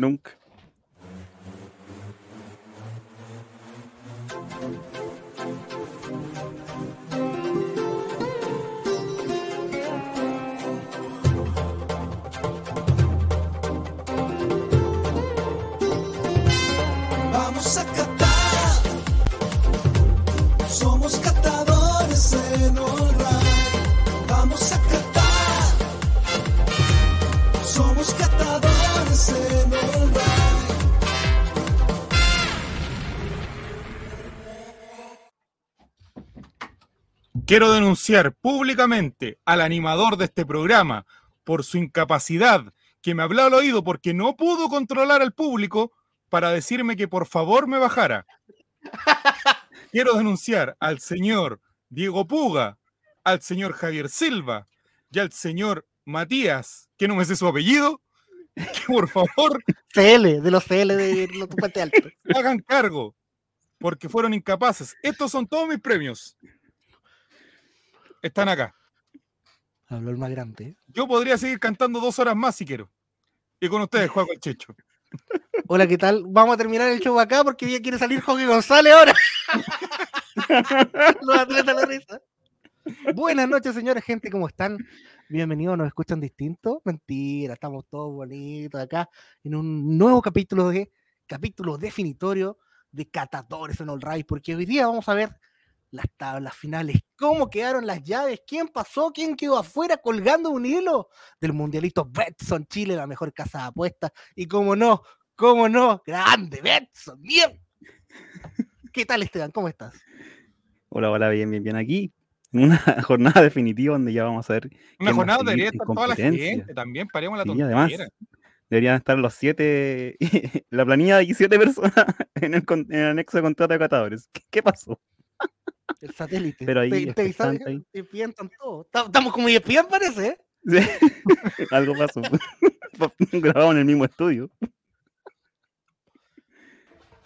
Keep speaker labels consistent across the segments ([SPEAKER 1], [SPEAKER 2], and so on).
[SPEAKER 1] Nunca.
[SPEAKER 2] Vamos a catar. Somos catadores en Allright. Vamos a catar. Somos catadores en.
[SPEAKER 3] Quiero denunciar públicamente al animador de este programa por su incapacidad, que me habló al oído porque no pudo controlar al público para decirme que por favor me bajara. Quiero denunciar al señor Diego Puga, al señor Javier Silva y al señor Matías, que no me sé su apellido, que por favor
[SPEAKER 4] CL, de los CL de los Alto.
[SPEAKER 3] hagan cargo, porque fueron incapaces. Estos son todos mis premios. Están acá.
[SPEAKER 4] Habló el más grande. ¿eh?
[SPEAKER 3] Yo podría seguir cantando dos horas más si quiero. Y con ustedes, Juego el Checho.
[SPEAKER 4] Hola, ¿qué tal? Vamos a terminar el show acá porque ya quiere salir Jorge González ahora. Los atletas la risa. Buenas noches, señores, gente, ¿cómo están? Bienvenidos, ¿nos escuchan distinto? Mentira, estamos todos bonitos acá en un nuevo capítulo de capítulo definitorio de Catadores en All Right, porque hoy día vamos a ver las tablas finales, cómo quedaron las llaves, quién pasó, quién quedó afuera colgando un hilo del mundialito Betson Chile, la mejor casa de apuestas, y cómo no, cómo no, grande Betson, bien. ¿Qué tal Esteban? ¿Cómo estás?
[SPEAKER 1] Hola, hola, bien, bien, bien. Aquí, una jornada definitiva donde ya vamos a ver.
[SPEAKER 3] Una jornada debería estar toda la gente también, paremos la
[SPEAKER 1] Sí,
[SPEAKER 3] tontería.
[SPEAKER 1] además, deberían estar los siete, la planilla de siete personas en el, con- en el anexo de contrato de catadores. ¿Qué, qué pasó?
[SPEAKER 4] El satélite.
[SPEAKER 1] Pero ahí,
[SPEAKER 4] Te- te
[SPEAKER 1] ahí.
[SPEAKER 4] piensan todo. Ta- Estamos como ESPN parece, ¿eh?
[SPEAKER 1] Sí, Algo pasó. Grabado en el mismo estudio.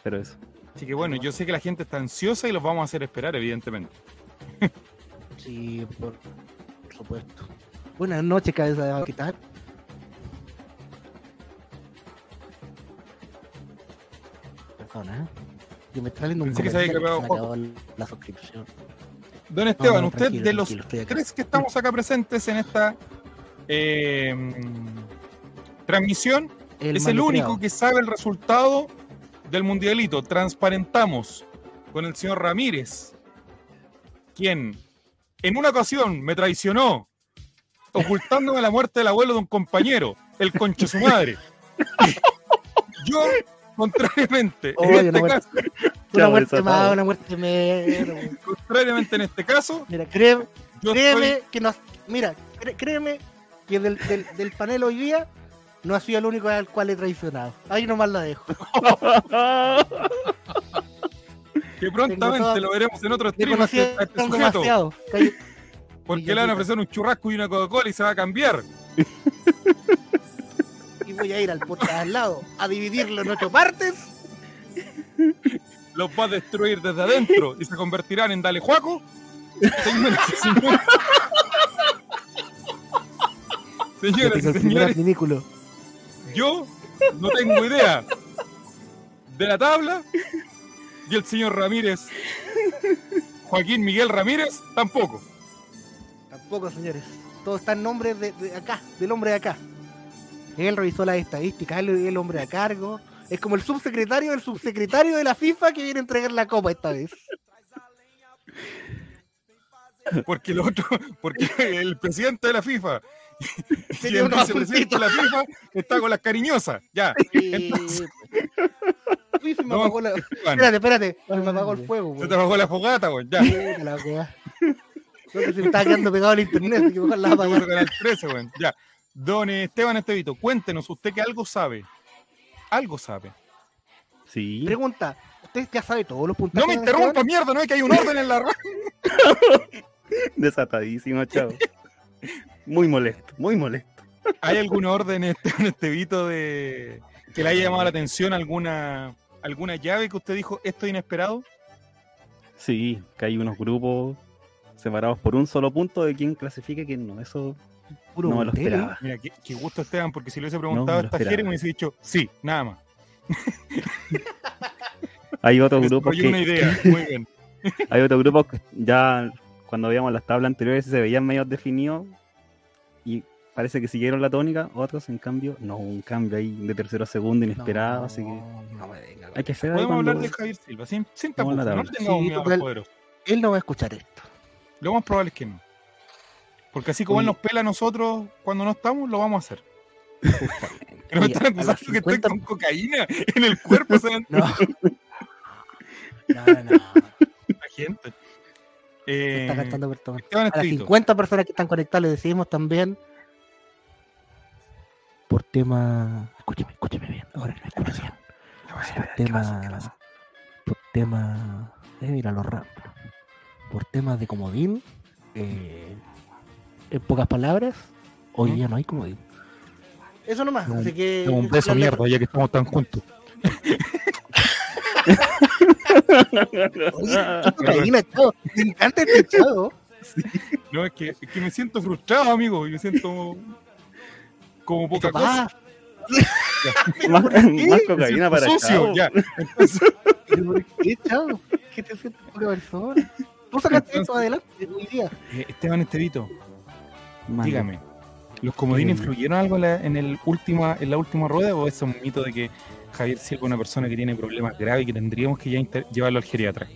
[SPEAKER 1] Pero eso.
[SPEAKER 3] Así que bueno, yo sé que la gente está ansiosa y los vamos a hacer esperar, evidentemente.
[SPEAKER 4] Sí, por supuesto. Buenas noches, cabeza de ¿qué tal? Persona, ¿eh? Yo me está saliendo un
[SPEAKER 3] Pensé que se había
[SPEAKER 4] comercial
[SPEAKER 3] grabado
[SPEAKER 4] se me acabó la suscripción.
[SPEAKER 3] Don Esteban,
[SPEAKER 4] no,
[SPEAKER 3] usted de los tres que estamos acá presentes en esta eh, transmisión,
[SPEAKER 4] El
[SPEAKER 3] es el único que sabe el resultado del mundialito. Transparentamos con el señor Ramírez, quien en una ocasión me traicionó, ocultándome la muerte del abuelo de un compañero, el conche su madre. Yo, contrariamente, en
[SPEAKER 4] Oye,
[SPEAKER 3] este caso,
[SPEAKER 4] Una muerte
[SPEAKER 1] desatado.
[SPEAKER 4] más, una muerte menos.
[SPEAKER 3] contrariamente en este caso,
[SPEAKER 4] Mira, créeme, créeme
[SPEAKER 3] estoy
[SPEAKER 4] que no. Mira, créeme que del, del, del panel hoy día no ha sido el único al cual he traicionado. Ahí nomás la dejo.
[SPEAKER 3] que prontamente
[SPEAKER 4] toda-
[SPEAKER 3] lo veremos en otro stream este, este porque le van a ofrecer un churrasco y una Coca-Cola y se va a cambiar.
[SPEAKER 4] Voy a ir al podcast al lado a dividirlo en ocho partes.
[SPEAKER 3] Los va a destruir desde adentro y se convertirán en Dale Juaco. Señoras y señores.
[SPEAKER 4] Minúsculo.
[SPEAKER 3] yo no tengo idea de la tabla y el señor Ramírez, Joaquín Miguel Ramírez, tampoco.
[SPEAKER 4] Tampoco, señores. Todo está en nombre de, de acá, del hombre de acá. Él revisó las estadísticas, él es el hombre a cargo. Es como el subsecretario del subsecretario de la FIFA que viene a entregar la copa esta vez.
[SPEAKER 3] Porque el otro, porque el presidente de la FIFA y el vicepresidente de la FIFA está con las cariñosas. Ya. Entonces-
[SPEAKER 4] Uy, se me
[SPEAKER 3] No,
[SPEAKER 4] apagó la...
[SPEAKER 3] Juan,
[SPEAKER 4] Espérate, espérate. Se me apagó el fuego,
[SPEAKER 3] se te bajó la fogata, güey. Ya.
[SPEAKER 4] Puta la weá. Creo que se me estaba quedando pegado al internet, que mejor la
[SPEAKER 3] Te
[SPEAKER 4] apagar.
[SPEAKER 3] puso canal 13, güey. Ya. Don Esteban Estevito, cuéntenos usted que algo sabe. Algo sabe.
[SPEAKER 1] Sí.
[SPEAKER 4] Pregunta, ¿usted ya sabe todos los puntajes?
[SPEAKER 3] No me interrumpa,
[SPEAKER 4] Esteban?
[SPEAKER 3] mierda, no es que hay un orden en la radio.
[SPEAKER 1] Desatadísimo, chavo. Muy molesto, muy molesto.
[SPEAKER 3] ¿Hay algún orden Esteban Estevito de que le haya llamado la atención alguna alguna llave que usted dijo esto es inesperado?
[SPEAKER 1] Sí, que hay unos grupos separados por un solo punto de quién clasifica y quién no. Eso
[SPEAKER 4] Puro
[SPEAKER 1] No me lo esperaba.
[SPEAKER 3] Mira, qué, qué gusto Esteban, porque si le hubiese
[SPEAKER 1] No
[SPEAKER 3] preguntado
[SPEAKER 1] me
[SPEAKER 3] a
[SPEAKER 1] lo
[SPEAKER 3] esta me hubiese dicho sí, nada más.
[SPEAKER 1] Hay otros grupos
[SPEAKER 3] Desarrollé una
[SPEAKER 1] que,
[SPEAKER 3] idea, muy bien.
[SPEAKER 1] hay otros grupos que ya cuando veíamos las tablas anteriores se veían medio definidos y parece que siguieron la tónica, otros en cambio, no, un cambio ahí de tercero a segundo inesperado,
[SPEAKER 4] No,
[SPEAKER 1] así que
[SPEAKER 4] no me venga
[SPEAKER 1] hay que
[SPEAKER 3] Podemos
[SPEAKER 1] cuando-
[SPEAKER 3] hablar de Javier Silva, sin, sin tapujos, no
[SPEAKER 4] Sí,
[SPEAKER 3] poderosos.
[SPEAKER 4] Él no va a escuchar esto.
[SPEAKER 3] Lo más probable es que no. Porque así como él nos pela a nosotros cuando no estamos, lo vamos a hacer. Que nos
[SPEAKER 4] Oye,
[SPEAKER 3] están acusando que estoy
[SPEAKER 4] 50
[SPEAKER 3] con cocaína en el cuerpo,
[SPEAKER 4] No. No, no, no.
[SPEAKER 3] la gente. Eh,
[SPEAKER 4] Está cantando A las
[SPEAKER 3] Estevito.
[SPEAKER 4] 50 personas que están conectadas les decimos también por tema. Escúcheme, escúcheme bien. Ahora me escucho bien. Por tema. Por tema. Eh, mira los rap. Por temas de comodín. eh, en pocas palabras, hoy
[SPEAKER 3] ¿Mm?
[SPEAKER 4] día no hay comodín. Eso nomás.
[SPEAKER 3] Un-
[SPEAKER 4] Así que.
[SPEAKER 3] Un beso
[SPEAKER 4] la-
[SPEAKER 3] mierda, ya que estamos tan juntos.
[SPEAKER 4] Oye, qué cocaína, chavo. Me encanta este chavo.
[SPEAKER 3] No, es que, es que me siento frustrado, amigo. y Me siento como poca cosa.
[SPEAKER 1] más, más cocaína para
[SPEAKER 3] sucio,
[SPEAKER 1] Chavo.
[SPEAKER 3] ya. Entonces,
[SPEAKER 4] ¿Pero por qué, chavo? ¿Qué te sientes pura persona? Tú sacaste
[SPEAKER 3] Entonces-
[SPEAKER 4] esto adelante hoy día.
[SPEAKER 3] eh, Esteban Estevito, Dígame. ¿Los comodines influyeron algo en el última, en la última rueda o es un mito de que Javier Silva es una persona que tiene problemas graves y que tendríamos que ya llevarlo al geriatra?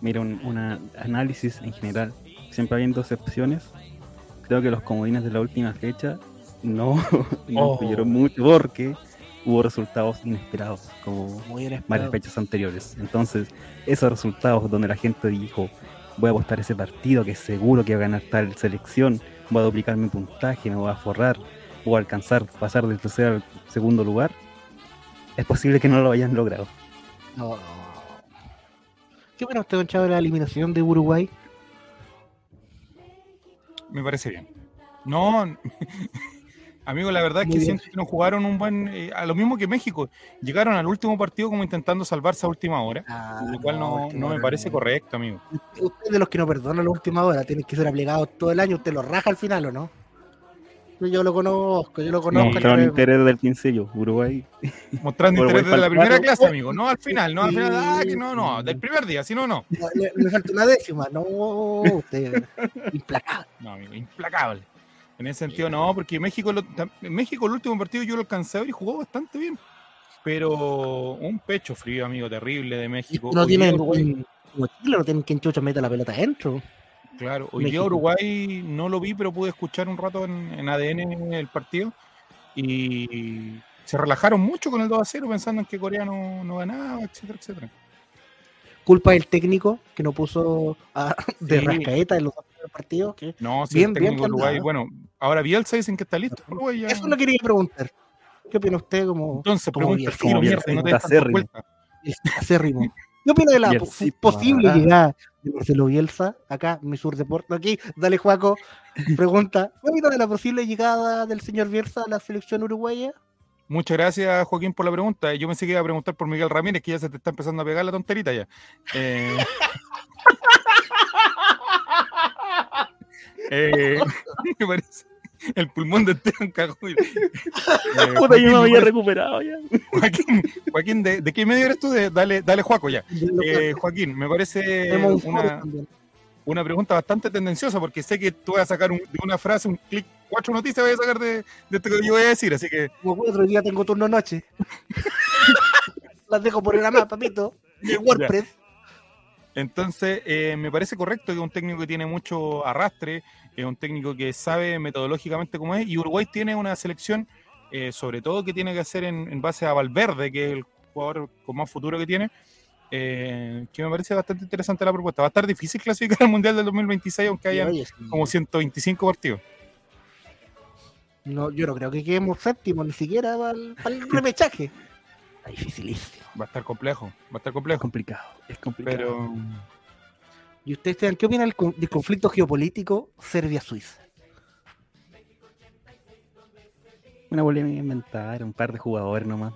[SPEAKER 1] Mira, un una análisis en general, siempre habiendo excepciones, creo que los comodines de la última fecha no, no
[SPEAKER 3] Oh.
[SPEAKER 1] influyeron mucho porque hubo resultados inesperados, como varias fechas anteriores. Entonces, esos resultados donde la gente dijo, voy a apostar ese partido que seguro que va a ganar tal selección, voy a duplicar mi puntaje, me voy a forrar, voy a alcanzar, pasar del tercer al segundo lugar, es posible que no lo hayan logrado.
[SPEAKER 4] No. ¿Qué opina usted, don Chavo, de la eliminación de Uruguay?
[SPEAKER 3] Me parece bien. No, amigo, la verdad es que siento que no jugaron un buen. eh, a lo mismo que México. Llegaron al último partido como intentando salvarse a última hora. lo cual no, no me parece correcto, amigo.
[SPEAKER 4] Usted es de los que no perdona la última hora, tienen que ser aplegados todo el año, usted lo raja al final, ¿o no? Yo lo conozco, yo lo conozco.
[SPEAKER 1] Mostraron
[SPEAKER 4] no-
[SPEAKER 1] interés del principio, Uruguay.
[SPEAKER 3] Mostrando interés desde la primera clase, amigo. No al final, no al final. Ah, que no, no. Del primer día, si no, no.
[SPEAKER 4] le, le falta una décima, no, usted implacable.
[SPEAKER 3] No, amigo, implacable. En ese sentido, no, porque México, lo- México, el último partido yo lo alcancé a ver y jugó bastante bien. Pero un pecho frío, amigo, terrible de México.
[SPEAKER 4] No
[SPEAKER 3] Hoy
[SPEAKER 4] tienen,
[SPEAKER 3] Uruguay-
[SPEAKER 4] como Chile, no tienen quien chucha meta la pelota adentro.
[SPEAKER 3] Claro, hoy día
[SPEAKER 4] México.
[SPEAKER 3] Uruguay no lo vi, pero pude escuchar un rato en, en ADN el partido. Y se relajaron mucho con el 2 a 0 pensando en que Corea no, no ganaba, etcétera, etcétera.
[SPEAKER 4] Culpa del técnico que no puso a- de
[SPEAKER 3] Sí.
[SPEAKER 4] rascaeta en los dos primeros partidos. que-
[SPEAKER 3] No, si
[SPEAKER 4] Bien,
[SPEAKER 3] el
[SPEAKER 4] bien
[SPEAKER 3] técnico de Uruguay, bueno, ahora Bielsa dicen que está listo. Ya-
[SPEAKER 4] Eso lo quería preguntar. ¿Qué opina usted como
[SPEAKER 3] Entonces,
[SPEAKER 4] como
[SPEAKER 3] pregunta el
[SPEAKER 4] Bielsa,
[SPEAKER 1] como Bielsa,
[SPEAKER 3] no te
[SPEAKER 1] acérrimo.
[SPEAKER 4] ¿Qué opina de la
[SPEAKER 1] Bielcito,
[SPEAKER 4] posible llegada de Marcelo Bielsa? Acá, mi sur deporte. Aquí, dale, Juaco. Pregunta: ¿Qué opina de la posible llegada del señor Bielsa a la selección uruguaya?
[SPEAKER 3] Muchas gracias, Joaquín, por la pregunta. Yo pensé que iba a preguntar por Miguel Ramírez, que ya se te está empezando a pegar la tonterita ya. Eh, eh, me parece. El pulmón de Esteban cagó. Eh,
[SPEAKER 1] Puta, yo me había recuperado ya.
[SPEAKER 3] Joaquín, Joaquín, ¿de, de qué medio eres tú? De- dale, dale, Juaco, ya. Eh, Joaquín, me parece una, una pregunta bastante tendenciosa, porque sé que tú vas a sacar un- de una frase, un clic, cuatro noticias vas a sacar de, de esto que yo voy a decir, así que
[SPEAKER 4] Como cuatro días tengo turno noche. Las dejo por programar, papito. De WordPress.
[SPEAKER 3] Entonces, eh, me parece correcto que es un técnico que tiene mucho arrastre, es un técnico que sabe metodológicamente cómo es, y Uruguay tiene una selección, eh, sobre todo que tiene que hacer en, en base a Valverde, que es el jugador con más futuro que tiene, eh, que me parece bastante interesante la propuesta. Va a estar difícil clasificar al Mundial del 2026, aunque haya
[SPEAKER 4] Oye, sí.
[SPEAKER 3] como 125 partidos.
[SPEAKER 4] No, yo no creo que quedemos séptimo, ni siquiera para el, para el repechaje. Está dificilísimo.
[SPEAKER 3] Va a estar complejo, va a estar
[SPEAKER 1] Es
[SPEAKER 3] complejo.
[SPEAKER 1] complicado, es complicado.
[SPEAKER 3] Pero
[SPEAKER 4] ¿Y ustedes Esteban, qué opinan del, con- del conflicto geopolítico Serbia-Suiza?
[SPEAKER 1] Una polémica inventar, un par de jugadores nomás.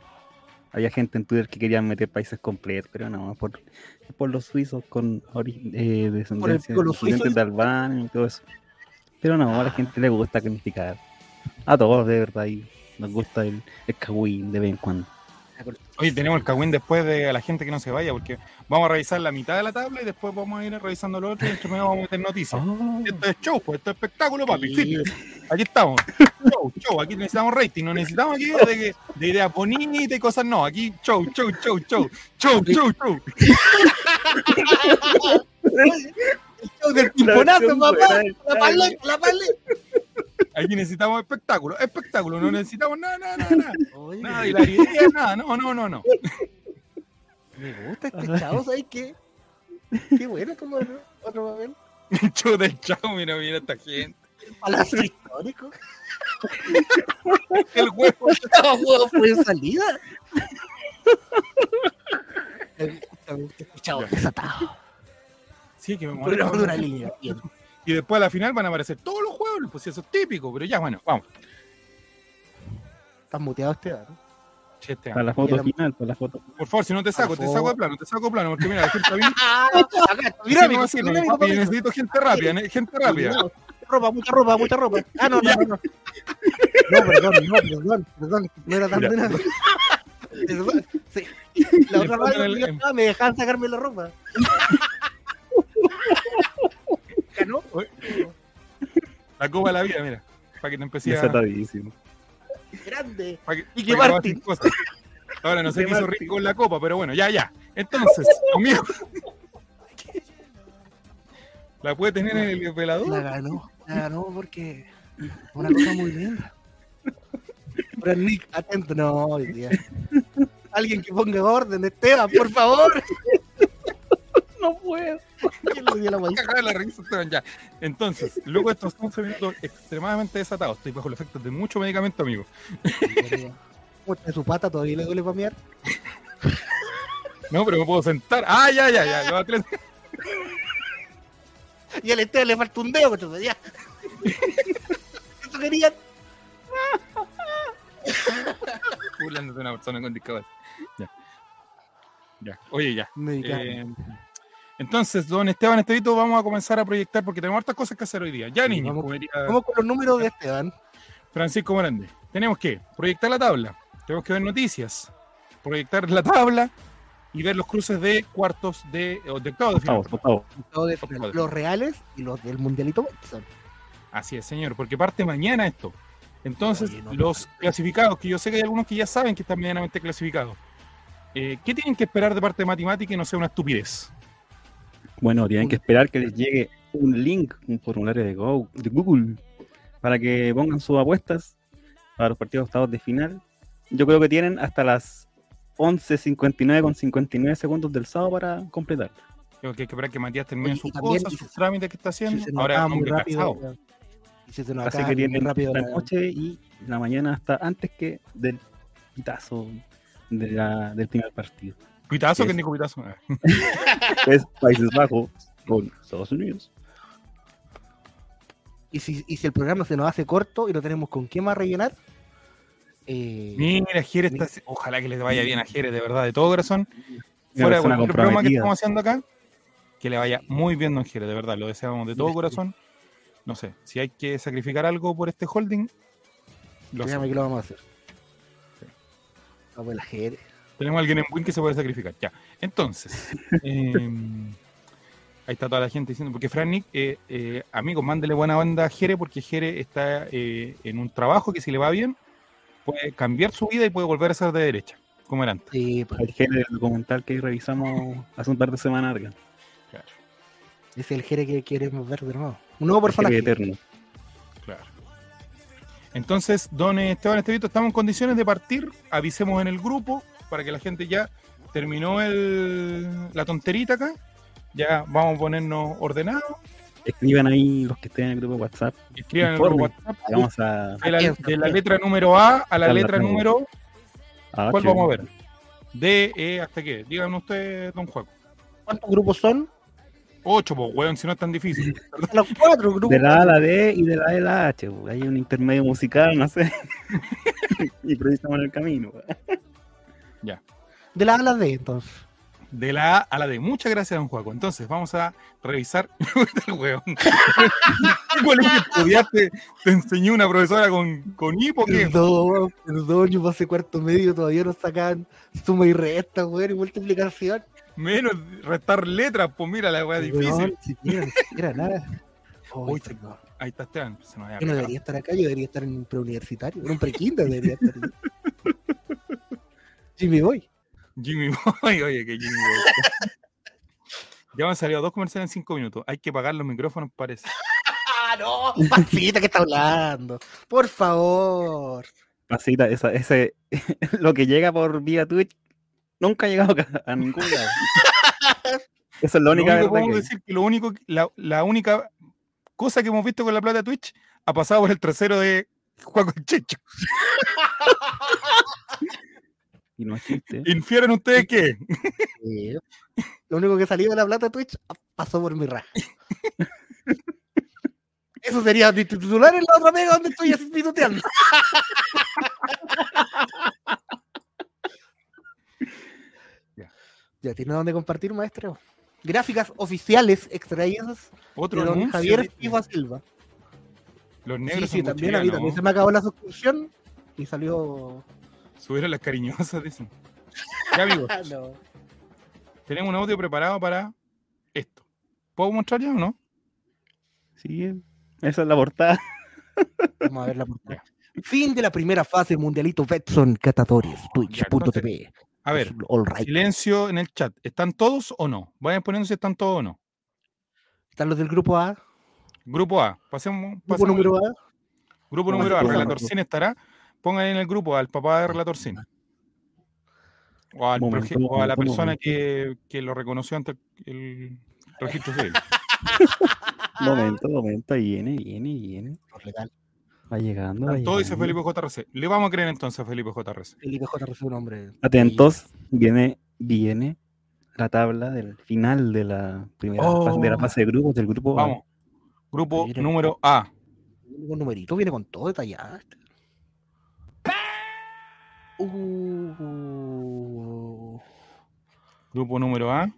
[SPEAKER 1] Había gente en Twitter que querían meter países completos, pero no, por, por los suizos con ori- eh, descendencia
[SPEAKER 4] con los
[SPEAKER 1] descendientes
[SPEAKER 4] suizos.
[SPEAKER 1] de Albania y todo eso. Pero no, a la gente le gusta criticar. A todos, de verdad, y nos gusta el, el de vez en cuando.
[SPEAKER 3] Oye, tenemos el cagüín después de a la gente que no se vaya, porque vamos a revisar la mitad de la tabla y después vamos a ir revisando lo otro y entre medio vamos a meter noticias.
[SPEAKER 1] Oh,
[SPEAKER 3] Esto es show, pues esto es espectáculo, papi.
[SPEAKER 4] Sí.
[SPEAKER 3] Aquí estamos. Show, show. Aquí necesitamos rating. No necesitamos aquí de, que- de ideas bonitas y cosas. No, aquí show, show, show, show. Show, show, show.
[SPEAKER 4] El show del papá. La paleta, la paleta.
[SPEAKER 3] Aquí necesitamos espectáculo. Espectáculo. No necesitamos nada, nada, nada. Nada,
[SPEAKER 4] Oye,
[SPEAKER 3] nada de la idea, nada. No, no, no, no.
[SPEAKER 4] me gusta este chavo, ¿sabes qué? Qué bueno como otro, papel.
[SPEAKER 3] Show del chao, mira, mira esta gente.
[SPEAKER 4] Palacio histórico.
[SPEAKER 3] El huevo.
[SPEAKER 4] Este juego fue salida. Me gusta, me gusta este chavo desatado.
[SPEAKER 3] Sí, que me
[SPEAKER 4] debajo de una línea. bien.
[SPEAKER 3] Y después a la final van a aparecer todos los juegos, pues eso es típico, pero ya, bueno, vamos.
[SPEAKER 4] Estás muteado este ¿no?
[SPEAKER 3] Che, este
[SPEAKER 1] Para la foto
[SPEAKER 4] Era-
[SPEAKER 1] final, para la foto.
[SPEAKER 3] Por favor, si no te saco, te saco de plano, te saco de plano, porque mira, la gente.
[SPEAKER 4] Ah,
[SPEAKER 3] Mira, papi,
[SPEAKER 4] papi.
[SPEAKER 3] necesito gente rápida, gente rápida.
[SPEAKER 4] Ropa, mucha ropa, mucha ropa. Ah, no, no, no. No, perdón, no, perdón, perdón. No era tan
[SPEAKER 3] Mira.
[SPEAKER 4] Perdón, sí. La otra estaba, me dejaban sacarme la ropa.
[SPEAKER 3] La copa de la vida, mira, para que te empecé a.
[SPEAKER 1] Desatadísimo.
[SPEAKER 4] Grande.
[SPEAKER 3] para que-
[SPEAKER 4] Y que Martín.
[SPEAKER 3] Ahora no sé qué hizo rico con la copa, pero bueno, ya, ya. Entonces, amigo. ¿La puede tener en el
[SPEAKER 4] La
[SPEAKER 3] velador?
[SPEAKER 4] ganó, la ganó porque una cosa muy linda. Pero Nick, atento, no, hoy día. Alguien que ponga orden, Esteban, por favor.
[SPEAKER 1] No puedo.
[SPEAKER 4] ¿Quién le dio la
[SPEAKER 3] risa, Esteban, ya. Entonces, luego de estos 11 minutos extremadamente desatados, estoy bajo los efectos de mucho medicamento, amigo.
[SPEAKER 4] ¿Cómo está su pata? ¿Todavía le duele para miar?
[SPEAKER 3] No, pero me puedo sentar. Ah, ya, ya, ya. Los atletas-
[SPEAKER 4] Y al Esteban le falta un dedo, pero ya. Eso querían.
[SPEAKER 3] burlando de una persona con discapacidad. Ya. Ya. Oye, ya. Eh, entonces, don Esteban Estevito, vamos a comenzar a proyectar porque tenemos hartas cosas que hacer hoy día. Ya,
[SPEAKER 4] Sí,
[SPEAKER 3] niños,
[SPEAKER 4] vamos-
[SPEAKER 3] como diría
[SPEAKER 4] Vamos con los números de Esteban.
[SPEAKER 3] Francisco Morande. Tenemos que proyectar la tabla, tenemos que ver noticias, proyectar la tabla y ver los cruces de cuartos de, o de octavos de final.
[SPEAKER 4] Los reales y los del Mundialito Watson.
[SPEAKER 3] Así es, señor, porque parte mañana esto. Entonces,
[SPEAKER 4] Oye, no,
[SPEAKER 3] los clasificados, que yo sé que hay algunos que ya saben que están medianamente clasificados, eh, ¿qué tienen que esperar de parte de matemática y no sea una estupidez?
[SPEAKER 1] Bueno, tienen que esperar que les llegue un link, un formulario de, Go- de Google, para que pongan sus apuestas para los partidos octavos de final. Yo creo que tienen hasta las 11.59 con 59 segundos del sábado para completar.
[SPEAKER 3] Creo que hay que esperar que Matías termine sus cosas, sus trámites que está haciendo.
[SPEAKER 4] Si
[SPEAKER 3] Ahora es
[SPEAKER 4] acaba
[SPEAKER 3] un
[SPEAKER 4] muy rápido. si se nos
[SPEAKER 1] Así que tienen
[SPEAKER 4] rápido.
[SPEAKER 1] la
[SPEAKER 4] la-
[SPEAKER 1] noche y la mañana hasta antes que del pitazo de la- del primer partido.
[SPEAKER 3] ¿Quién dijo pitazo? Ah.
[SPEAKER 1] Es Países Bajos con Estados Unidos.
[SPEAKER 4] Y si, y si el programa se nos hace corto y no tenemos con qué más rellenar, eh,
[SPEAKER 3] Mira, Jerez está... Ojalá que les vaya bien a Jerez, de verdad, de todo corazón. Fuera de cualquier broma que estamos haciendo acá, que le vaya muy bien, don Jerez, de verdad, lo deseamos de todo corazón. No sé, si hay que sacrificar algo por este holding, lo
[SPEAKER 4] que lo vamos a hacer. Vamos a la Jere.
[SPEAKER 3] Tenemos alguien en Win que se puede sacrificar. Ya. Entonces, eh, ahí está toda la gente diciendo, porque Fran Nick, eh, eh, amigos, mándele buena banda a Jere, porque Jere está eh, en un trabajo que si le va bien, puede cambiar su vida y puede volver a ser de derecha, como era antes.
[SPEAKER 4] Sí, pues,
[SPEAKER 1] El género documental que revisamos hace un par de semanas. Argan.
[SPEAKER 3] Claro,
[SPEAKER 4] es el Jere que queremos ver de nuevo. Un nuevo
[SPEAKER 1] Jere
[SPEAKER 4] personaje.
[SPEAKER 1] eterno.
[SPEAKER 3] claro. Entonces, don Esteban Estevito, estamos en condiciones de partir, avisemos en el grupo para que la gente ya terminó el, la tonterita acá, ya vamos a ponernos ordenados,
[SPEAKER 1] Escriban ahí los que estén en el grupo de WhatsApp.
[SPEAKER 3] escriban en el grupo. WhatsApp.
[SPEAKER 1] Vamos a,
[SPEAKER 3] de la, de la letra número A a la letra número.
[SPEAKER 1] a
[SPEAKER 3] ¿Cuál vamos a ver? D, E, ¿hasta qué? Díganme ustedes, don Juan.
[SPEAKER 4] ¿Cuántos grupos son?
[SPEAKER 3] Ocho, pues, weón, si no es tan difícil.
[SPEAKER 4] Los cuatro grupos.
[SPEAKER 1] De la A a la D y de la E a la H. Hay un intermedio musical, no sé. y improvisamos en el camino. Pues.
[SPEAKER 4] De la A a la D, entonces.
[SPEAKER 3] De la A a la D. Muchas gracias, don Juaco. Entonces, vamos a revisar. El hueón. ¿Qué colegio estudiaste? ¿Te enseñó una profesora con, con hipo? ¿Qué?
[SPEAKER 4] Perdón, perdón, yo pasé cuarto medio, todavía no sacan suma y resta, weón, y multiplicación.
[SPEAKER 3] Menos restar letras, pues mira la weá difícil.
[SPEAKER 4] Weón, ni siquiera, nada.
[SPEAKER 3] Uy. Ahí está Esteban. Se nos
[SPEAKER 4] Yo no debería estar acá, yo debería estar en un preuniversitario, en un prekinder debería estar. Jimmy Boy.
[SPEAKER 3] Jimmy Boy, oye, que Jimmy Boy. ya han salido dos comerciales en cinco minutos. Hay que pagar los micrófonos, parece.
[SPEAKER 4] ¡Ah, no! Pasita, ¿qué está hablando? Por favor.
[SPEAKER 1] Pasita, esa, ese, lo que llega por vía Twitch nunca ha llegado a ningún lado. Esa es la única
[SPEAKER 3] lo único que
[SPEAKER 1] verdad. que
[SPEAKER 3] decir que lo único, la, la única cosa que hemos visto con la plata de Twitch ha pasado por el trasero de el Checho.
[SPEAKER 1] Y no es chiste.
[SPEAKER 3] ¿Infieren ustedes qué?
[SPEAKER 4] Sí. Lo único que salió de la plata de Twitch pasó por mi raja. Eso sería mi titular en la otra pega donde estoy así minuteando.
[SPEAKER 3] Ya.
[SPEAKER 4] Ya tiene dónde compartir, maestro. Gráficas oficiales extraídas
[SPEAKER 3] Otro
[SPEAKER 4] de don
[SPEAKER 3] anuncio
[SPEAKER 4] Javier Silva Silva.
[SPEAKER 3] Los negros
[SPEAKER 4] sí, también a mí también se me acabó la suscripción y salió.
[SPEAKER 3] Subieron las cariñosas, dicen. Ya, amigos,
[SPEAKER 4] no.
[SPEAKER 3] tenemos un audio preparado para esto. ¿Puedo mostrar ya o no?
[SPEAKER 1] Sí, esa es la portada.
[SPEAKER 4] Vamos a ver la portada. Fin de la primera fase Mundialito Betson Catadores, Twitch.tv.
[SPEAKER 3] A ver,
[SPEAKER 4] All right.
[SPEAKER 3] silencio en el chat. ¿Están todos o no? Vayan poniendo si están todos o no.
[SPEAKER 4] Están los del grupo A.
[SPEAKER 3] Grupo A, pasemos.
[SPEAKER 4] Grupo número A.
[SPEAKER 3] Grupo número
[SPEAKER 1] a
[SPEAKER 3] A, Relator
[SPEAKER 1] una-
[SPEAKER 3] Cine estará. Pongan en el grupo al papá de Relator Cine. O, al
[SPEAKER 1] Momento,
[SPEAKER 3] proje- o a la
[SPEAKER 1] momento,
[SPEAKER 3] persona
[SPEAKER 1] momento.
[SPEAKER 3] que, que lo reconoció ante el registro civil.
[SPEAKER 1] Momento, momento, ahí viene, viene, viene.
[SPEAKER 4] Por legal.
[SPEAKER 1] Va llegando. va
[SPEAKER 3] Todo dice. Felipe JRC. Le vamos a creer entonces a Felipe JRC.
[SPEAKER 4] Felipe J. recibe un nombre.
[SPEAKER 1] Atentos, viene, viene la tabla del final de la primera fase, de la
[SPEAKER 3] Oh.
[SPEAKER 1] fase de grupos del grupo A.
[SPEAKER 3] Vamos. Grupo
[SPEAKER 4] Mira.
[SPEAKER 3] número A.
[SPEAKER 4] Un numerito, viene con todo detallado. Uh,
[SPEAKER 3] Grupo número A.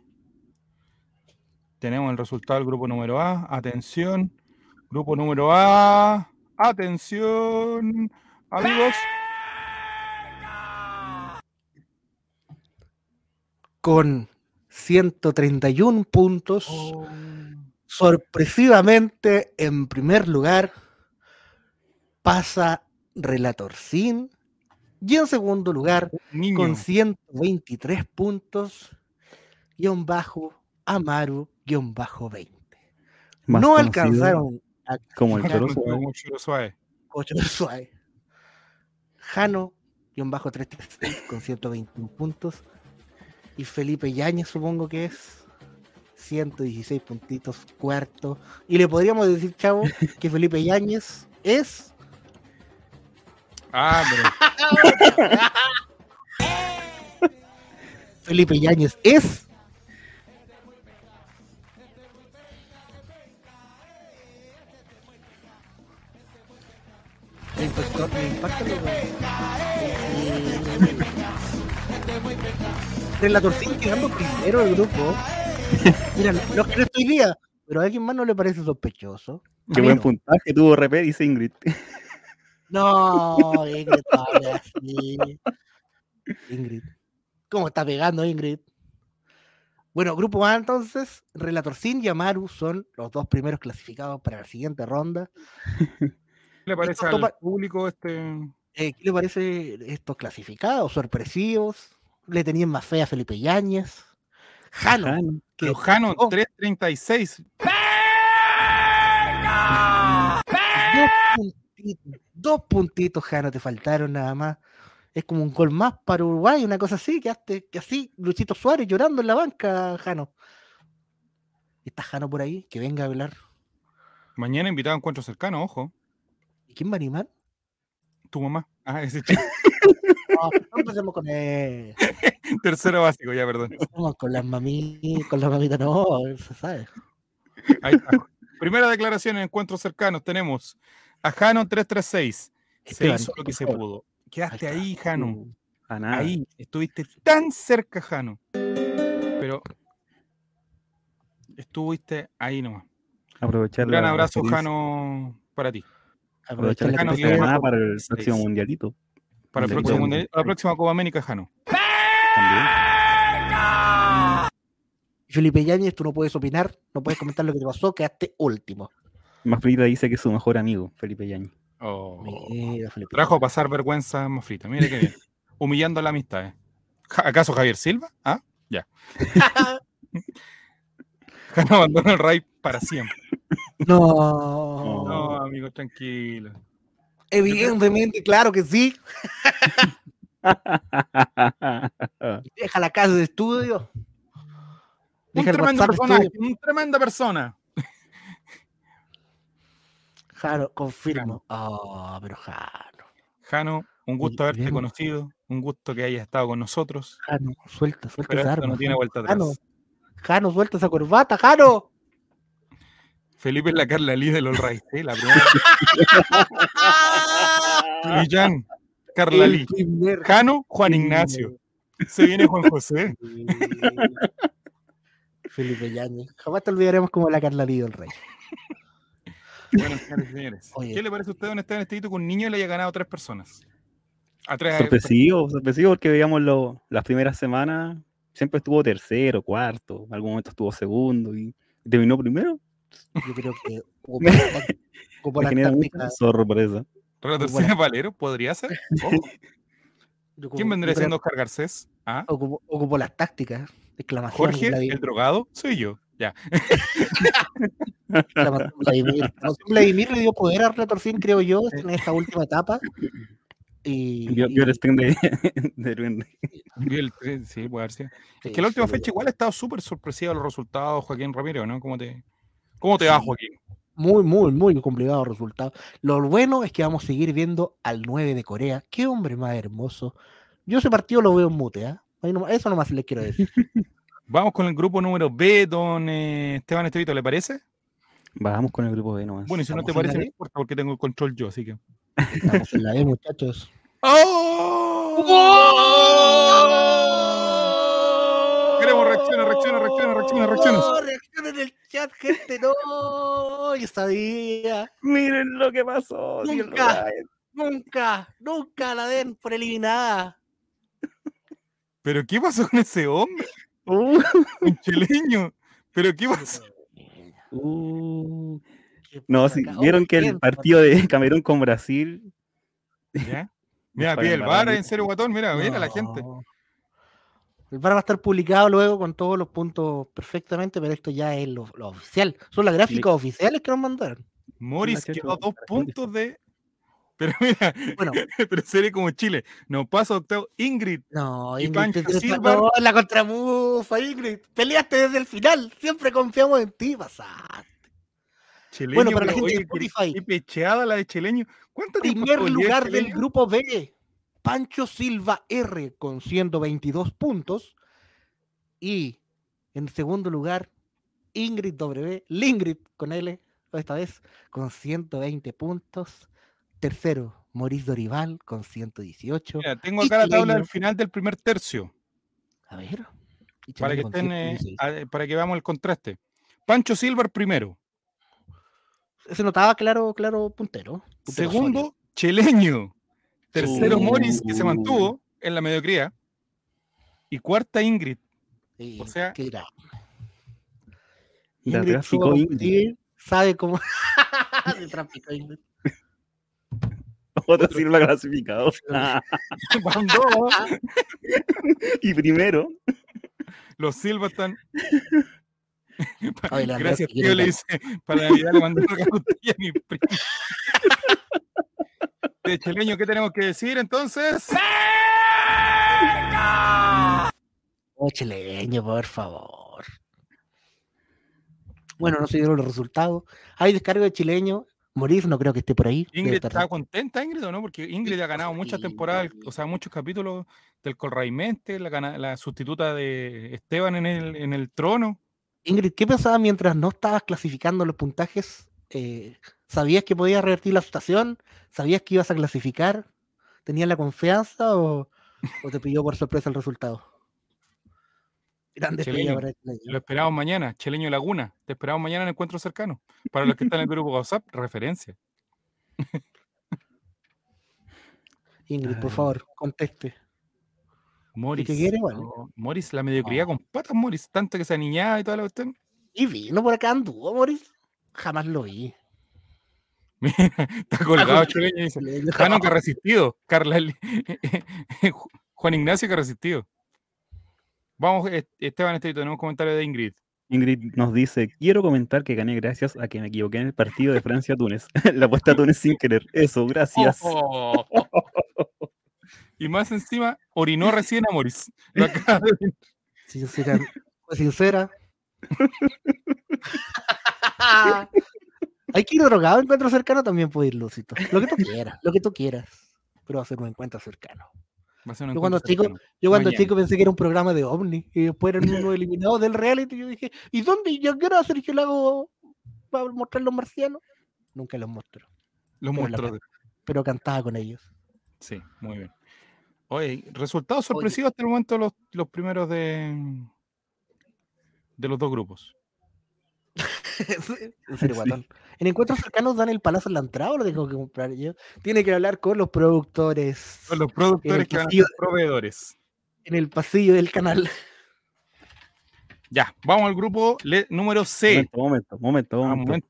[SPEAKER 3] Tenemos el resultado del grupo número A. Atención. Grupo número A. Atención. Amigos.
[SPEAKER 4] con 131 puntos,
[SPEAKER 3] Oh.
[SPEAKER 4] sorpresivamente en primer lugar pasa Relator Sin y en segundo lugar
[SPEAKER 3] Niño.
[SPEAKER 4] con 123 puntos, guion bajo Amaru, guion bajo 20.
[SPEAKER 1] Más
[SPEAKER 4] no alcanzaron a
[SPEAKER 1] Como el Choro
[SPEAKER 3] con-
[SPEAKER 1] Suave.
[SPEAKER 3] Suave.
[SPEAKER 4] Ocho suave. Jano, guion bajo 336 con 121 puntos. Y Felipe Yañez, supongo que es 116 puntitos, cuarto. Y le podríamos decir, chavo, que Felipe Yañez es.
[SPEAKER 3] Ah, pero
[SPEAKER 4] Felipe Yañez es. El impacto, el impacto quedando primero del grupo. Mira, los que no estoy día, pero a alguien más no le parece sospechoso.
[SPEAKER 1] Qué buen puntaje tuvo RP, dice Ingrid.
[SPEAKER 4] No, Ingrid, todavía sí. Ingrid. ¿Cómo está pegando Ingrid? Bueno, grupo A entonces, Relator Sin y Amaru son los dos primeros clasificados para la siguiente ronda.
[SPEAKER 3] ¿qué le parece
[SPEAKER 4] Esto
[SPEAKER 3] al público este?
[SPEAKER 4] Eh, ¿Qué le parece estos clasificados, sorpresivos? Le tenían más fe a Felipe Yáñez. Jano, que
[SPEAKER 3] Lujano
[SPEAKER 4] oh,
[SPEAKER 3] 336.
[SPEAKER 4] dos puntitos, dos puntitos, Jano, te faltaron nada más. Es como un gol más para Uruguay, una cosa así, que, haste- que así, Luchito Suárez llorando en la banca, Jano. ¿Está Jano por ahí? Que venga a hablar.
[SPEAKER 3] Mañana invitado a encuentro cercano, ojo.
[SPEAKER 4] ¿Y quién va a animar?
[SPEAKER 3] Tu mamá. Ah, ese chico.
[SPEAKER 4] No, no empecemos con él.
[SPEAKER 3] Tercero básico, ya, perdón.
[SPEAKER 4] Con las mamitas, con las mamitas, no, se sabe.
[SPEAKER 3] Ahí está. Primera declaración en encuentros cercanos. Tenemos a Jano 336. Se hizo lo que se pudo. Quedaste
[SPEAKER 4] Ahí.
[SPEAKER 1] A nada.
[SPEAKER 3] Ahí. Estuviste tan cerca, Jano. Pero estuviste ahí nomás.
[SPEAKER 1] Aprovechar
[SPEAKER 3] Un gran abrazo, Jano, para ti.
[SPEAKER 1] Aprovechar la
[SPEAKER 3] Jano, que-
[SPEAKER 1] ganada para el próximo mundialito.
[SPEAKER 3] Para el próximo
[SPEAKER 1] bueno.
[SPEAKER 3] mundial- para la próxima Copa América, Jano.
[SPEAKER 4] Felipe Yáñez, tú no puedes opinar, no puedes comentar lo que te pasó, quedaste último.
[SPEAKER 1] Mafrita dice que es su mejor amigo, Felipe Yañez.
[SPEAKER 3] Oh.
[SPEAKER 4] Mira, Felipe.
[SPEAKER 3] Trajo a pasar vergüenza más frita. Mire qué bien. Humillando la amistad. ¿eh? ¿Acaso Javier Silva? ¿Ah? Ya. Jano abandona el Ray para siempre.
[SPEAKER 4] No,
[SPEAKER 3] No, amigo, tranquilo.
[SPEAKER 4] evidentemente, claro que sí. Deja la casa de estudio.
[SPEAKER 3] Un
[SPEAKER 4] Deja
[SPEAKER 3] tremendo personaje,
[SPEAKER 4] estudio.
[SPEAKER 3] una tremenda persona.
[SPEAKER 4] Jano, confirmo. Ah, pero Jano,
[SPEAKER 3] Jano, un gusto haberte
[SPEAKER 4] bien.
[SPEAKER 3] conocido, un gusto que hayas estado con nosotros.
[SPEAKER 4] Jano, suelta, suelta
[SPEAKER 3] Pero
[SPEAKER 4] esa arma.
[SPEAKER 3] no tiene
[SPEAKER 4] Jano.
[SPEAKER 3] vuelta atrás.
[SPEAKER 4] Jano, Jano, suelta esa corbata, Jano.
[SPEAKER 3] Felipe es la Carla Lee Right, ¿eh? la primera. Millán, Carla Lee. Jano, Juan Ignacio. Se viene Juan José.
[SPEAKER 4] Felipe Yañez. Jamás te olvidaremos como la Carla Lee del Rey.
[SPEAKER 3] Bueno, señores y señores.
[SPEAKER 4] Oye.
[SPEAKER 3] ¿Qué le parece a usted, don Esteban Estevito, que un niño le haya ganado a tres personas? A tres.
[SPEAKER 1] Sorpresivo, sorpresivo porque veíamos lo- las primeras semanas, siempre estuvo tercero, cuarto, en algún momento estuvo segundo y terminó primero.
[SPEAKER 4] Yo creo que
[SPEAKER 1] Me
[SPEAKER 4] la
[SPEAKER 1] genera
[SPEAKER 4] táctica-
[SPEAKER 1] mucha sorpresa.
[SPEAKER 3] Relatorcina Valero, podría ser. Ojo. ¿Quién vendría siendo Oscar Garcés? ¿Ah?
[SPEAKER 4] ocupó las tácticas. Exclamación.
[SPEAKER 3] Jorge, el drogado, soy yo. Ya.
[SPEAKER 4] Vladimir. Vladimir le dio poder a Retorcín, creo yo, en esta última etapa. Y,
[SPEAKER 1] Yo, yo el stream de,
[SPEAKER 3] el sí, puede haber Es que la última
[SPEAKER 4] sí,
[SPEAKER 3] fecha igual ha estado súper sorpresiva los resultados, Joaquín Ramírez, ¿no? ¿Cómo te, cómo te va. Joaquín?
[SPEAKER 4] Muy, muy, muy complicado resultado. Lo bueno es que vamos a seguir viendo al 9 de Corea. Qué hombre más hermoso. Yo ese partido lo veo en mute. Ahí nomás- Eso nomás les quiero decir.
[SPEAKER 3] Vamos con el grupo número B, don eh, Esteban Estevito, ¿le parece?
[SPEAKER 1] Vamos con el grupo B nomás.
[SPEAKER 3] Bueno, y si no te parece, no importa porque tengo el control yo, así que.
[SPEAKER 4] Estamos en la B, muchachos.
[SPEAKER 3] ¡Oh! Queremos reacciones, reacciones, reacciones, reacciones, reacciones.
[SPEAKER 4] No, reacciones del chat, gente, no. Yo sabía.
[SPEAKER 1] Miren lo que pasó.
[SPEAKER 4] Nunca. Nunca, nunca la den por eliminada.
[SPEAKER 3] ¿Pero qué pasó con ese hombre?
[SPEAKER 1] Uh,
[SPEAKER 3] Un chileño. ¿Pero qué pasó?
[SPEAKER 1] uh.
[SPEAKER 4] ¿Qué
[SPEAKER 1] No,
[SPEAKER 4] pasa
[SPEAKER 1] si vieron
[SPEAKER 4] Oye,
[SPEAKER 1] que el partido de Camerún con Brasil.
[SPEAKER 3] ¿Ya? Mira, pide el bar, en serio, guatón. Mira, mira la gente.
[SPEAKER 4] No. El VAR va a estar publicado luego con todos los puntos perfectamente, pero esto ya es lo, lo oficial. Son las gráficas oficiales que nos mandaron.
[SPEAKER 3] Morris quedó a dos puntos de. Pero mira,
[SPEAKER 4] Bueno,
[SPEAKER 3] pero sería como Chile. Nos pasa octavo Ingrid.
[SPEAKER 4] no, Ingrid, te-
[SPEAKER 3] Silva.
[SPEAKER 4] no, la contramufa, Ingrid. Peleaste desde el final. Siempre confiamos en ti, pasaste.
[SPEAKER 3] Chileño,
[SPEAKER 4] Bueno, para la gente de
[SPEAKER 3] oye,
[SPEAKER 4] Spotify.
[SPEAKER 3] Qué pecheada la de chileño. ¿Cuánto
[SPEAKER 4] Primer lugar
[SPEAKER 3] de
[SPEAKER 4] del
[SPEAKER 3] Chileño?
[SPEAKER 4] grupo B, Pancho Silva R con 122 puntos. Y en segundo lugar, Ingrid W, Lingrid con L, esta vez con 120 puntos. Tercero, Maurice Dorival con 118.
[SPEAKER 3] Mira, tengo acá la tabla del final del primer tercio.
[SPEAKER 4] A ver.
[SPEAKER 3] Para que, estén, eh,
[SPEAKER 4] 116.
[SPEAKER 3] a- para que veamos el contraste. Pancho Silver primero.
[SPEAKER 4] Se notaba claro, claro, puntero. puntero
[SPEAKER 3] Segundo, Chileño. Tercero,
[SPEAKER 1] Uh.
[SPEAKER 3] Morris, que se mantuvo en la mediocridad. Y cuarta, Ingrid.
[SPEAKER 4] sólido.
[SPEAKER 3] o sea,
[SPEAKER 4] qué Ingrid
[SPEAKER 1] tráfico
[SPEAKER 4] supo
[SPEAKER 1] Ingrid.
[SPEAKER 4] sabe cómo. de tráfico, Ingrid.
[SPEAKER 1] Otro Silva clasificado.
[SPEAKER 3] Van dos.
[SPEAKER 1] y primero.
[SPEAKER 3] Los Silva están.
[SPEAKER 4] Oye,
[SPEAKER 3] Gracias, tío. Le dice: Para Navidad le mandé un regalo a mi primo. De chileño, ¿qué tenemos que decir entonces?
[SPEAKER 4] Oh, chileño, por favor. Bueno, no se dieron los resultados. Hay descargo de chileño. Morir no creo que esté por ahí.
[SPEAKER 3] Ingrid está contenta, Ingrid, o no? Porque Ingrid ha ganado muchas
[SPEAKER 4] Sí.
[SPEAKER 3] temporadas, o sea, muchos capítulos del Colraimente, la, la sustituta de Esteban en el, en el trono.
[SPEAKER 4] Ingrid, ¿qué pensabas mientras no estabas clasificando los puntajes? Eh, ¿Sabías que podías revertir la situación? ¿Sabías que ibas a clasificar? ¿Tenías la confianza o, o te pilló por sorpresa el resultado?
[SPEAKER 3] Cheleño. Lo esperamos mañana, Cheleño Laguna. Te esperamos mañana en encuentro cercano. Para los que están en el grupo WhatsApp, referencia.
[SPEAKER 4] Ingrid, por favor, conteste.
[SPEAKER 3] Morris.
[SPEAKER 4] quiere, igual.
[SPEAKER 3] no, Morris, la mediocridad con patas, Morris. Tanto que se aniñaba y toda la cuestión.
[SPEAKER 4] Y vino por acá anduvo, Boris. Jamás lo vi.
[SPEAKER 3] Mira, está colgado Cheleño y dice.
[SPEAKER 4] Cheleño,
[SPEAKER 3] Ah, no, que ha resistido. Carla, Juan Ignacio que ha resistido. Vamos, eh, Esteban Estevito, tenemos un comentario de Ingrid.
[SPEAKER 1] Ingrid nos dice, quiero comentar que gané gracias a que me equivoqué en el partido de Francia-Túnez. La apuesta a Túnez sin querer. Eso, gracias.
[SPEAKER 3] Oh. Y más encima, orinó recién a de-
[SPEAKER 4] Sincera, sincera. Hay que ir drogado, encuentro cercano también puede ir Lucito. Lo que tú quieras, lo que tú quieras. Pero va a ser un encuentro cercano. Yo cuando chico-. Yo cuando
[SPEAKER 3] Mañana.
[SPEAKER 4] chico pensé que era un programa de ovni y después eran unos eliminados del reality. Yo dije, ¿y dónde? ¿Yo qué hora Sergio Lago va a mostrar los marcianos? Nunca los mostró,
[SPEAKER 3] Los
[SPEAKER 4] Pero
[SPEAKER 3] monstruos.
[SPEAKER 4] pero cantaba con ellos.
[SPEAKER 3] Sí, muy bien. Oye, resultados sorpresivos hasta el momento los, los primeros de, de los dos grupos.
[SPEAKER 4] en serio,
[SPEAKER 1] Sí.
[SPEAKER 4] guatón. En encuentros cercanos dan el palazo en la entrada o lo tengo que comprar yo. Tiene que hablar con los productores
[SPEAKER 3] Son los productores que van a ser proveedores.
[SPEAKER 4] en el pasillo del canal.
[SPEAKER 3] Ya, vamos al grupo número C.
[SPEAKER 1] Momento, momento, momento,
[SPEAKER 3] Ah,
[SPEAKER 1] momento.
[SPEAKER 3] momento.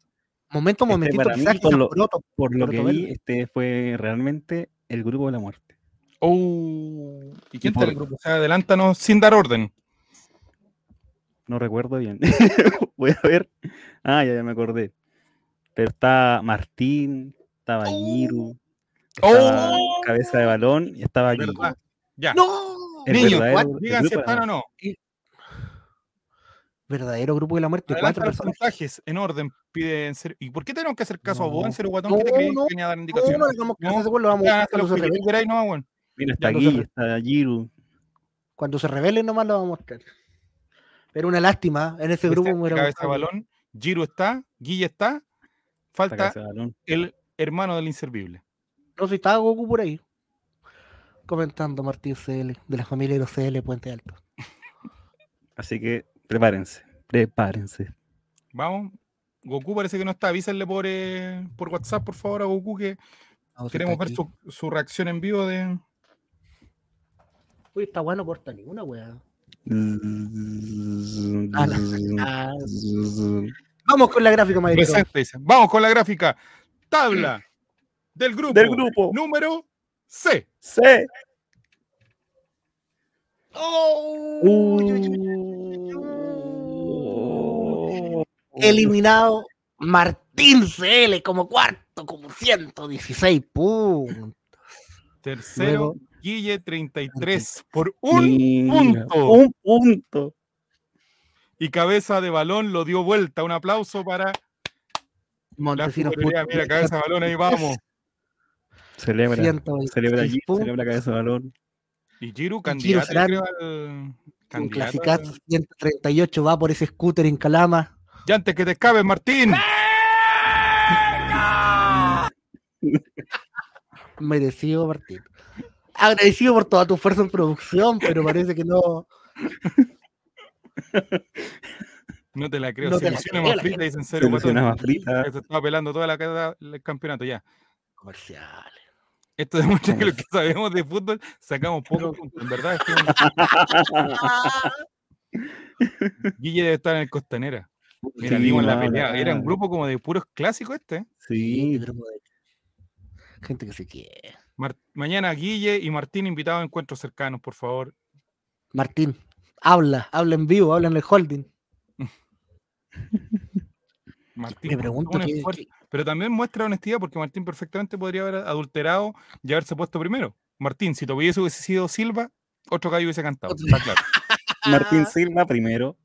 [SPEAKER 4] Momento,
[SPEAKER 1] Este,
[SPEAKER 4] momentito,
[SPEAKER 1] mí,
[SPEAKER 4] quizás,
[SPEAKER 1] por lo-
[SPEAKER 4] poroto.
[SPEAKER 1] Por lo que vi, este fue realmente el grupo de la muerte.
[SPEAKER 3] Oh, ¿Y quién está en el grupo? O sea, adelántanos sin dar orden.
[SPEAKER 1] No recuerdo bien. Voy a ver. Ah, ya, ya me acordé. Pero está Martín, estaba Giru, estaba
[SPEAKER 3] ¡Oh!
[SPEAKER 1] Cabeza de Balón y estaba aquí.
[SPEAKER 3] Ya.
[SPEAKER 4] ¡No!
[SPEAKER 1] El
[SPEAKER 3] Niños, digan si
[SPEAKER 1] grupo de la
[SPEAKER 3] están o no.
[SPEAKER 4] Verdadero grupo de la muerte. Cuatro
[SPEAKER 3] los
[SPEAKER 4] personas.
[SPEAKER 3] puntajes en orden. Pide en serio. ¿Y por qué tenemos que hacer caso a vos,
[SPEAKER 1] No.
[SPEAKER 3] en serio, guatón? ¿Qué te
[SPEAKER 4] No,
[SPEAKER 3] crees
[SPEAKER 4] no,
[SPEAKER 3] que venía a dar
[SPEAKER 4] No,
[SPEAKER 3] indicaciones?
[SPEAKER 4] no
[SPEAKER 3] No,
[SPEAKER 4] a ese güey, lo vamos
[SPEAKER 3] Ya,
[SPEAKER 4] a
[SPEAKER 3] haz
[SPEAKER 4] buscar
[SPEAKER 3] lo
[SPEAKER 4] cuando se
[SPEAKER 3] que tú
[SPEAKER 4] revele.
[SPEAKER 3] queráis, no, weón.
[SPEAKER 1] Mira, está aquí, está Giru.
[SPEAKER 4] Cuando se revele nomás lo vamos a mostrar. Pero una lástima, en ese grupo me
[SPEAKER 3] cabeza de balón. Giro está. Guille está. Falta el hermano del inservible.
[SPEAKER 4] No sé si estaba Goku por ahí. Comentando Martín CL, de la familia de los CL Puente Alto.
[SPEAKER 1] Así que prepárense, prepárense.
[SPEAKER 3] Vamos. Goku parece que no está. Avísenle por, eh, por WhatsApp, por favor, a Goku que queremos ver su, su reacción en vivo de.
[SPEAKER 4] Uy, está bueno, corta ni una weá. Vamos con la gráfica, maestro.
[SPEAKER 3] Vamos con la gráfica. Tabla del grupo.
[SPEAKER 1] Del grupo.
[SPEAKER 3] Número C.
[SPEAKER 1] Sí.
[SPEAKER 4] Oh,
[SPEAKER 1] Uh.
[SPEAKER 4] uy. Eliminado Martín CL como cuarto, como 116 puntos.
[SPEAKER 3] Tercero,
[SPEAKER 4] Luego-
[SPEAKER 3] Guille 33 por un
[SPEAKER 1] Mira,
[SPEAKER 3] punto.
[SPEAKER 1] Un punto.
[SPEAKER 3] y cabeza de balón lo dio vuelta. Un aplauso para
[SPEAKER 4] Montesinos.
[SPEAKER 3] Mira, cabeza de balón, ahí vamos.
[SPEAKER 1] Celebra.
[SPEAKER 4] 126
[SPEAKER 1] Celebra allí, celebra cabeza de balón.
[SPEAKER 3] Y Giru,
[SPEAKER 4] Giro
[SPEAKER 3] candidato, creo, al.
[SPEAKER 4] Un clasicazo
[SPEAKER 3] al-
[SPEAKER 4] 138 va por ese scooter en Calama.
[SPEAKER 3] Ya antes que te escapes, Martín.
[SPEAKER 4] Merecido Martín. Agradecido por toda tu fuerza en producción, pero parece que no.
[SPEAKER 3] No te la creo.
[SPEAKER 4] No
[SPEAKER 3] se más frita, dicen
[SPEAKER 1] Se
[SPEAKER 3] cero
[SPEAKER 1] más frita.
[SPEAKER 3] Se estaba pelando toda la cara del campeonato ya.
[SPEAKER 4] Comerciales.
[SPEAKER 3] Esto demuestra que los que sabemos de fútbol sacamos pocos puntos. En verdad, es que Guille debe estar en el Costanera. Mira,
[SPEAKER 1] Sí,
[SPEAKER 3] vimos la
[SPEAKER 1] no,
[SPEAKER 3] pelea. Era un grupo como de puros clásicos este. ¿eh?
[SPEAKER 1] Sí,
[SPEAKER 4] grupo de gente que se quiere.
[SPEAKER 3] Mar- mañana Guille y Martín invitados a encuentros cercanos, por favor.
[SPEAKER 4] Martín, habla, habla en vivo, habla en el holding.
[SPEAKER 3] Martín,
[SPEAKER 4] Me pregunto
[SPEAKER 3] un
[SPEAKER 4] qué-
[SPEAKER 3] Pero también muestra honestidad porque Martín perfectamente podría haber adulterado y haberse puesto primero. Martín, si tu hubiese hubiese sido Silva, otro gallo hubiese cantado. Está claro.
[SPEAKER 1] Martín Silva primero.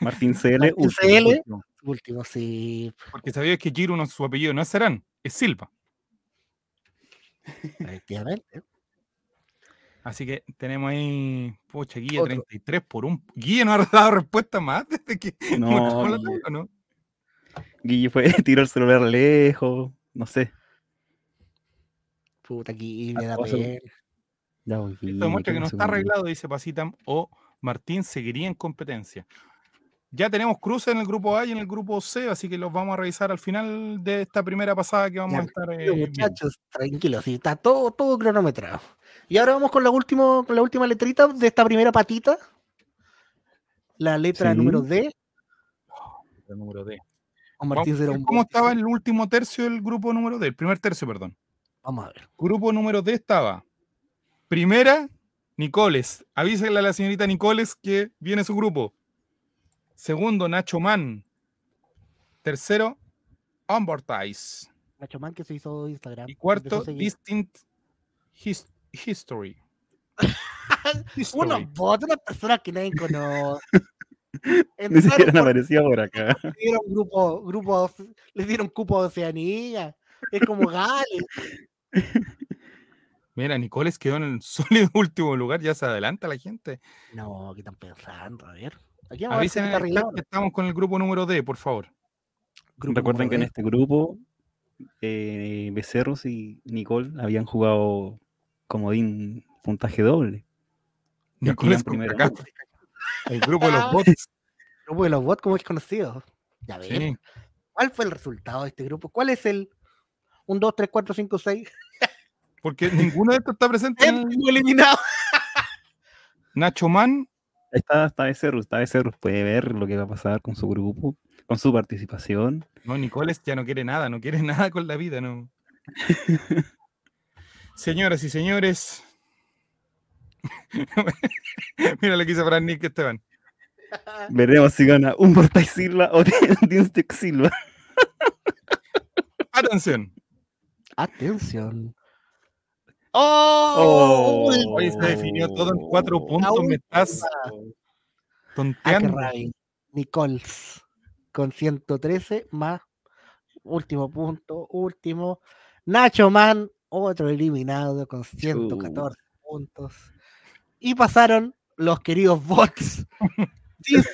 [SPEAKER 1] Martín CL.
[SPEAKER 4] Martín
[SPEAKER 1] último.
[SPEAKER 4] CL.
[SPEAKER 3] Último.
[SPEAKER 4] último, sí.
[SPEAKER 3] Porque sabías que Giro no, su apellido no es Serán, es Silva.
[SPEAKER 4] Efectivamente.
[SPEAKER 3] Así que tenemos ahí, pocha, Guille
[SPEAKER 4] Otro.
[SPEAKER 3] 33 por un. Guille no ha dado respuesta más desde que.
[SPEAKER 1] No, Guille.
[SPEAKER 3] tabla, ¿no?
[SPEAKER 1] Guille fue, tiró el celular lejos. No sé.
[SPEAKER 4] Puta, me da
[SPEAKER 1] Guille,
[SPEAKER 3] Esto demuestra que
[SPEAKER 1] ¿qué
[SPEAKER 3] no está
[SPEAKER 1] Guille?
[SPEAKER 3] arreglado, dice Pasitam, o Martín seguiría en competencia. Ya tenemos cruces en el grupo A y en el grupo C, así que los vamos a revisar al final de esta primera pasada que vamos a estar. eh,
[SPEAKER 4] muchachos, tranquilos, está todo, todo cronometrado. Y ahora vamos con la, último, con la última letrita de esta primera patita. La letra
[SPEAKER 1] Sí.
[SPEAKER 4] número D.
[SPEAKER 3] El número D. Vamos
[SPEAKER 4] Martín Cerón
[SPEAKER 3] ¿Cómo estaba el último tercio del grupo número D? El primer tercio, perdón.
[SPEAKER 4] Vamos a ver.
[SPEAKER 3] Grupo número D estaba. Primera, Nicoles. Avísele a la señorita Nicoles que viene su grupo. Segundo, Nacho Man. Tercero, Unbortize.
[SPEAKER 4] Nacho Man que se hizo Instagram.
[SPEAKER 3] Y cuarto. Distinct His- History. History.
[SPEAKER 4] Unos bots, unas personas que nadie conoce.
[SPEAKER 1] Ni siquiera
[SPEAKER 4] por-
[SPEAKER 1] aparecido por acá.
[SPEAKER 4] le dieron grupo, grupo, les dieron cupo de Oceanía. Es como Gales.
[SPEAKER 3] Mira, Nicoles quedó en el sólido último lugar. Ya se adelanta la gente.
[SPEAKER 4] No, ¿qué están pensando? A ver. Aquí vamos a ver si está
[SPEAKER 3] en el que estamos con el grupo número D, por favor.
[SPEAKER 4] Grupo
[SPEAKER 1] Recuerden que en
[SPEAKER 4] D.
[SPEAKER 1] este grupo eh, Becerros y Nicole habían jugado comodín puntaje doble. Primero.
[SPEAKER 3] contra acá. El grupo de los bots.
[SPEAKER 4] grupo de los bots, como es conocido. Ya ves.
[SPEAKER 3] Sí.
[SPEAKER 4] ¿Cuál fue el resultado de este grupo? ¿Cuál es el 1, 2, 3, 4, 5, 6?
[SPEAKER 3] Porque ninguno de estos está presente. en el-
[SPEAKER 4] eliminado.
[SPEAKER 3] Nacho Man,
[SPEAKER 1] Está, está Becerros, está Becerros, puede ver lo que va a pasar con su grupo, con su participación.
[SPEAKER 3] no, Nicoles ya no quiere nada, no quiere nada con la vida, no. Señoras y señores. Mira lo que hizo Fran Nick Esteban.
[SPEAKER 1] Veremos si gana un Portai Silva o Dinstick Silva.
[SPEAKER 3] Atención.
[SPEAKER 4] Atención. ¡Oh!
[SPEAKER 1] Oh.
[SPEAKER 3] Hoy se definió todo en cuatro puntos.
[SPEAKER 4] última.
[SPEAKER 3] Me estás
[SPEAKER 4] Ah,
[SPEAKER 3] tonteando.
[SPEAKER 4] Nicols con 113 más último punto, último. Nacho Man, otro eliminado con 114 puntos. Y pasaron los queridos bots.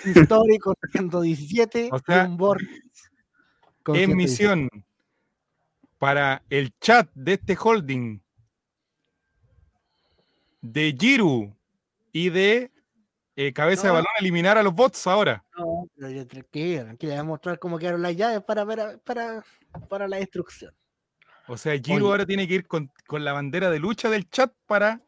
[SPEAKER 4] Story con 117
[SPEAKER 3] O sea,
[SPEAKER 4] y un bot con
[SPEAKER 3] En
[SPEAKER 4] 117.
[SPEAKER 3] misión para el chat de este holding de Giru y de eh, Cabeza de. Balón eliminar a los bots ahora.
[SPEAKER 4] No, pero yo tranquilo, tranquilo, voy a mostrar cómo quedaron las llaves para, para, para, para la destrucción.
[SPEAKER 3] O sea, Giru
[SPEAKER 4] Oye.
[SPEAKER 3] ahora tiene que ir con, con la bandera de lucha del chat para.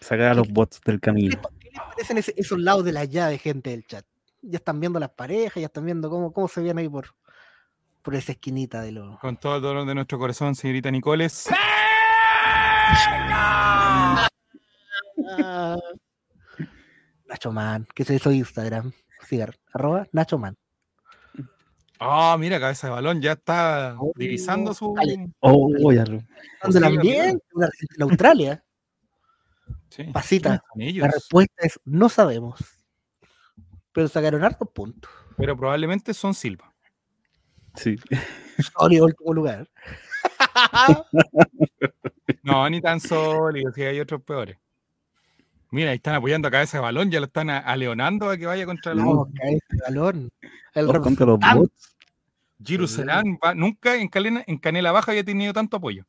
[SPEAKER 1] Sacar a los bots del
[SPEAKER 4] ¿Qué
[SPEAKER 1] camino.
[SPEAKER 4] qué les parecen ese- esos lados de las llaves, gente del chat? Ya están viendo las parejas, ya están viendo cómo, cómo se ven ahí por, por esa esquinita de los.
[SPEAKER 3] Con todo el dolor de nuestro corazón, señorita Nicoles.
[SPEAKER 4] Ah. Nacho Man, que se hizo Instagram. Sigan, arroba Nacho Man.
[SPEAKER 3] Ah, mira, Cabeza de Balón ya está
[SPEAKER 4] Oh,
[SPEAKER 3] divisando su.
[SPEAKER 4] dale.
[SPEAKER 1] Oh, ya lo-
[SPEAKER 4] gente en Australia.
[SPEAKER 3] Sí,
[SPEAKER 4] Pasita. La respuesta es no sabemos. Pero sacaron hartos puntos.
[SPEAKER 3] Pero probablemente son Silva.
[SPEAKER 1] Sí.
[SPEAKER 4] Sólido último lugar.
[SPEAKER 3] No, ni tan sólidos, si hay otros peores. Mira, ahí están apoyando a Cabeza de Balón, ya lo están a- aleonando a que vaya contra los.
[SPEAKER 4] Ese balón. El
[SPEAKER 1] contra los bots.
[SPEAKER 3] Jerusalén va- nunca en, Calena- en Canela Baja había tenido tanto apoyo.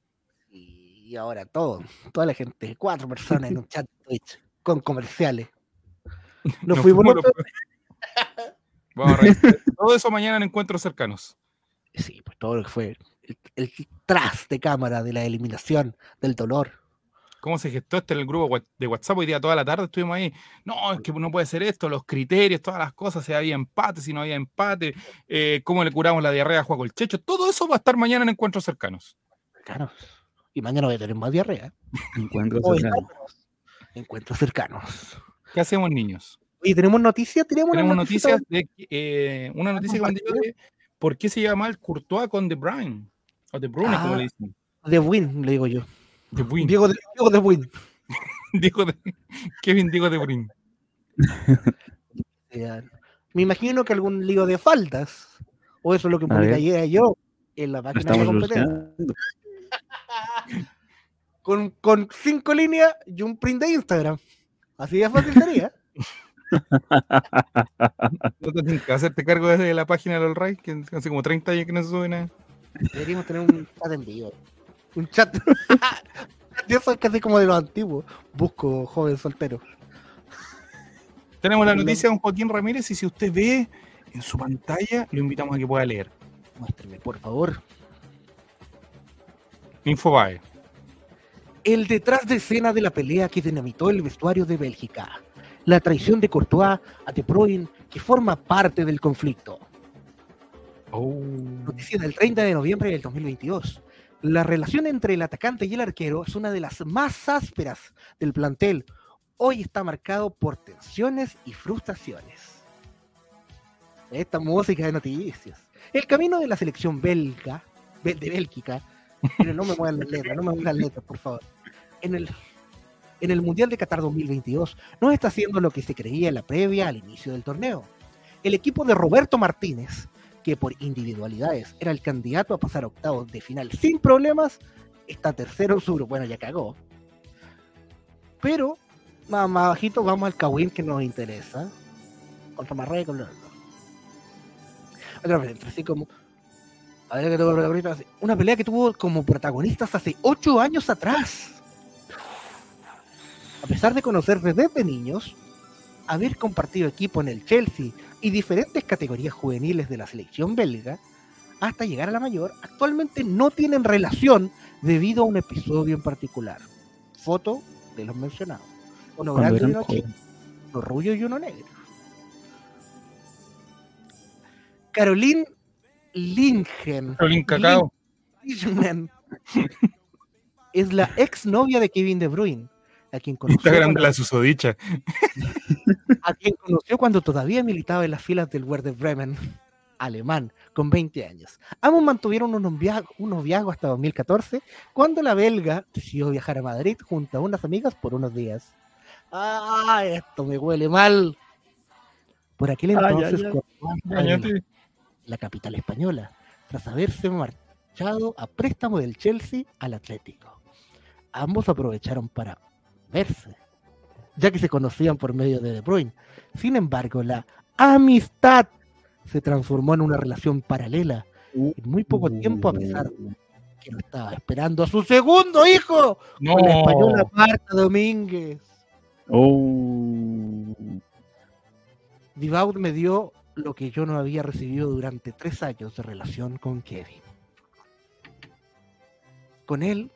[SPEAKER 4] Y ahora todo, toda la gente, cuatro personas en un chat de Twitch con comerciales. Nos
[SPEAKER 3] Nos
[SPEAKER 4] fuimos
[SPEAKER 3] fuimos
[SPEAKER 4] los
[SPEAKER 3] Vamos a todo eso mañana en encuentros cercanos.
[SPEAKER 4] Sí, pues todo lo que fue el, el tras de cámara de la eliminación, del dolor.
[SPEAKER 3] ¿Cómo se gestó esto en el grupo de WhatsApp? Hoy día toda la tarde estuvimos ahí. No, es que no puede ser esto, los criterios, todas las cosas, si había empate, si no había empate, eh, cómo le curamos la diarrea a Juaco el Checho. Todo eso va a estar mañana en encuentros cercanos.
[SPEAKER 4] Claro. Y mañana voy a tener más diarrea.
[SPEAKER 1] Encuentros
[SPEAKER 4] Hoy
[SPEAKER 1] cercanos.
[SPEAKER 4] Encuentros cercanos.
[SPEAKER 3] ¿Qué hacemos, niños?
[SPEAKER 4] Oye, ¿tenemos noticias? ¿Tenemos,
[SPEAKER 3] noticias de que, eh, una noticia que mandé yo de por qué se llama mal Courtois con De Bruyne. O De Bruyne, como
[SPEAKER 4] Ah.
[SPEAKER 3] le dicen.
[SPEAKER 4] De Win, le digo yo.
[SPEAKER 3] De Bruyne.
[SPEAKER 4] Diego de, Diego de Win.
[SPEAKER 3] Diego de, Kevin Diego De Bruyne.
[SPEAKER 4] Me imagino que algún lío de faltas. O eso es lo que
[SPEAKER 1] A
[SPEAKER 4] publicaría yo en la página de competencia. Con, con cinco líneas y un print de Instagram. Así de fácil sería.
[SPEAKER 3] No te tienes que hacerte cargo desde la página del Ray, que hace como 30 años que no se sube nada.
[SPEAKER 4] Deberíamos tener un chat en vivo. Un chat. de eso es casi como de los antiguos. Busco joven soltero.
[SPEAKER 3] Tenemos la noticia de don Joaquín Ramírez y si usted ve en su pantalla, lo invitamos a que pueda leer.
[SPEAKER 4] Muéstreme, por favor.
[SPEAKER 3] Infobae.
[SPEAKER 4] El detrás de escena de la pelea que dinamitó el vestuario de Bélgica. La traición de Courtois a De Bruyne que forma parte del conflicto.
[SPEAKER 3] Oh.
[SPEAKER 4] Noticia del 30 de noviembre del 2022. La relación entre el atacante y el arquero es una de las más ásperas del plantel. Hoy está marcado por tensiones y frustraciones. Esta música de noticias. El camino de la selección belga, be- de Bélgica, pero no me muevan las letras, no me muevan las letras, por favor. En el, en el Mundial de Qatar 2022 no está haciendo lo que se creía en la previa al inicio del torneo. El equipo de Roberto Martínez, que por individualidades era el candidato a pasar octavos de final sin problemas, está tercero en su. Bueno, ya cagó. Pero más, bajito vamos al Kawin que nos interesa. Contra Marruecos. bla, bla. Otra así como. A ver, que así, Una pelea que tuvo como protagonistas hace ocho años atrás. A pesar de conocerse desde niños, haber compartido equipo en el Chelsea y diferentes categorías juveniles de la selección belga, hasta llegar a la mayor, actualmente no tienen relación debido a un episodio en particular. Foto de los mencionados. Uno grande y uno chico, uno rubio y uno negro. Caroline Lingen.
[SPEAKER 3] Caroline Cacao.
[SPEAKER 4] Lingen es la exnovia de Kevin De Bruyne, a quien conoció,
[SPEAKER 3] Instagram de
[SPEAKER 4] cuando,
[SPEAKER 3] la susodicha.
[SPEAKER 4] a quien conoció cuando todavía militaba en las filas del Werder Bremen alemán, con 20 años. Ambos mantuvieron un noviazgo, un noviazgo hasta 2014, cuando la belga decidió viajar a Madrid junto a unas amigas por unos días. ¡Ah, esto me huele mal! Por aquel
[SPEAKER 1] Ay, ay,
[SPEAKER 4] entonces,
[SPEAKER 1] ay.
[SPEAKER 4] La capital española, tras haberse marchado a préstamo del Chelsea al Atlético. Ambos aprovecharon para verse, ya que se conocían por medio de De Bruyne. Sin embargo, la amistad se transformó en una relación paralela en muy poco tiempo, a pesar de que lo estaba esperando a su segundo hijo
[SPEAKER 3] No.
[SPEAKER 4] con la española Marta Domínguez.
[SPEAKER 1] Oh.
[SPEAKER 4] Divaud me dio lo que yo no había recibido durante tres años de relación con Kevin. Con él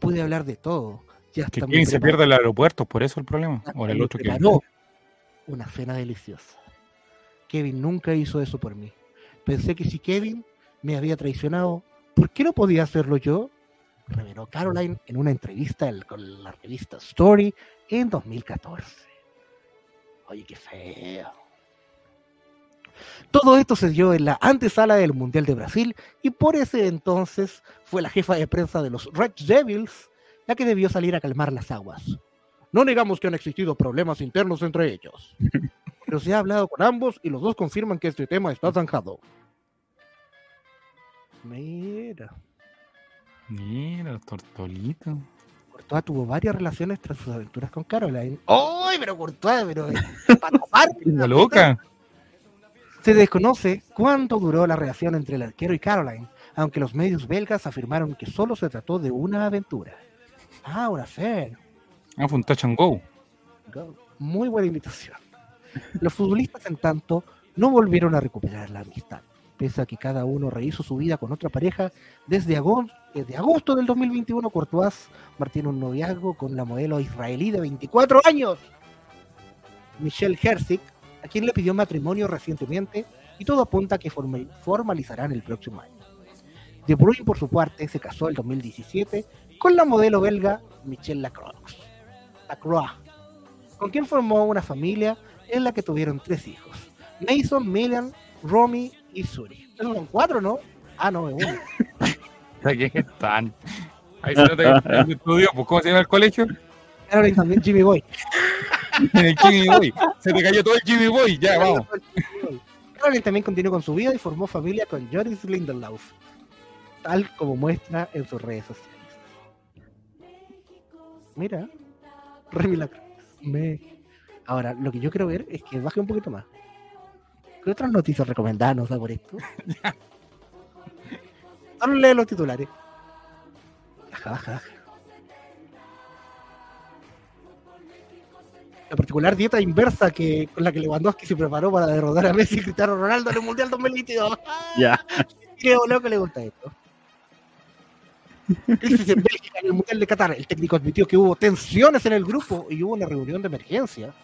[SPEAKER 4] pude hablar de todo. Ya
[SPEAKER 3] Que Kevin se pierde el aeropuerto, por eso el problema. O el otro que.
[SPEAKER 4] preparó una cena deliciosa. Kevin nunca hizo eso por mí. Pensé que si Kevin me había traicionado, ¿por qué no podía hacerlo yo? Reveló Caroline en una entrevista con la revista Story en 2014. Oye, qué feo. Todo esto se dio en la antesala del Mundial de Brasil y por ese entonces fue la jefa de prensa de los Red Devils la que debió salir a calmar las aguas. No negamos que han existido problemas internos entre ellos, pero se ha hablado con ambos y los dos confirman que este tema está zanjado. Mira,
[SPEAKER 3] Mira, los tortolitos.
[SPEAKER 4] Courtois tuvo varias relaciones tras sus aventuras con Caroline. ¡Ay, pero Courtois, pero para tapar,
[SPEAKER 3] La loca.
[SPEAKER 4] Se desconoce cuánto duró la relación entre el arquero y Caroline, aunque los medios belgas afirmaron que solo se trató de una aventura. Ah, una fe.
[SPEAKER 3] Ah, fue un touch and go.
[SPEAKER 4] Go. Muy buena invitación. Los futbolistas, en tanto, no volvieron a recuperar la amistad, pese a que cada uno rehizo su vida con otra pareja. Desde agosto, desde agosto del 2021, Courtois mantiene un noviazgo con la modelo israelí de 24 años, Michelle Herzig, a quien le pidió matrimonio recientemente, y todo apunta a que forma- formalizarán el próximo año. De Bruyne, por su parte, se casó en 2017 con la modelo belga Michelle Lacroix. Lacroix con quien formó una familia en la que tuvieron tres hijos. Mason, Milan, Romy y Suri. Esos son cuatro, ¿no? Ah, no, es uno.
[SPEAKER 3] Aquí están. Ahí se nota que el estudio, pues, ¿cómo se llama el colegio?
[SPEAKER 4] Caroline también, Jimmy Boy.
[SPEAKER 3] El Jimmy Boy. Se te cayó todo el Jimmy Boy. Ya, vamos.
[SPEAKER 4] Caroline también continuó con su vida y formó familia con Joris Lindelof, tal como muestra en sus redes sociales. Mira, re milagro. Me... Ahora, lo que yo quiero ver es que baje un poquito más. ¿Qué otras noticias recomendadas nos da por esto? Solo lee los titulares. Baja, baja, baja. la particular dieta inversa que con la que Lewandowski se preparó para derrotar a Messi y Cristiano Ronaldo en el Mundial 2022.
[SPEAKER 1] Ya.
[SPEAKER 4] Creo loco le gusta esto. Crisis en Bélgica en el Mundial de Qatar. El técnico admitió que hubo tensiones en el grupo y hubo una reunión de emergencia.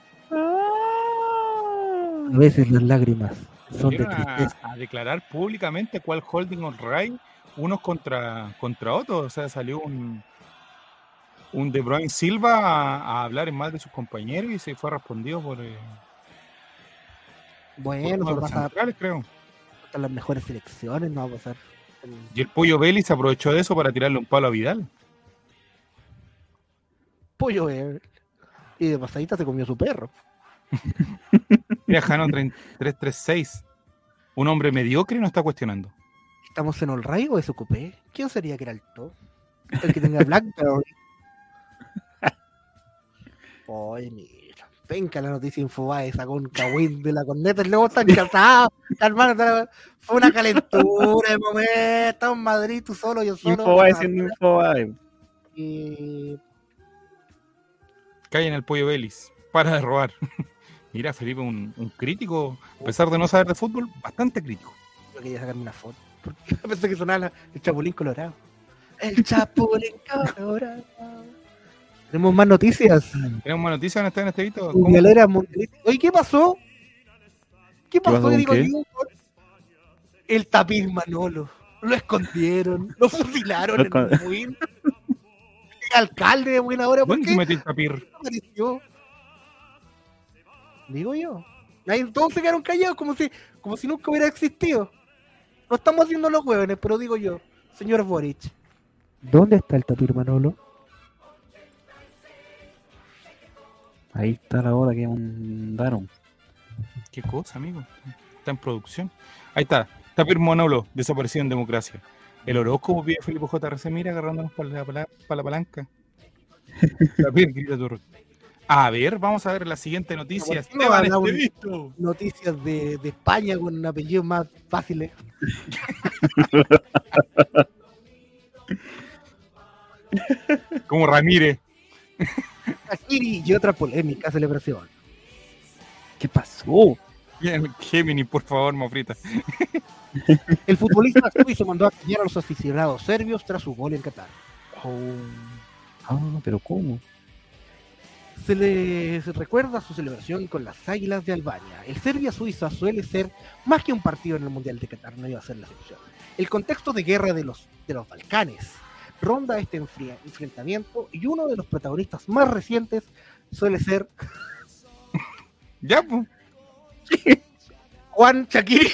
[SPEAKER 4] A veces las lágrimas son de tristeza.
[SPEAKER 3] a, a declarar públicamente cuál holding on Ray unos contra, contra otros. O sea, salió un, un De Bruyne Silva a, a hablar en mal de sus compañeros y se fue respondido por, eh, por
[SPEAKER 4] Bueno, eso
[SPEAKER 3] los
[SPEAKER 4] pasa
[SPEAKER 3] centrales, creo.
[SPEAKER 4] hasta las mejores selecciones, no va a pasar.
[SPEAKER 3] Y el pollo Belli se aprovechó de eso para tirarle un palo a Vidal.
[SPEAKER 4] Pollo eh, Y de pasadita se comió su perro.
[SPEAKER 3] Mira, Jano 336. Un hombre mediocre no está cuestionando.
[SPEAKER 4] ¿Estamos en Ray o es Ocupé? ¿Quién sería que era el top? El que tenga Blackberry. Oye, mira. Venga la noticia Infobae, sacó un cagüín de la corneta y luego están cansados. Hermano, fue una calentura de momento. Estamos en Madrid, tú solo, yo solo.
[SPEAKER 1] Infobae siendo Infobae.
[SPEAKER 4] Y
[SPEAKER 3] Callen el pollo Belis. Para de robar. Mira, Felipe, un, un crítico, a pesar de no saber de fútbol, bastante crítico.
[SPEAKER 4] yo quería sacarme una foto. Porque pensé que sonaba el Chapulín Colorado. El Chapulín Colorado. Tenemos más noticias.
[SPEAKER 3] Tenemos una noticia en este, en este video. ¿Cómo?
[SPEAKER 4] Mundialera mundialista. Oye, ¿qué pasó? ¿Qué pasó?
[SPEAKER 1] pasó
[SPEAKER 4] que
[SPEAKER 1] con
[SPEAKER 4] digo
[SPEAKER 1] qué?
[SPEAKER 4] yo? El tapiz Manolo. Lo escondieron. Lo fusilaron en Buin. El alcalde de Buin ahora, ¿por
[SPEAKER 3] ¿Dónde se metió el tapir?
[SPEAKER 4] apareció? Digo yo. Ahí todos se quedaron callados como si, como si nunca hubiera existido. No estamos haciendo los huevones, pero digo yo, señor Boric. ¿Dónde está el tapir Manolo?
[SPEAKER 1] Ahí está la hora que mandaron.
[SPEAKER 3] ¿Qué cosa, amigo? Está en producción. Ahí está. Tapir Monolo, desaparecido en democracia. El horóscopo pide Felipe JRC, mira, agarrándonos para la, pala- para la palanca. Tapir, grita tu- A ver, vamos a ver la siguiente noticia.
[SPEAKER 4] ¿Por qué no va a
[SPEAKER 3] Esteban
[SPEAKER 4] hablar un-
[SPEAKER 3] Estevito.
[SPEAKER 4] Noticias de, de España con apellidos más fáciles.
[SPEAKER 3] Como Ramírez.
[SPEAKER 4] Shakiri y otra polémica celebración.
[SPEAKER 1] ¿Qué pasó?
[SPEAKER 3] Bien, Gemini, por favor, Mafrita.
[SPEAKER 4] El futbolista suizo mandó a callar a los aficionados serbios tras su gol en Qatar.
[SPEAKER 1] Ah, pero ¿cómo?
[SPEAKER 4] Se les recuerda su celebración con las Águilas de Albania. El Serbia-Suiza suele ser más que un partido en el Mundial de Qatar, no iba a ser la excepción. El contexto de guerra de los, de los Balcanes ronda este enfrentamiento y uno de los protagonistas más recientes suele ser
[SPEAKER 3] Ya, pues.
[SPEAKER 4] Juan Shakiri.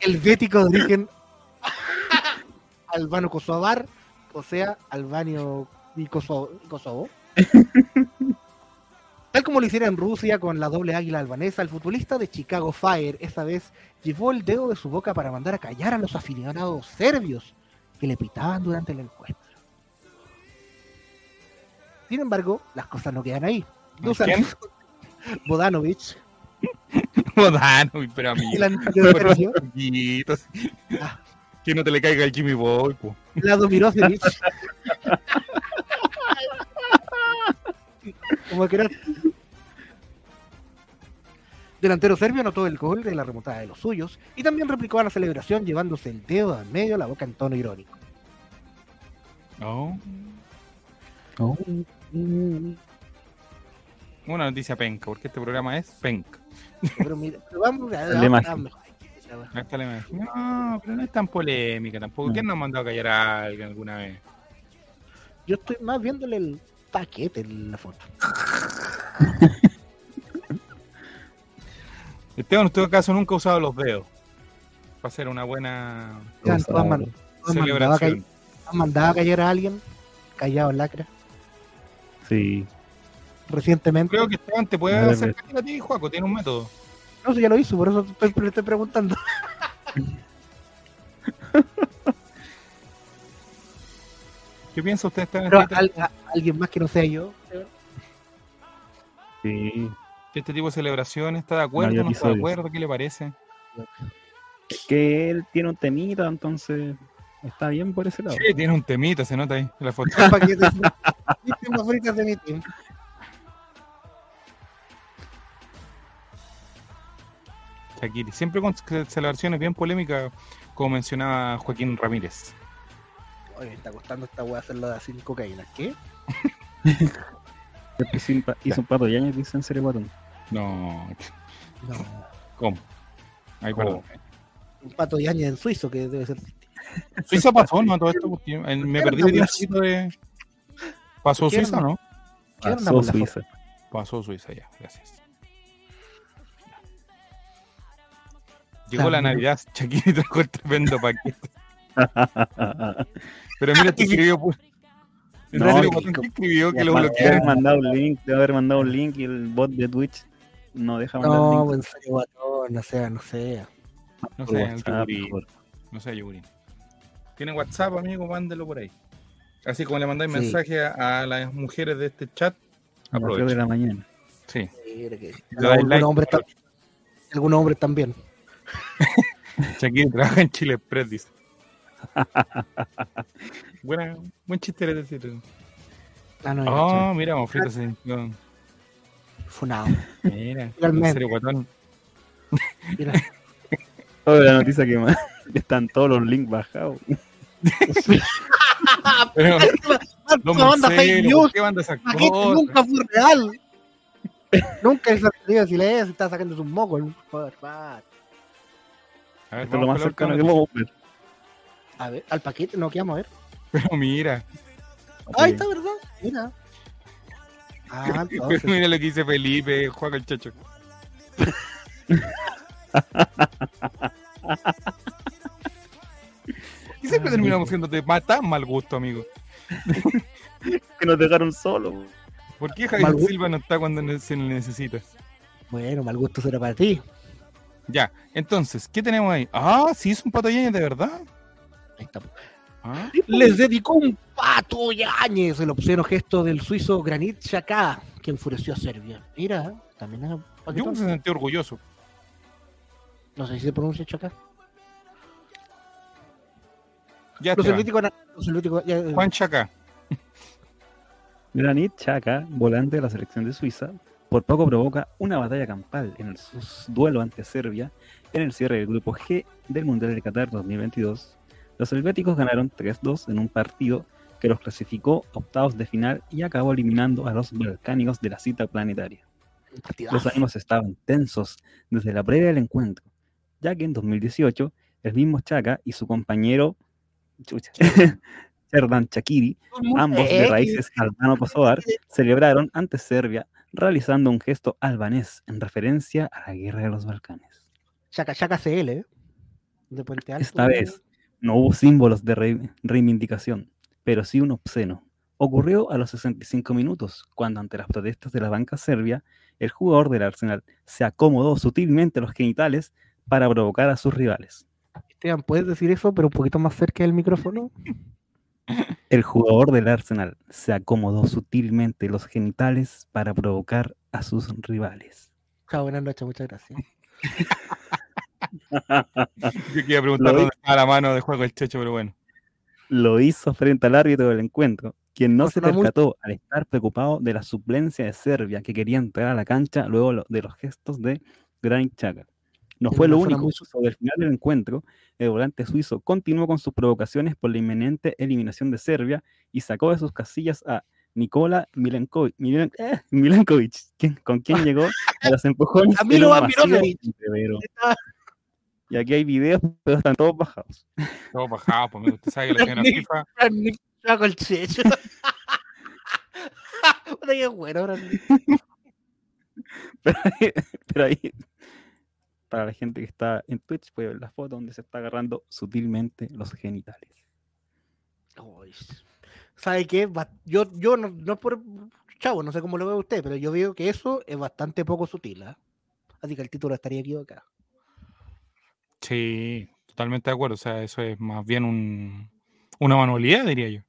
[SPEAKER 4] El bético de origen albano kosovar, o sea, albanio y Kosovo. y Kosovo. Tal como lo hiciera en Rusia con la doble águila albanesa, el futbolista de Chicago Fire esta vez llevó el dedo de su boca para mandar a callar a los aficionados serbios que le pitaban durante el encuentro. Sin embargo, las cosas no quedan ahí. Dusan. Bodanovic,
[SPEAKER 3] Modano, pero a mí.
[SPEAKER 4] el antiguo serbio,
[SPEAKER 3] Poquitos.
[SPEAKER 4] Ah.
[SPEAKER 3] Que no te le caiga el Jimmy Boy, po.
[SPEAKER 4] Lado Mirosevic. Como que era- Delantero serbio anotó el gol de la remontada de los suyos y también replicó a la celebración llevándose el dedo en medio de la boca en tono irónico.
[SPEAKER 3] No.
[SPEAKER 1] Oh,
[SPEAKER 3] Una noticia penca, porque este programa es penca.
[SPEAKER 4] Pero mira, pero vamos a
[SPEAKER 3] la. No, pero no es tan polémica tampoco. ¿Quién nos ha mandado a callar a alguien alguna vez?
[SPEAKER 4] Yo estoy más viéndole el paquete en la foto.
[SPEAKER 3] Esteban, ¿usted acaso nunca ha usado los dedos? Para hacer una buena
[SPEAKER 4] Ya, ¿tú has man- tú has mandado a
[SPEAKER 3] celebración.
[SPEAKER 4] has mandado a callar a alguien callado en lacra
[SPEAKER 1] Sí.
[SPEAKER 4] recientemente?
[SPEAKER 3] Creo que Esteban te puede
[SPEAKER 1] Vale,
[SPEAKER 3] hacer callar a ti, Juaco. Tiene un método.
[SPEAKER 4] No, eso ya lo hizo, por eso estoy- le estoy preguntando.
[SPEAKER 3] ¿Qué piensa usted, Esteban?
[SPEAKER 4] Pero
[SPEAKER 3] Estevito,
[SPEAKER 4] al- a- alguien más que no sea yo.
[SPEAKER 1] Sí.
[SPEAKER 3] Este tipo de celebración está de acuerdo,
[SPEAKER 1] Mario
[SPEAKER 3] no está de acuerdo? ¿Qué le parece?
[SPEAKER 1] Que él tiene un temita, entonces Está bien por ese lado.
[SPEAKER 3] Sí, tiene un temita, se nota ahí en la foto.
[SPEAKER 4] De mi team.
[SPEAKER 3] Shakiri, siempre con celebraciones bien polémicas, como mencionaba Joaquín Ramírez.
[SPEAKER 4] Oye, me está costando esta weá hacerlo de sin cocaína. ¿Qué?
[SPEAKER 1] Hizo un pato yañez, dice en serio.
[SPEAKER 3] No,
[SPEAKER 4] No.
[SPEAKER 3] ¿cómo? Ay,
[SPEAKER 1] ¿Cómo?
[SPEAKER 3] perdón.
[SPEAKER 4] Un pato yaña en suizo que debe ser.
[SPEAKER 3] Suiza pasó, ¿no? Todo esto, me perdí de tiempito de... ¿Pasó
[SPEAKER 4] ¿Qué
[SPEAKER 3] Suiza,
[SPEAKER 4] onda?
[SPEAKER 3] no?
[SPEAKER 4] ¿Qué onda
[SPEAKER 1] Pasó Suiza.
[SPEAKER 3] Pasó Suiza ya, gracias. Llegó la. Navidad, Shakiri trajo el tremendo paquete. Pero mira, te escribió. pu- En
[SPEAKER 1] No,
[SPEAKER 3] escribió que lo bloquearon.
[SPEAKER 1] mandado un link, debe haber mandado un link y el bot de Twitch no deja mandar
[SPEAKER 4] No,
[SPEAKER 1] link
[SPEAKER 4] pues, en serio, guatón, no sea, no sea.
[SPEAKER 3] No
[SPEAKER 1] por
[SPEAKER 3] sé, el
[SPEAKER 1] WhatsApp, por-
[SPEAKER 3] no sé, yogurín. Tiene WhatsApp, amigo, mándelo por ahí. Así como le mandáis
[SPEAKER 4] Sí.
[SPEAKER 3] mensaje a, a las mujeres de este chat,
[SPEAKER 1] a las de la mañana.
[SPEAKER 3] Sí.
[SPEAKER 4] Mira que-
[SPEAKER 3] Le
[SPEAKER 4] Algunos
[SPEAKER 3] like,
[SPEAKER 4] hombres hombres también.
[SPEAKER 3] Shakiri trabaja en Chile Express, dice. Buena, buen chiste eres decir.
[SPEAKER 4] Ah, no,
[SPEAKER 3] Oh, mira, Monfrito se sintió.
[SPEAKER 4] Funado.
[SPEAKER 3] Mira, en
[SPEAKER 4] Finalmente.
[SPEAKER 3] serio, guatón.
[SPEAKER 4] Mira.
[SPEAKER 1] Toda la noticia que más están todos los links bajados.
[SPEAKER 3] Pero,
[SPEAKER 4] No manda fake news.
[SPEAKER 3] ¿por qué manda esas
[SPEAKER 4] Paquete
[SPEAKER 3] cosas?
[SPEAKER 4] nunca fue real. nunca es salido si lees, se está sacando sus mocos.
[SPEAKER 3] A ver,
[SPEAKER 1] Esto es lo
[SPEAKER 3] vamos
[SPEAKER 1] más
[SPEAKER 3] la
[SPEAKER 1] cercano que podemos ver.
[SPEAKER 4] A ver, al paquete, no, que vamos a ver.
[SPEAKER 3] Pero mira,
[SPEAKER 4] Ahí está, ¿verdad? Mira. Ah, entonces.
[SPEAKER 3] mira lo que dice Felipe, Juan el Chacho. Y siempre terminamos siendo de tan mal gusto, amigo.
[SPEAKER 1] Que nos dejaron solos.
[SPEAKER 3] ¿Por qué
[SPEAKER 4] Mal
[SPEAKER 3] Javier. Silva no está cuando se le necesita?
[SPEAKER 4] Bueno, mal gusto será para ti.
[SPEAKER 3] Ya, entonces, ¿qué tenemos ahí? Ah, sí, es un pato Yáñez de verdad.
[SPEAKER 4] Ahí está.
[SPEAKER 3] Ah,
[SPEAKER 4] Les dedicó un pato Yañez, el obsceno gesto del suizo Granit Xhaka, que enfureció a Serbia. Mira, también es
[SPEAKER 3] yo me sentí orgulloso.
[SPEAKER 4] No sé si se pronuncia Xhaka.
[SPEAKER 3] Ya,
[SPEAKER 4] Los
[SPEAKER 3] Esteban.
[SPEAKER 4] helvéticos. Los helvéticos. ya, eh,
[SPEAKER 3] Juan Chaca.
[SPEAKER 1] Granit Xhaka, volante de la selección de Suiza, por poco provoca una batalla campal en el duelo ante Serbia en el cierre del grupo G del Mundial de Qatar 2022. Los helvéticos ganaron 3-2 en un partido que los clasificó a octavos de final y acabó eliminando a los balcánicos de la cita planetaria.
[SPEAKER 4] partidazo.
[SPEAKER 1] Los ánimos estaban tensos desde la previa del encuentro, ya que en 2018 el mismo Chaka y su compañero chucha, Sherdan Chakiri, ambos de raíces albano-kosovar, celebraron ante Serbia realizando un gesto albanés en referencia a la guerra de los Balcanes.
[SPEAKER 4] Chaca Chaca CL, ¿eh? De Puente Alto.
[SPEAKER 1] Esta vez no hubo símbolos de re- reivindicación, pero sí un obsceno. Ocurrió a los 65 minutos, cuando ante las protestas de la banca serbia, el jugador del Arsenal se acomodó sutilmente los genitales para provocar a sus rivales.
[SPEAKER 4] Esteban, ¿puedes decir eso, pero un poquito más cerca del micrófono?
[SPEAKER 1] El jugador del Arsenal se acomodó sutilmente los genitales para provocar a sus rivales.
[SPEAKER 4] Chao, buenas noches, muchas gracias.
[SPEAKER 3] Yo quería preguntar
[SPEAKER 1] Lo
[SPEAKER 3] dónde estaba la mano de juego el Checho, pero bueno.
[SPEAKER 1] Lo hizo frente al árbitro del encuentro, quien no se percató al estar preocupado de la suplencia de Serbia que quería entrar a la cancha luego lo- de los gestos de Granit Xhaka. No fue lo único, sobre el final del encuentro, el volante suizo continuó con sus provocaciones por la inminente eliminación de Serbia y sacó de sus casillas a Nikola Milenkovic, Milen- eh, Milenkovic, quien- con quien llegó a los empujones.
[SPEAKER 4] A
[SPEAKER 1] en
[SPEAKER 4] Milo
[SPEAKER 1] un
[SPEAKER 4] Van
[SPEAKER 1] masivo
[SPEAKER 4] Mirosevic.
[SPEAKER 1] entrevero. Y aquí hay videos, pero están todos bajados.
[SPEAKER 3] Todo bajado, pues. Usted sabe que la señora FIFA.
[SPEAKER 4] Chaco el checho. Que bueno.
[SPEAKER 1] Pero ahí, pero ahí, para la gente que está en Twitch, puede ver la foto donde se está agarrando sutilmente los genitales.
[SPEAKER 4] Uy. ¿Sabe qué? Yo, yo no, no es por chavo, no sé cómo lo ve usted, pero yo veo que eso es bastante poco sutil. ¿ah? Así que el título estaría equivocado.
[SPEAKER 3] Sí, totalmente de acuerdo. O sea, eso es más bien un, una manualidad, diría yo.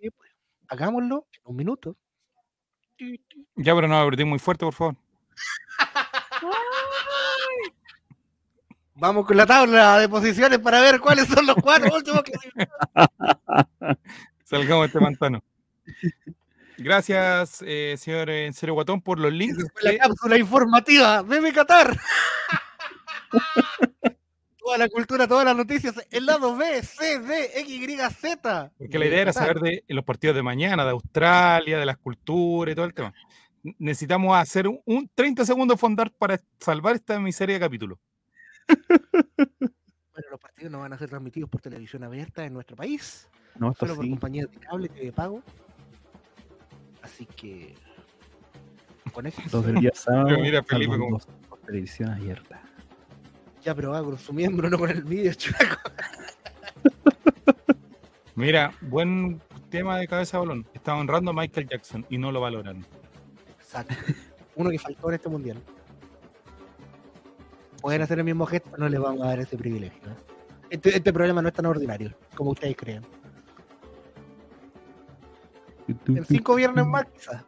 [SPEAKER 4] Sí, pues, Hagámoslo en un minuto.
[SPEAKER 3] Ya, pero no apreté muy fuerte, por favor.
[SPEAKER 4] Vamos con la tabla de posiciones para ver cuáles son los cuatro últimos que
[SPEAKER 3] Salgamos de este pantano. Gracias, eh, señor En Serio Guatón, por los links.
[SPEAKER 4] Esa fue la cápsula informativa. Meme Qatar. toda la cultura, todas las noticias. El lado B, C, D, X, Y, Z.
[SPEAKER 3] Porque la idea era saber de los partidos de mañana, de Australia, de las culturas y todo el tema. Necesitamos hacer un, un 30 segundos fondar para salvar esta miseria de capítulo.
[SPEAKER 4] Bueno, los partidos no van a ser transmitidos por televisión abierta en nuestro país,
[SPEAKER 1] No, esto
[SPEAKER 4] solo por
[SPEAKER 1] sí.
[SPEAKER 4] compañías de cable y de pago. Así que. conéctense.
[SPEAKER 1] Los del día sábado.
[SPEAKER 3] mira, Felipe,
[SPEAKER 1] por televisión abierta.
[SPEAKER 4] Ya, pero va con su miembro, no con el vídeo, chueco.
[SPEAKER 3] Mira, buen tema de cabeza de balón. Está honrando a Michael Jackson y no lo valoran.
[SPEAKER 4] Exacto. Uno que faltó en este mundial. Pueden hacer el mismo gesto, no les vamos a dar ese privilegio. ¿eh? Este, este problema no es tan ordinario como ustedes creen. En cinco viernes más, quizás.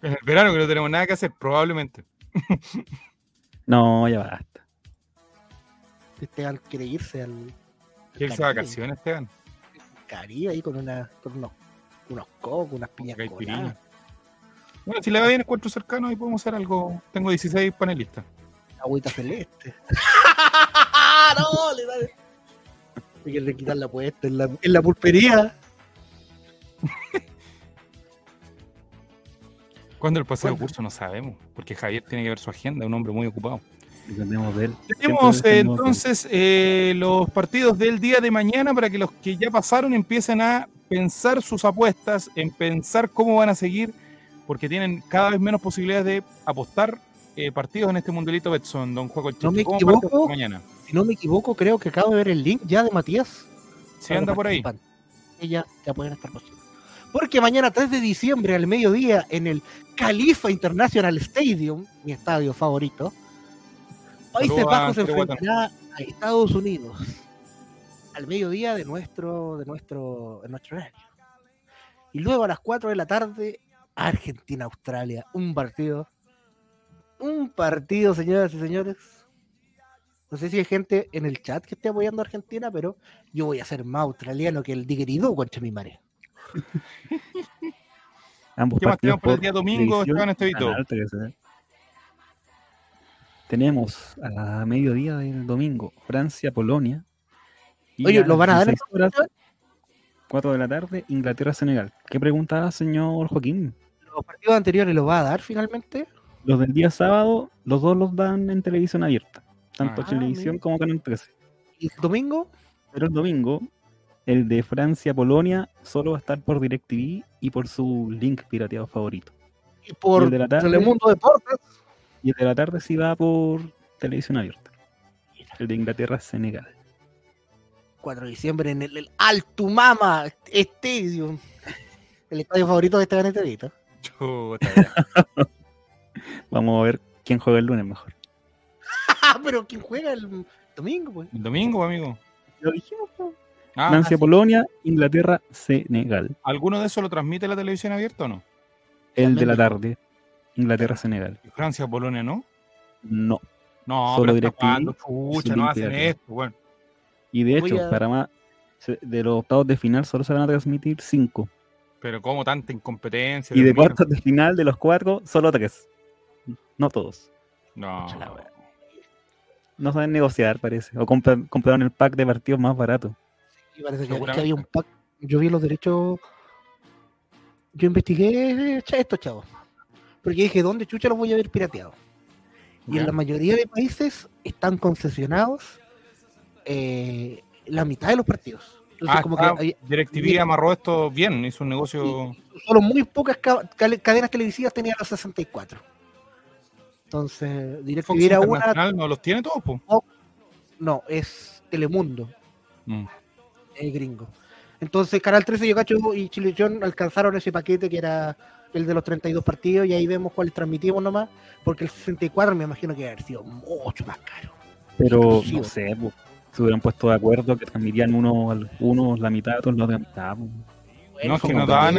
[SPEAKER 3] En el verano que no tenemos nada que hacer, probablemente.
[SPEAKER 1] No, ya
[SPEAKER 4] Esteban quiere irse al
[SPEAKER 3] ¿Qué irse de vacaciones, Esteban?
[SPEAKER 4] Caribe ahí con, una, con unos, unos cocos, unas piñas
[SPEAKER 3] Caipirinha.
[SPEAKER 4] coladas,
[SPEAKER 3] Bueno, si le va bien encuentro cercano, ahí podemos hacer algo. Tengo 16 panelistas.
[SPEAKER 4] agüita celeste. no, le da. Hay que le quitar la puesta en la, en la pulpería.
[SPEAKER 3] ¿Cuándo el paseo de curso? No sabemos, porque Javier tiene que ver su agenda, un hombre muy ocupado.
[SPEAKER 1] Dependemos de él.
[SPEAKER 3] Tenemos eh, entonces eh, los partidos del día de mañana para que los que ya pasaron empiecen a pensar sus apuestas, en pensar cómo van a seguir, porque tienen cada vez menos posibilidades de apostar eh, partidos en este mundialito Betson, don el
[SPEAKER 4] No me
[SPEAKER 3] Checho. ¿Cómo parte
[SPEAKER 4] equivoco.
[SPEAKER 3] mañana?
[SPEAKER 4] Si no me equivoco, creo que acabo de ver el link ya de Matías.
[SPEAKER 3] Si
[SPEAKER 4] para
[SPEAKER 3] anda por ahí.
[SPEAKER 4] Ellas ya pueden estar posibles. Porque mañana 3 de diciembre al mediodía en el Califa International Stadium, mi estadio favorito, Países Bajos se enfrentará a Estados Unidos al mediodía de nuestro, de nuestro, de nuestro horario. Y luego a las 4 de la tarde, Argentina-Australia. Un partido. Un partido, señoras y señores. No sé si hay gente en el chat que esté apoyando a Argentina, pero yo voy a ser más australiano que el digerido contra mi.
[SPEAKER 1] Ambos
[SPEAKER 3] ¿Qué más tenemos para el día domingo, Esteban Estevito?
[SPEAKER 1] Canal 13. Tenemos a mediodía del domingo Francia-Polonia.
[SPEAKER 4] Oye,
[SPEAKER 1] a
[SPEAKER 4] ¿lo van a dar en
[SPEAKER 1] 16 horas, 4 de la tarde, Inglaterra-Senegal. ¿Qué preguntaba, señor Joaquín?
[SPEAKER 4] Los partidos anteriores los va a dar finalmente.
[SPEAKER 1] Los del día sábado, los dos los dan en televisión abierta, tanto
[SPEAKER 3] Ah,
[SPEAKER 1] televisión
[SPEAKER 4] mira.
[SPEAKER 1] como Canal 13.
[SPEAKER 4] Y el domingo,
[SPEAKER 1] Pero el domingo, el de Francia-Polonia solo va a estar por DirecTV y por su link pirateado favorito.
[SPEAKER 4] y por
[SPEAKER 1] ¿Y el de la tarde?
[SPEAKER 4] Telemundo Deportes.
[SPEAKER 1] Y el de la tarde sí va por televisión abierta. El de Inglaterra-Senegal.
[SPEAKER 4] 4 de diciembre en el, el Altumama Stadium. El estadio favorito de Esteban Estevito.
[SPEAKER 3] Chuta, ya.
[SPEAKER 1] Vamos a ver quién juega el lunes mejor.
[SPEAKER 4] Ah, pero ¿quién juega el domingo? Pues?
[SPEAKER 3] El domingo, amigo.
[SPEAKER 1] Lo dijimos. ¿no?
[SPEAKER 3] Ah,
[SPEAKER 1] Francia-Polonia, Inglaterra-Senegal.
[SPEAKER 3] ¿Alguno de esos lo transmite la televisión abierta o no?
[SPEAKER 1] El de la
[SPEAKER 4] mejor.
[SPEAKER 1] Tarde, Inglaterra-Senegal.
[SPEAKER 3] ¿Y Francia, Polonia, no?
[SPEAKER 1] No.
[SPEAKER 3] No,
[SPEAKER 1] Solo
[SPEAKER 3] pero chucha, no hacen esto, bueno.
[SPEAKER 1] Y de
[SPEAKER 4] Voy
[SPEAKER 1] hecho,
[SPEAKER 4] a-
[SPEAKER 1] para más, de los octavos de final solo se van a transmitir cinco.
[SPEAKER 3] Pero como tanta incompetencia.
[SPEAKER 1] Y de cuartos de final de los cuatro, solo tres. No todos.
[SPEAKER 3] No.
[SPEAKER 1] No saben negociar, parece. O compran- compraron el pack de partidos más barato.
[SPEAKER 4] Y parece que, que había un pack. Yo vi los derechos. Yo investigué cha- estos chavos. Porque dije, ¿dónde chucha los voy a ver pirateados? Y en la mayoría de países están concesionados eh, la mitad de los partidos. Entonces,
[SPEAKER 3] Ah,
[SPEAKER 4] como
[SPEAKER 3] ah,
[SPEAKER 4] que hay-
[SPEAKER 3] DirecTV amarró esto bien, hizo un negocio.
[SPEAKER 4] solo muy pocas cadenas televisivas tenían los 64. Entonces, DirecTV era una.
[SPEAKER 3] No los tiene todos, po.
[SPEAKER 4] No, es Telemundo.
[SPEAKER 3] Mm.
[SPEAKER 4] es gringo. Entonces, Canal 13, Yo Cacho y Chilevisión alcanzaron ese paquete que era el de los 32 partidos y ahí vemos cuáles transmitimos nomás, porque el 64 me imagino que debe haber sido mucho más caro.
[SPEAKER 1] Pero no sé, po, se hubieran puesto de acuerdo que transmitían uno, al- uno la mitad, otros la otra mitad. po.
[SPEAKER 3] No, es que no daban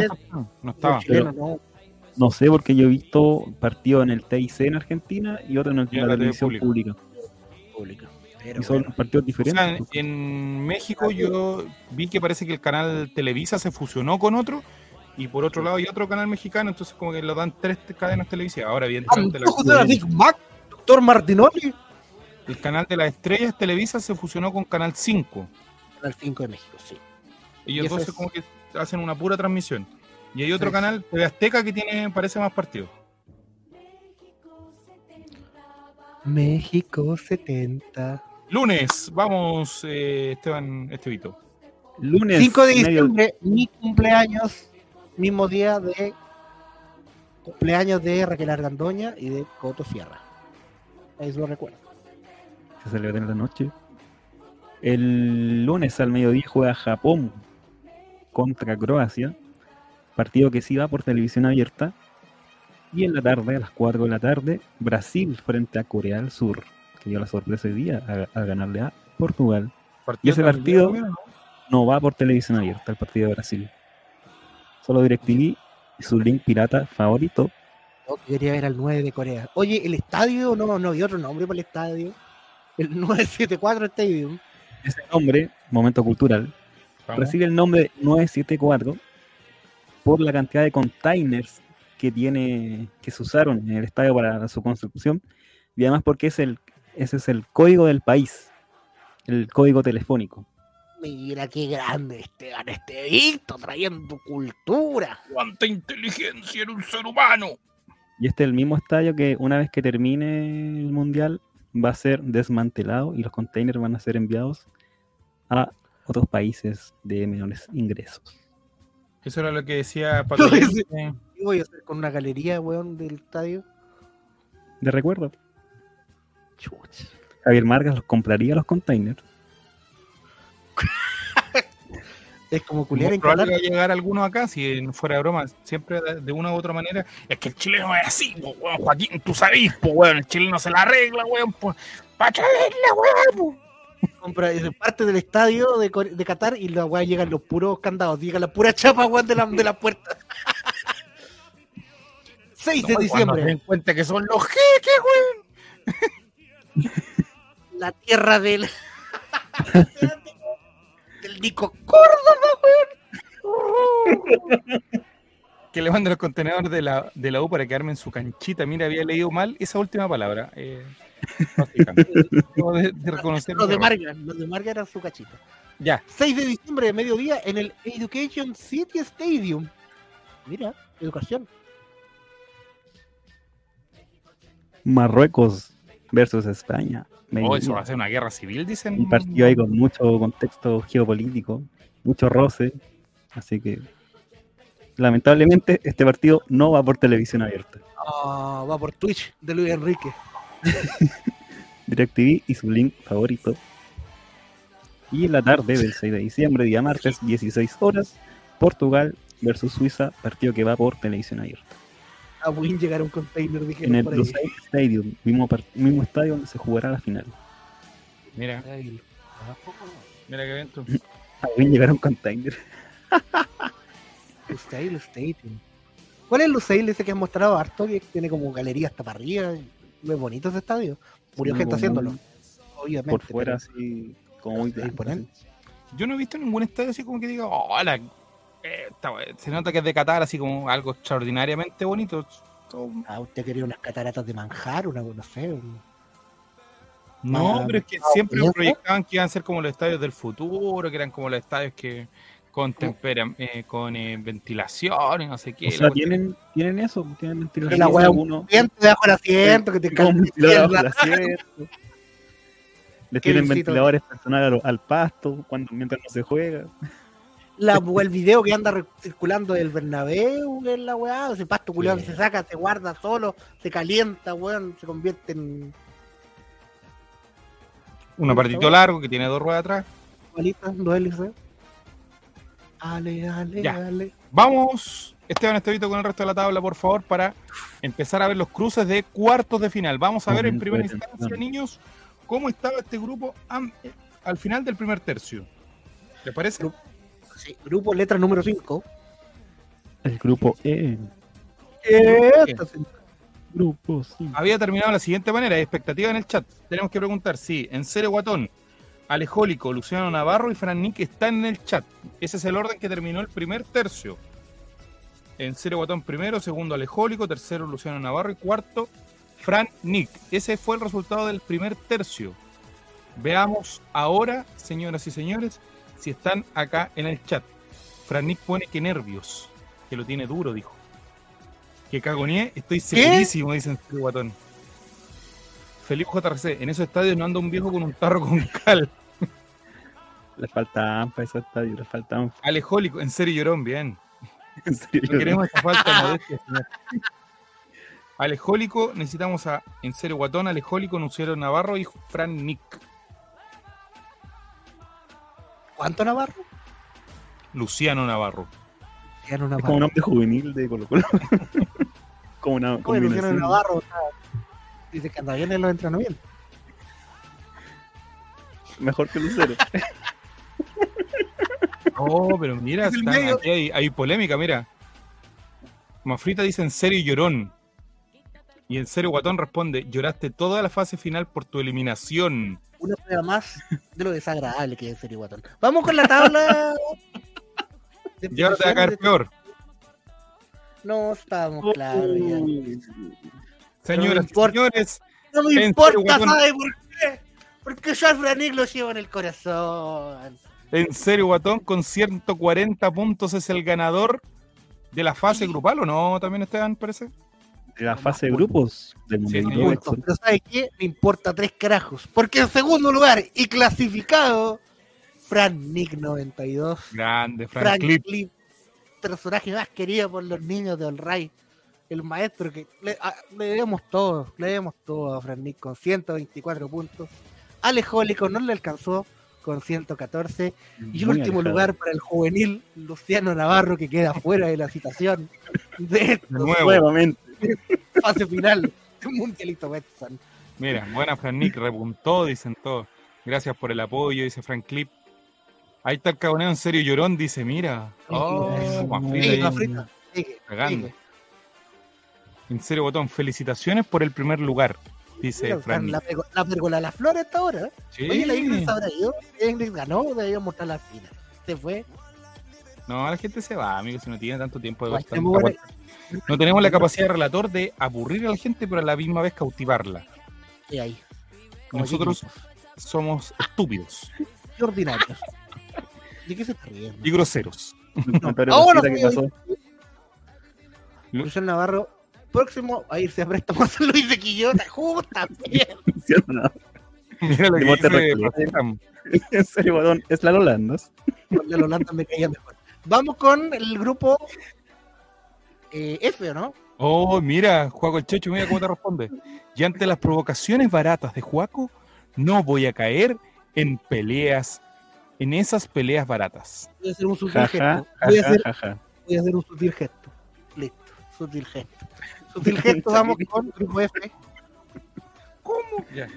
[SPEAKER 3] No estaba.
[SPEAKER 4] Los chilenos no.
[SPEAKER 1] No sé, porque yo he visto partidos en el TIC en Argentina y otro en, el-
[SPEAKER 3] Y en
[SPEAKER 1] la televisión
[SPEAKER 3] pública.
[SPEAKER 1] pública.
[SPEAKER 4] público. Pero
[SPEAKER 1] Y son
[SPEAKER 4] bueno,
[SPEAKER 1] partidos
[SPEAKER 3] O
[SPEAKER 1] diferentes.
[SPEAKER 3] sea,
[SPEAKER 1] pues.
[SPEAKER 3] en México yo vi que parece que el canal Televisa se fusionó con otro y por otro lado hay otro canal mexicano, entonces como que lo dan tres cadenas televisivas. Ahora, la-
[SPEAKER 4] Antojo de la Big Mac, doctor Martinoli.
[SPEAKER 3] el canal de las estrellas Televisa se fusionó con Canal 5.
[SPEAKER 4] Canal 5 de México, sí. Y
[SPEAKER 3] Ellos
[SPEAKER 4] eso
[SPEAKER 3] dos
[SPEAKER 4] es-
[SPEAKER 3] como que hacen una pura transmisión. Y hay otro
[SPEAKER 4] Sí.
[SPEAKER 3] canal, TV Azteca, que tiene, parece más partidos.
[SPEAKER 4] México 70.
[SPEAKER 3] Lunes, vamos, eh, Esteban Estevito.
[SPEAKER 1] Lunes.
[SPEAKER 4] 5 de
[SPEAKER 1] medio-
[SPEAKER 4] diciembre, mi cumpleaños, mismo día de cumpleaños de Raquel Argandoña y de Coto Sierra. Ahí se lo recuerdo.
[SPEAKER 1] se celebra en la noche. El lunes al mediodía juega Japón contra Croacia, partido que sí va por televisión abierta. Y en la tarde, a las 4 de la tarde, Brasil frente a Corea del Sur, que dio la sorpresa hoy día a, a ganarle a Portugal. Y ese partido-.
[SPEAKER 3] No
[SPEAKER 1] va por televisión abierta el partido de Brasil. Solo DirecTV y su link pirata favorito.
[SPEAKER 4] Yo quería ver al 9 de Corea. Oye, el estadio, no, no había otro nombre para el estadio. El 974 Stadium.
[SPEAKER 1] Ese nombre, momento cultural,
[SPEAKER 3] Vamos.
[SPEAKER 1] recibe el nombre de 974 por la cantidad de containers que tiene que se usaron en el estadio para su construcción y además porque es el ese es el código del país el código telefónico
[SPEAKER 4] Mira qué grande Esteban Estevito, trayendo cultura.
[SPEAKER 3] ¡Cuánta inteligencia en un ser humano!
[SPEAKER 1] y este es el mismo estadio que una vez que termine el mundial va a ser desmantelado y los containers van a ser enviados a otros países de menores ingresos
[SPEAKER 3] Eso era lo que decía Luis,
[SPEAKER 4] ¿Qué voy a hacer con una galería, weón, del estadio?
[SPEAKER 1] de recuerdo
[SPEAKER 4] Chuch.
[SPEAKER 1] Javier Margas los compraría los containers
[SPEAKER 4] Es como culiar en
[SPEAKER 3] probable va a llegar alguno acá, si fuera de broma, siempre de, una u otra manera. Es que el chileno es así, po, weón, Joaquín, tú sabís, po, weón, el chileno se la arregla, weón, pues, para traerla, weón. po.
[SPEAKER 4] compra parte del estadio de, Qatar y la weá llegan los puros candados, llegan la pura chapa weón, de la, de la puerta. 6 de
[SPEAKER 3] No,
[SPEAKER 4] diciembre,
[SPEAKER 3] den cuenta que son los jeques, weón.
[SPEAKER 4] la tierra del. del Nico Córdoba,
[SPEAKER 3] Que le manden los contenedores de la, de la U para que armen su canchita. Mira, había leído mal esa última palabra. Eh. Debo de, de reconocer
[SPEAKER 4] Los de
[SPEAKER 3] mi error.
[SPEAKER 4] Marga, los de Marga eran su cachita.
[SPEAKER 3] Ya,
[SPEAKER 4] 6 de diciembre de mediodía en el Education City Stadium. Mira, educación.
[SPEAKER 1] Marruecos versus España
[SPEAKER 3] oh, eso va a ser una guerra civil, dicen.
[SPEAKER 1] un partido ahí con mucho contexto geopolítico, mucho roce, así que lamentablemente este partido no va por televisión abierta.
[SPEAKER 4] Ah, va por Twitch de Luis Enrique.
[SPEAKER 1] DirecTV y su link favorito. Y en la tarde del 6 de diciembre, día martes, 16 horas, Portugal versus Suiza, partido que va por televisión abierta.
[SPEAKER 4] A Win llegar a un container, dije.
[SPEAKER 1] En el
[SPEAKER 4] por ahí.
[SPEAKER 1] Lusail Stadium, mismo, estadio donde se jugará la final.
[SPEAKER 3] Mira, mira qué evento.
[SPEAKER 1] A Win llegará un container.
[SPEAKER 4] Lusail Stadium. ¿Cuál es el Lusail ese que has mostrado harto? Que tiene como galería hasta para arriba. Muy bonito ese estadio. Murió
[SPEAKER 1] Sí,
[SPEAKER 4] gente haciéndolo,
[SPEAKER 1] un-
[SPEAKER 4] obviamente.
[SPEAKER 1] Por fuera,
[SPEAKER 4] pero-
[SPEAKER 1] así, como muy.
[SPEAKER 3] Yo no he visto ningún estadio así como que diga, hola. se nota que es de Qatar, así como algo extraordinariamente bonito.
[SPEAKER 4] Ah, usted quería unas cataratas de manjar, una, no sé. un-
[SPEAKER 3] No, pero es que siempre proyectaban que iban a ser como los estadios del futuro, que eran como los estadios que con tempera, eh, con eh, ventilación y no sé qué.
[SPEAKER 1] O sea, tienen, tienen eso, tienen ventilación.
[SPEAKER 4] La
[SPEAKER 1] algunos-
[SPEAKER 4] Asiento debajo del asiento, que te
[SPEAKER 1] asiento. Les tienen ventiladores personales al, al pasto cuando, mientras no se juega.
[SPEAKER 4] La, el video que anda circulando del Bernabéu, que es la weá, ese pasto culiado
[SPEAKER 3] Sí.
[SPEAKER 4] que se saca, se guarda solo, se calienta, weón, se convierte en
[SPEAKER 3] Un apartito largo que tiene dos ruedas atrás.
[SPEAKER 4] dos hélices. Ale, ale,
[SPEAKER 3] Ya.
[SPEAKER 4] ale.
[SPEAKER 3] Vamos, Esteban Estevito, con el resto de la tabla, por favor, para empezar a ver los cruces de cuartos de final. Vamos a ver en primera instancia, niños, cómo estaba este grupo am- al final del primer tercio. ¿Les parece?
[SPEAKER 4] Sí, grupo letra número 5.
[SPEAKER 1] El grupo E. grupos. sí.
[SPEAKER 3] había terminado de la siguiente manera, hay expectativa en el chat. Tenemos que preguntar si en serio Guatón, Alejólico, Luciano Navarro y Fran Nick están en el chat. Ese es el orden que terminó el primer tercio. En serio Guatón primero, segundo Alejólico, tercero Luciano Navarro y cuarto Fran Nick. Ese fue el resultado del primer tercio. Veamos ahora, señoras y señores, si están acá en el chat. Fran Nick pone que nervios, que lo tiene duro, dijo. Que cagoné, estoy segurísimo, dicen Serio Guatón. Felipe JRC, en esos estadios no anda un viejo con un tarro con cal.
[SPEAKER 1] Le falta AMPA a esos estadios, le falta AMPA.
[SPEAKER 3] Alejólico, en serio llorón, bien.
[SPEAKER 1] En serio.
[SPEAKER 3] No queremos esa falta de modestia, señor. Alejólico, necesitamos a En serio Guatón, Alejólico, Luciano Navarro y Fran Nick.
[SPEAKER 4] ¿Cuánto Navarro?
[SPEAKER 3] Luciano Navarro.
[SPEAKER 4] Luciano
[SPEAKER 1] Es
[SPEAKER 4] Navarro.
[SPEAKER 1] como un nombre juvenil de Colo Colo. como una
[SPEAKER 4] Oye, Luciano. Navarro o sea, dice que anda bien en los entrenamientos.
[SPEAKER 1] Mejor que Lucero.
[SPEAKER 3] Oh, pero mira,
[SPEAKER 4] Es medio.
[SPEAKER 3] aquí hay, hay polémica, mira. Mafrita dice en serio llorón. Y en serio Guatón responde, lloraste toda la fase final por tu eliminación.
[SPEAKER 4] Una prueba más de lo desagradable que es ser Guatón. Vamos con la tabla.
[SPEAKER 3] Y ahora te va a caer peor.
[SPEAKER 4] No, estábamos claros.
[SPEAKER 3] Señoras y
[SPEAKER 4] importa.
[SPEAKER 3] señores,
[SPEAKER 4] No me
[SPEAKER 3] En
[SPEAKER 4] importa,
[SPEAKER 3] serio.
[SPEAKER 4] ¿sabe por qué? Porque yo al Franic lo llevo en el corazón.
[SPEAKER 3] en serio Guatón con 140 puntos es el ganador de la fase grupal, ¿o no? También Esteban, parece.
[SPEAKER 1] De la fase de grupos del Mundial.
[SPEAKER 3] sí.
[SPEAKER 4] Pero ¿sabe qué? Me importa tres carajos. Porque en segundo lugar y clasificado, Fran Nick 92.
[SPEAKER 3] Grande, Frank
[SPEAKER 4] Frank
[SPEAKER 3] Clip.
[SPEAKER 4] Clip, personaje más querido por los niños de All Right. El maestro que le, a- le debemos todo, le debemos todo a Fran Nick con 124 puntos. Alejólico no le alcanzó con 114. Y último
[SPEAKER 1] alejado.
[SPEAKER 4] lugar para el juvenil Luciano Navarro que queda fuera de la citación de
[SPEAKER 3] De
[SPEAKER 4] esta
[SPEAKER 3] nuevo.
[SPEAKER 1] Nuevamente.
[SPEAKER 4] fase final Mundialito Betson.
[SPEAKER 3] Mira, buena Frank Nick, repuntó, dicen todos. Gracias por el apoyo, dice Frank Clip. Ahí está el caboneo en serio llorón, dice, mira. Oh, Cagando.
[SPEAKER 4] sigue.
[SPEAKER 3] En serio, botón, felicitaciones por el primer lugar, dice
[SPEAKER 4] Mira,
[SPEAKER 3] Frank
[SPEAKER 4] La, la pergola a la flor hasta ahora.
[SPEAKER 3] Sí.
[SPEAKER 4] Oye, la Ingrid habrá ido. La Ingrid ganó, debió mostrar la final. Se fue.
[SPEAKER 3] No, la gente se va, amigo, si no tiene tanto tiempo de ver
[SPEAKER 4] buena.
[SPEAKER 3] vuelta. No tenemos la capacidad de relator de aburrir a la gente, pero a la misma vez cautivarla.
[SPEAKER 4] Y ahí. Como
[SPEAKER 3] Nosotros somos estúpidos
[SPEAKER 4] Qué ordinarios. ¿De qué se está riendo?
[SPEAKER 3] y groseros.
[SPEAKER 1] Una peor
[SPEAKER 4] Ahora sí,
[SPEAKER 1] pasó.
[SPEAKER 4] Luciano Navarro, próximo a irse a préstamo a San Luis de Quillota. Justa.
[SPEAKER 1] No.
[SPEAKER 3] Mira lo que dice.
[SPEAKER 1] En serio, Guadón, es la Lolandas.
[SPEAKER 4] La Holanda me caía mejor. Vamos con el grupo eh, F, ¿o no?
[SPEAKER 3] Oh, mira, Juaco el Checho, mira cómo te responde. Y ante las provocaciones baratas de Juaco, no voy a caer en peleas, en esas peleas baratas.
[SPEAKER 4] Voy a hacer un sutil gesto. Voy a hacer, voy a hacer un sutil gesto. Listo, sutil gesto. Sutil gesto, vamos con grupo F.
[SPEAKER 3] ¿Cómo? Ya.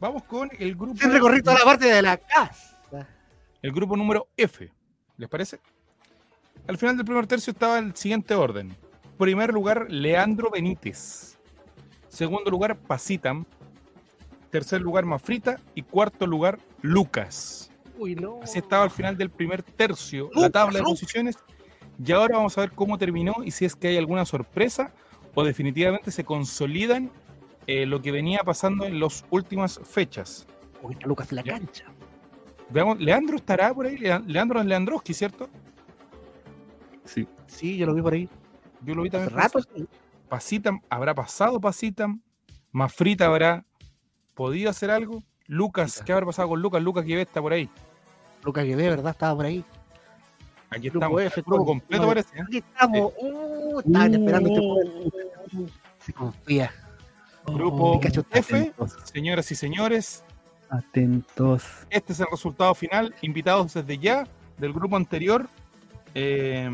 [SPEAKER 3] Vamos con el grupo,
[SPEAKER 4] Sin recorrer toda la parte de la casa.
[SPEAKER 3] el grupo número F. ¿Les parece? Al final del primer tercio estaba el siguiente orden. Primer lugar, Leandro Benítez. Segundo lugar, Pasitam. Tercer lugar, Mafrita. Y cuarto lugar, Lucas.
[SPEAKER 4] Uy, no.
[SPEAKER 3] Así estaba al final del primer tercio la tabla de posiciones. Y ahora vamos a ver cómo terminó y si es que hay alguna sorpresa o definitivamente se consolidan eh, lo que venía pasando en las últimas fechas.
[SPEAKER 4] Está Lucas en la cancha.
[SPEAKER 3] Veamos, Leandro estará por ahí, Lea- Leandro Leandroski, ¿cierto?
[SPEAKER 1] Sí.
[SPEAKER 4] Sí, yo lo vi por ahí.
[SPEAKER 3] Yo lo vi
[SPEAKER 4] Hace
[SPEAKER 3] también.
[SPEAKER 4] rato. sí.
[SPEAKER 3] Pasitam, ¿habrá pasado Pasitam? Mafrita habrá podido hacer algo. Lucas, ¿qué habrá pasado con Lucas? Lucas que está por ahí.
[SPEAKER 4] Lucas que ve, ¿verdad? Estaba por ahí.
[SPEAKER 3] Aquí
[SPEAKER 4] Grupo
[SPEAKER 3] estamos.
[SPEAKER 4] F,
[SPEAKER 3] el grupo completo
[SPEAKER 4] no,
[SPEAKER 3] parece. ¿eh?
[SPEAKER 4] Aquí estamos. Uh, estaban esperando este. Se confía.
[SPEAKER 3] Grupo
[SPEAKER 4] Pikachu,
[SPEAKER 3] F,
[SPEAKER 1] Atentos,
[SPEAKER 3] señoras y señores,
[SPEAKER 1] atentos.
[SPEAKER 3] Este es el resultado final. Invitados desde ya del grupo anterior. Eh,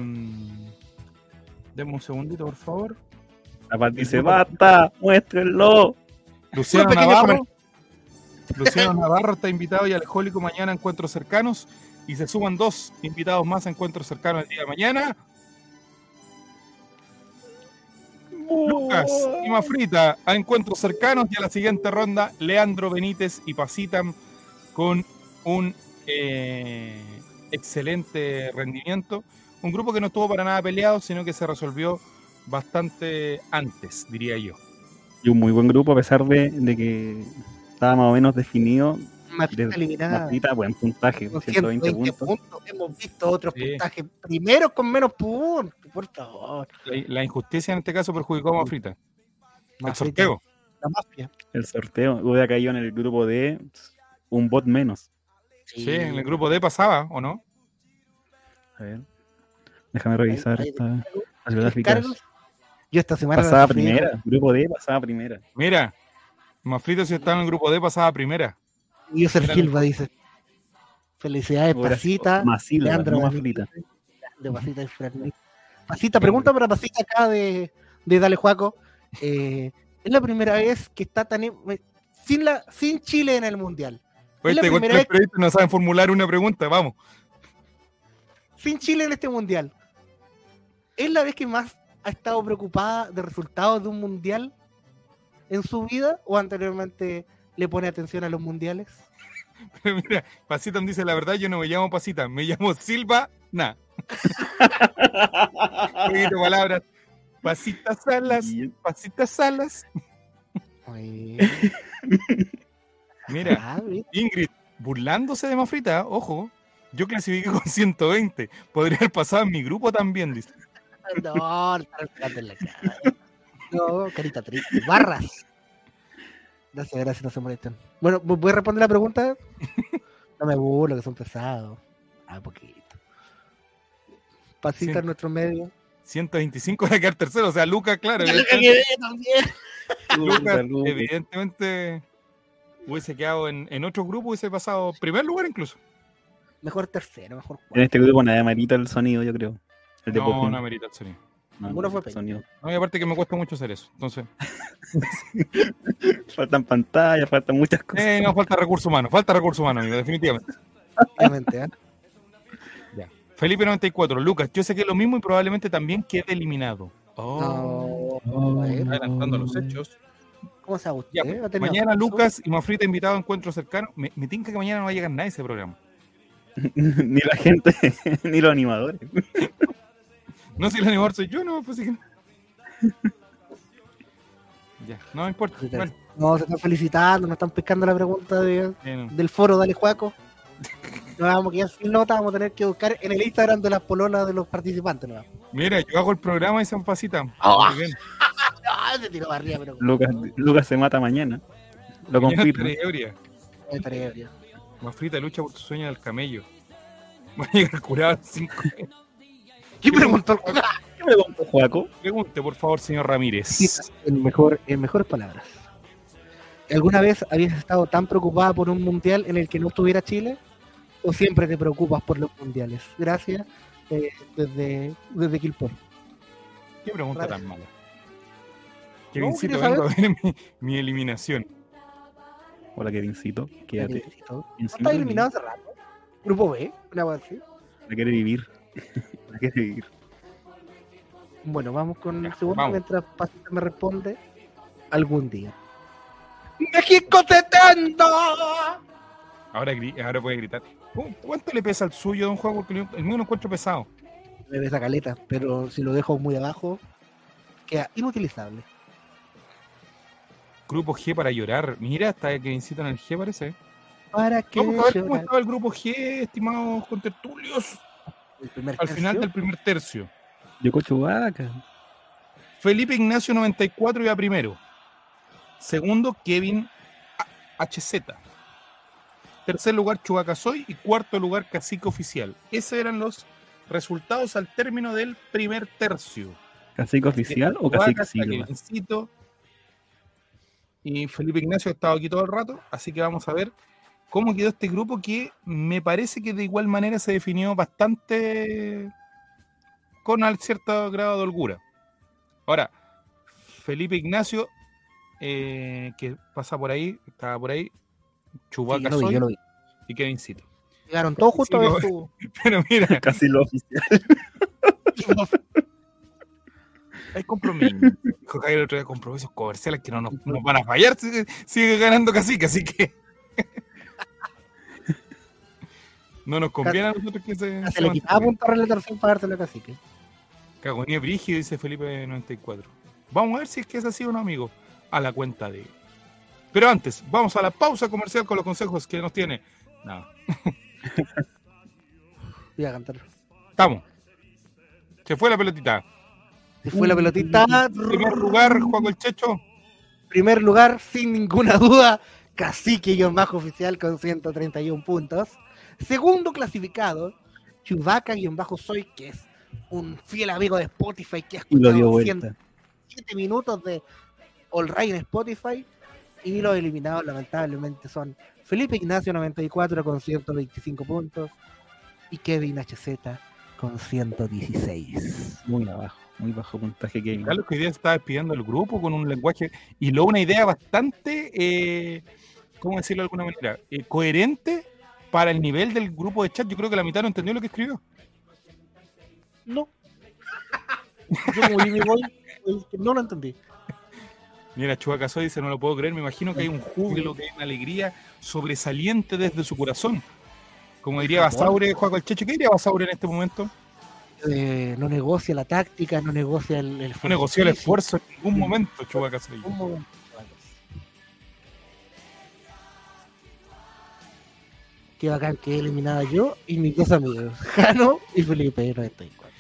[SPEAKER 3] denme un segundito, por favor.
[SPEAKER 1] La Pat dice, basta, muéstrenlo.
[SPEAKER 3] Luciano Navarro. Luciano Navarro está invitado y Alejólico mañana a encuentros cercanos. Y se suman dos invitados más a encuentros cercanos el día de mañana. Lucas y Mafrita a encuentros cercanos y a la siguiente ronda Leandro Benítez y Pasitam con un eh, excelente rendimiento. Un grupo que no estuvo para nada peleado, sino que se resolvió bastante antes, diría yo.
[SPEAKER 1] Y un muy buen grupo, a pesar de, de que estaba más o menos definido.
[SPEAKER 4] Eliminada.
[SPEAKER 1] Mafrita, buen puntaje,
[SPEAKER 4] con
[SPEAKER 1] 120 puntos.
[SPEAKER 4] puntos. Hemos visto otros
[SPEAKER 3] Sí.
[SPEAKER 4] puntajes primero con menos puntos, por favor.
[SPEAKER 3] La, la injusticia en este caso perjudicó a Mafrita. El sorteo.
[SPEAKER 4] La mafia.
[SPEAKER 1] El sorteo hubiera caído en el grupo de un bot menos.
[SPEAKER 3] Sí, en el grupo D pasaba, ¿o no?
[SPEAKER 1] A ver. Déjame revisar
[SPEAKER 4] ahí-
[SPEAKER 1] esta- las gráficas.
[SPEAKER 4] Yo esta semana
[SPEAKER 1] Pasaba primera. Grupo D pasaba primera.
[SPEAKER 3] Mira, Mafrita si estaba en el grupo D pasaba primera.
[SPEAKER 4] Y
[SPEAKER 3] Mira,
[SPEAKER 4] Silva dice. Felicidades,
[SPEAKER 1] Hubiera
[SPEAKER 4] Pasita.
[SPEAKER 1] Silva,
[SPEAKER 4] Leandro
[SPEAKER 1] no más
[SPEAKER 4] Benítez,
[SPEAKER 1] frita.
[SPEAKER 4] De Pasita y Fran. Pasita, pregunta para Pasita acá de, de Dale Juaco. Eh, es la primera vez que está tan em- sin la sin Chile en el mundial.
[SPEAKER 3] Pues
[SPEAKER 4] la primera
[SPEAKER 3] tres
[SPEAKER 4] vez-
[SPEAKER 3] no saben formular una pregunta, vamos.
[SPEAKER 4] Sin Chile en este mundial. ¿Es la vez que más ha estado preocupada de resultados de un mundial en su vida o anteriormente le pone atención a los mundiales?
[SPEAKER 3] Pero mira, Pasita me dice la verdad, yo no me llamo Pasita, me llamo Silva, nah. Poquito palabras. Pasita Salas,
[SPEAKER 1] Y-
[SPEAKER 3] Pasita Salas. Mira,
[SPEAKER 4] ah.
[SPEAKER 3] Ingrid, burlándose de Mafrita, ojo. Yo clasifiqué con 120. Podría haber pasado en mi grupo también, dice.
[SPEAKER 4] No, en la cara. No, carita triste. Barras. Gracias, gracias, no se molesten. Bueno, ¿voy a responder la pregunta? No me burlo, que son pesados. Ah, poquito. Pasita en nuestro medio.
[SPEAKER 3] 125 de quedar tercero. O sea, Lucas, claro.
[SPEAKER 4] Cagué también.
[SPEAKER 1] Salud.
[SPEAKER 3] evidentemente, hubiese quedado en, en otro grupo, hubiese pasado primer lugar incluso.
[SPEAKER 4] Mejor tercero, mejor
[SPEAKER 1] En
[SPEAKER 4] cuarto.
[SPEAKER 1] este grupo nadie amerita el sonido, yo creo. El de
[SPEAKER 3] No,
[SPEAKER 1] Popín.
[SPEAKER 3] no amerita el sonido.
[SPEAKER 1] No,
[SPEAKER 4] Ninguno fue
[SPEAKER 1] sonido.
[SPEAKER 3] No, y aparte que me cuesta mucho hacer eso. Entonces,
[SPEAKER 1] Faltan pantallas, faltan muchas cosas.
[SPEAKER 3] eh, no, falta recurso humano, falta recurso humano, amigo, definitivamente.
[SPEAKER 4] ¿eh?
[SPEAKER 3] Felipe 94, Lucas, yo sé que es lo mismo y probablemente también quede eliminado. Oh,
[SPEAKER 4] No,
[SPEAKER 3] adelantando los hechos.
[SPEAKER 4] ¿Cómo se?
[SPEAKER 3] Ya,
[SPEAKER 4] ¿Ha tenido
[SPEAKER 3] mañana? Lucas y Mafrita invitado a encuentro cercano. Me, me tinca que mañana no va a llegar nadie a ese programa.
[SPEAKER 1] ni la gente, ni los animadores.
[SPEAKER 3] No sé si el animador soy yo, no, pues sí que no. Ya, no me importa.
[SPEAKER 4] Sí, te-
[SPEAKER 3] Bueno,
[SPEAKER 4] No, se están felicitando, nos están pescando la pregunta de, del foro Dale Juaco. No vamos a quedar sin nota, vamos a tener que buscar en el Instagram de las pololas de los participantes. ¿no?
[SPEAKER 3] Mira, yo hago el programa y se pasita.
[SPEAKER 4] Ah.
[SPEAKER 3] Muy bien.
[SPEAKER 4] Ah, se tiró para arriba, pero.
[SPEAKER 1] Lucas, Lucas se mata mañana. Lo confirmo.
[SPEAKER 3] estaré ebria.
[SPEAKER 4] Estaría bien.
[SPEAKER 3] Mafrita lucha por tu sueño del camello. Va a llegar curado en cinco
[SPEAKER 4] ¿Quién preguntó el
[SPEAKER 1] ¿Qué me contó Juaco?
[SPEAKER 3] Pregunte, por favor, señor Ramírez.
[SPEAKER 4] en, mejor, en mejores palabras. ¿Alguna vez habías estado tan preocupada por un mundial en el que no estuviera Chile? ¿O siempre te preocupas por los mundiales? Gracias, eh, desde, desde Quilpón.
[SPEAKER 3] Qué pregunta
[SPEAKER 4] Rara.
[SPEAKER 3] tan mala.
[SPEAKER 4] No,
[SPEAKER 3] Kevincito,
[SPEAKER 4] quería
[SPEAKER 3] vengo a ver mi, mi eliminación.
[SPEAKER 1] Hola, Kevincito. Quédate.
[SPEAKER 4] No está
[SPEAKER 1] de
[SPEAKER 4] eliminado hace rato. Grupo B, una cosa así.
[SPEAKER 1] La quiere vivir. La quiere vivir.
[SPEAKER 4] Bueno, vamos con
[SPEAKER 3] Ya,
[SPEAKER 4] el segundo
[SPEAKER 3] vamos.
[SPEAKER 4] mientras Pasita me responde. Algún día. ¡México 70!
[SPEAKER 3] Ahora, ahora puede gritar. ¿Cu- ¿Cuánto le pesa al suyo, don Juan? Porque el mío lo encuentro pesado.
[SPEAKER 4] Me ves esa caleta, pero si lo dejo muy abajo, queda inutilizable.
[SPEAKER 3] Grupo G para llorar. Mira, hasta que incitan al G parece.
[SPEAKER 4] ¿Para qué
[SPEAKER 3] Vamos a ver cómo estaba el grupo G, estimados contertulios. Al final del primer tercio.
[SPEAKER 1] Yoko Chubaca.
[SPEAKER 3] Felipe Ignacio 94 iba primero. Segundo, Kevin HZ. Tercer lugar, Chubaca Soy. Y cuarto lugar, Cacique Oficial. Esos eran los resultados al término del primer tercio.
[SPEAKER 1] ¿Cacique oficial o cacique
[SPEAKER 3] está
[SPEAKER 1] Silva?
[SPEAKER 3] Y Felipe Ignacio ha estado aquí todo el rato. Así que vamos a ver cómo quedó este grupo que me parece que de igual manera se definió bastante con al cierto grado de holgura. Ahora, Felipe Ignacio, eh, que pasa por ahí, estaba por ahí,
[SPEAKER 4] Sí,
[SPEAKER 3] Chubaca
[SPEAKER 4] yo lo vi, yo lo vi.
[SPEAKER 3] y Kevincito.
[SPEAKER 4] Llegaron todos justo
[SPEAKER 3] Sí,
[SPEAKER 4] a
[SPEAKER 3] lo-
[SPEAKER 4] ver su.
[SPEAKER 3] Pero mira,
[SPEAKER 1] Casi lo oficial.
[SPEAKER 3] Hay compromiso. Dijo Jairo el otro día, compromisos comerciales que no nos, nos van a fallar. Sigue, sigue ganando cacique, así que. no nos conviene a nosotros que se.
[SPEAKER 4] Se le quitaba punto a la tercera para dárselo a cacique.
[SPEAKER 3] Cagonía brígido, dice Felipe 94. Vamos a ver si es que es así o no, amigo. A la cuenta de. Pero antes, vamos a la pausa comercial con los consejos que nos tiene. No,
[SPEAKER 4] Voy a cantar.
[SPEAKER 3] estamos. Se fue la pelotita.
[SPEAKER 4] Se fue la pelotita.
[SPEAKER 3] Primer lugar, Juan el Checho.
[SPEAKER 4] Primer lugar, sin ninguna duda, Cacique-Bajo Oficial con 131 puntos. Segundo clasificado, Chubaca-Bajo Soy, que es un fiel amigo de Spotify que ha escuchado
[SPEAKER 1] vuelta.
[SPEAKER 4] 107 minutos de All Right en Spotify. Y los eliminados, lamentablemente, son Felipe Ignacio 94 con 125 puntos y Kevin HZ con 116.
[SPEAKER 1] Muy abajo, muy bajo puntaje Kevin.
[SPEAKER 3] Carlos que hoy día está despidiendo el grupo con un lenguaje y luego una idea bastante, eh, ¿cómo decirlo de alguna manera? Eh, coherente para el nivel del grupo de chat. Yo creo que la mitad no entendió lo que escribió.
[SPEAKER 4] No. Yo como no lo entendí.
[SPEAKER 3] Mira, Chubaca Soy dice, no lo puedo creer, me imagino que hay un júbilo, que hay una alegría sobresaliente desde su corazón. Como diría Basaure, Juan Checho, ¿qué diría Basaure en este momento?
[SPEAKER 4] Eh, no negocia la táctica, no negocia el, el
[SPEAKER 3] No negoció el esfuerzo en ningún momento, Chubaca Soy.
[SPEAKER 4] Un momento. Qué bacán que he eliminado yo y mis dos amigos, Jano y Felipe 94.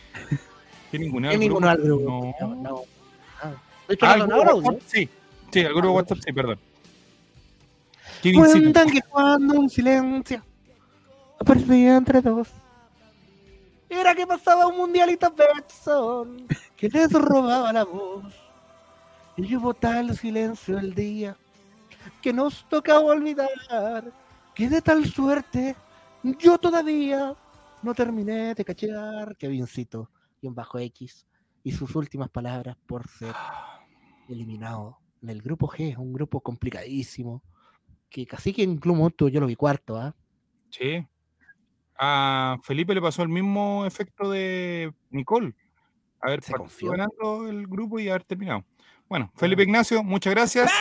[SPEAKER 3] Que ninguno
[SPEAKER 4] Que ninguno al grupo.
[SPEAKER 3] No.
[SPEAKER 4] No, no. Ah. De hecho,
[SPEAKER 3] Ah,
[SPEAKER 4] no,
[SPEAKER 3] el
[SPEAKER 4] no,
[SPEAKER 3] grupo
[SPEAKER 4] no,
[SPEAKER 3] WhatsApp, sí. Sí, el grupo WhatsApp, sí, perdón.
[SPEAKER 4] Cuentan que cuando un silencio aparecía entre dos, era que pasaba un mundialito Betson que les robaba la voz. Y hubo tal silencio el día que nos tocaba olvidar que de tal suerte yo todavía no terminé de cachear Kevincito y un bajo X y sus últimas palabras por ser eliminado en el grupo G, un grupo complicadísimo que casi que en Club Mutuo yo lo vi cuarto, ¿ah?
[SPEAKER 3] Sí. A Felipe le pasó el mismo efecto de Nicole. Haber partido ganando el grupo y haber terminado. Bueno, Felipe Ignacio, muchas gracias.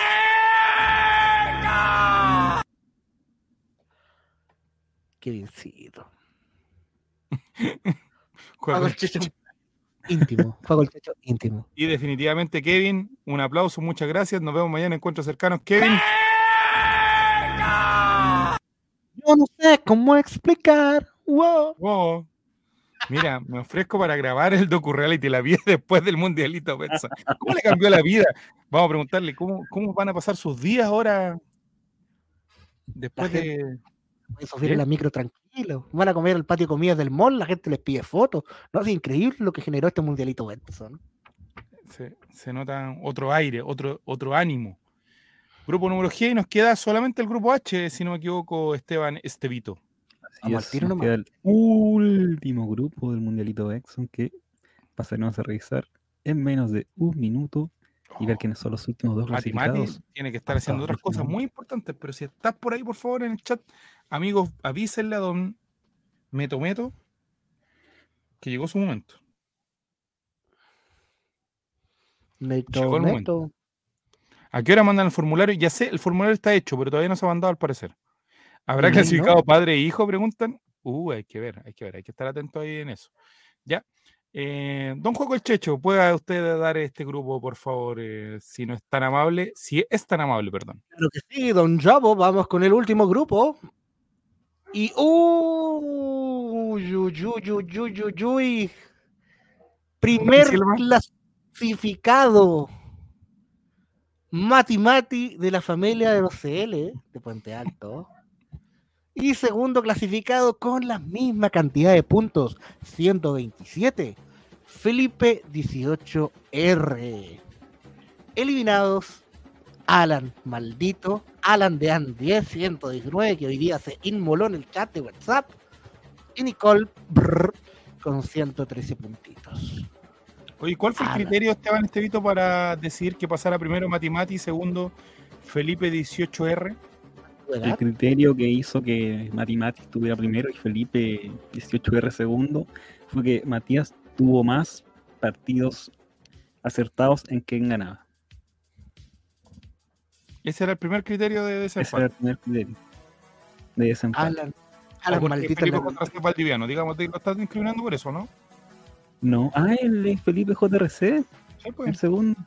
[SPEAKER 4] Juego el Checho íntimo. Juego el Checho íntimo.
[SPEAKER 3] Y definitivamente, Kevin, un aplauso, muchas gracias. Nos vemos mañana en Encuentros Cercanos. Kevin,
[SPEAKER 4] Yo no sé cómo explicar. Wow.
[SPEAKER 3] wow. Mira, me ofrezco para grabar el docu-reality La vida después del Mundialito. Betson. ¿Cómo le cambió la vida? Vamos a preguntarle, ¿cómo, cómo van a pasar sus días ahora después
[SPEAKER 4] La
[SPEAKER 3] de...
[SPEAKER 4] Pueden subir
[SPEAKER 3] ¿Qué?
[SPEAKER 4] en la micro tranquilo. Van a comer al patio de comidas del mall, la gente les pide fotos. No, es increíble lo que generó este mundialito Betson.
[SPEAKER 3] Se, se nota otro aire, otro, otro ánimo. Grupo número G y nos queda solamente el grupo H, si no me equivoco, Esteban Estevito.
[SPEAKER 1] Así es, nos
[SPEAKER 4] nomás.
[SPEAKER 1] queda el último grupo del Mundialito Exxon que pasaremos a revisar en menos de un minuto y ver quiénes son los últimos dos
[SPEAKER 3] Mati Mati
[SPEAKER 1] clasificados.
[SPEAKER 3] tiene que estar haciendo otras cosas muy importantes, pero si estás por ahí, por favor, en el chat, amigos, avísenle a don Meto Meto que llegó su momento. Llegó el
[SPEAKER 4] neto.
[SPEAKER 3] ¿A qué hora mandan el formulario? Ya sé, el formulario está hecho, pero todavía no se ha mandado al parecer. ¿Habrá
[SPEAKER 4] Mm, ¿no?
[SPEAKER 3] clasificado padre e hijo? Preguntan. Uh, hay que ver, hay que ver, hay que estar atento ahí en eso. Ya. Eh, don Juego el Checho, ¿pueda usted dar este grupo, por favor, eh, si no es tan amable? Si es tan amable, perdón.
[SPEAKER 4] Claro que sí, don Jabo, vamos con el último grupo. Y uy, uy, uy, uy, uy, uy, uy. Primer clasificado. Mati Mati de la familia de los CL de Puente Alto. Y segundo clasificado con la misma cantidad de puntos, 127. Felipe 18R. Eliminados Alan, maldito. Alan de An 10, 119, que hoy día se inmoló en el chat de WhatsApp. Y Nicole brr, con 113 puntitos.
[SPEAKER 3] Oye, ¿cuál fue el
[SPEAKER 4] Ala.
[SPEAKER 3] criterio, Esteban Estevito, para decidir que pasara primero Mati Mati y segundo Felipe 18R?
[SPEAKER 1] El criterio que hizo que Mati Mati estuviera primero y Felipe 18R segundo fue que Matías tuvo más partidos acertados en quién ganaba.
[SPEAKER 3] Ese era el primer criterio de
[SPEAKER 1] Ese era
[SPEAKER 3] desempate.
[SPEAKER 1] el primer criterio de desempate.
[SPEAKER 4] Alan, Alan
[SPEAKER 3] Porque
[SPEAKER 4] maldito.
[SPEAKER 3] Felipe
[SPEAKER 4] la-
[SPEAKER 3] contra Valdiviano, digamos, te- lo estás discriminando por eso, ¿no?
[SPEAKER 1] No, ah, el Felipe JRC,
[SPEAKER 3] Sí,
[SPEAKER 1] el
[SPEAKER 3] pues.
[SPEAKER 1] segundo.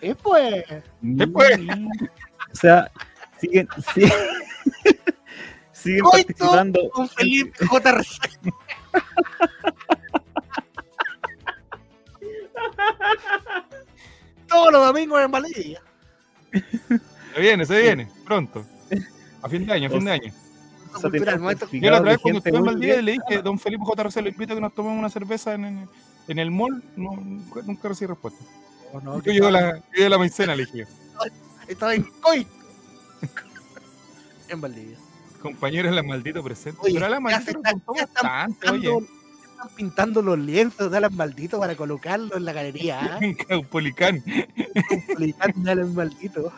[SPEAKER 4] Eh, pues.
[SPEAKER 3] Después.
[SPEAKER 1] Mm. O sea, siguen, siguen, siguen participando.
[SPEAKER 4] Con Felipe JRC. Todos los domingos en Valdivia.
[SPEAKER 3] Se viene, se viene, pronto. A fin de año, a fin de año.
[SPEAKER 4] Cultural, momento-
[SPEAKER 3] Yo la otra vez cuando estuve en Valdivia le dije, don Felipe JRC, lo invito a que nos tomemos una cerveza en, en, en el mall. No, nunca recibí respuesta.
[SPEAKER 4] Oh, no,
[SPEAKER 3] Yo
[SPEAKER 4] que
[SPEAKER 3] llego a
[SPEAKER 4] estaba-
[SPEAKER 3] la, yo la maicena, le dije.
[SPEAKER 4] Estaba en Coito. En Valdivia.
[SPEAKER 3] Compañero, la maldito presente.
[SPEAKER 4] Oye,
[SPEAKER 3] Pero a la
[SPEAKER 4] ya
[SPEAKER 3] maldito
[SPEAKER 4] se
[SPEAKER 3] lo
[SPEAKER 4] está-
[SPEAKER 3] contó
[SPEAKER 4] ya están
[SPEAKER 3] bastante, oye.
[SPEAKER 4] Pintando- Están pintando los lienzos de Alan Maldito para colocarlo en la galería. ¿ah?
[SPEAKER 3] Caupolicán.
[SPEAKER 4] Publicando de Alan Maldito.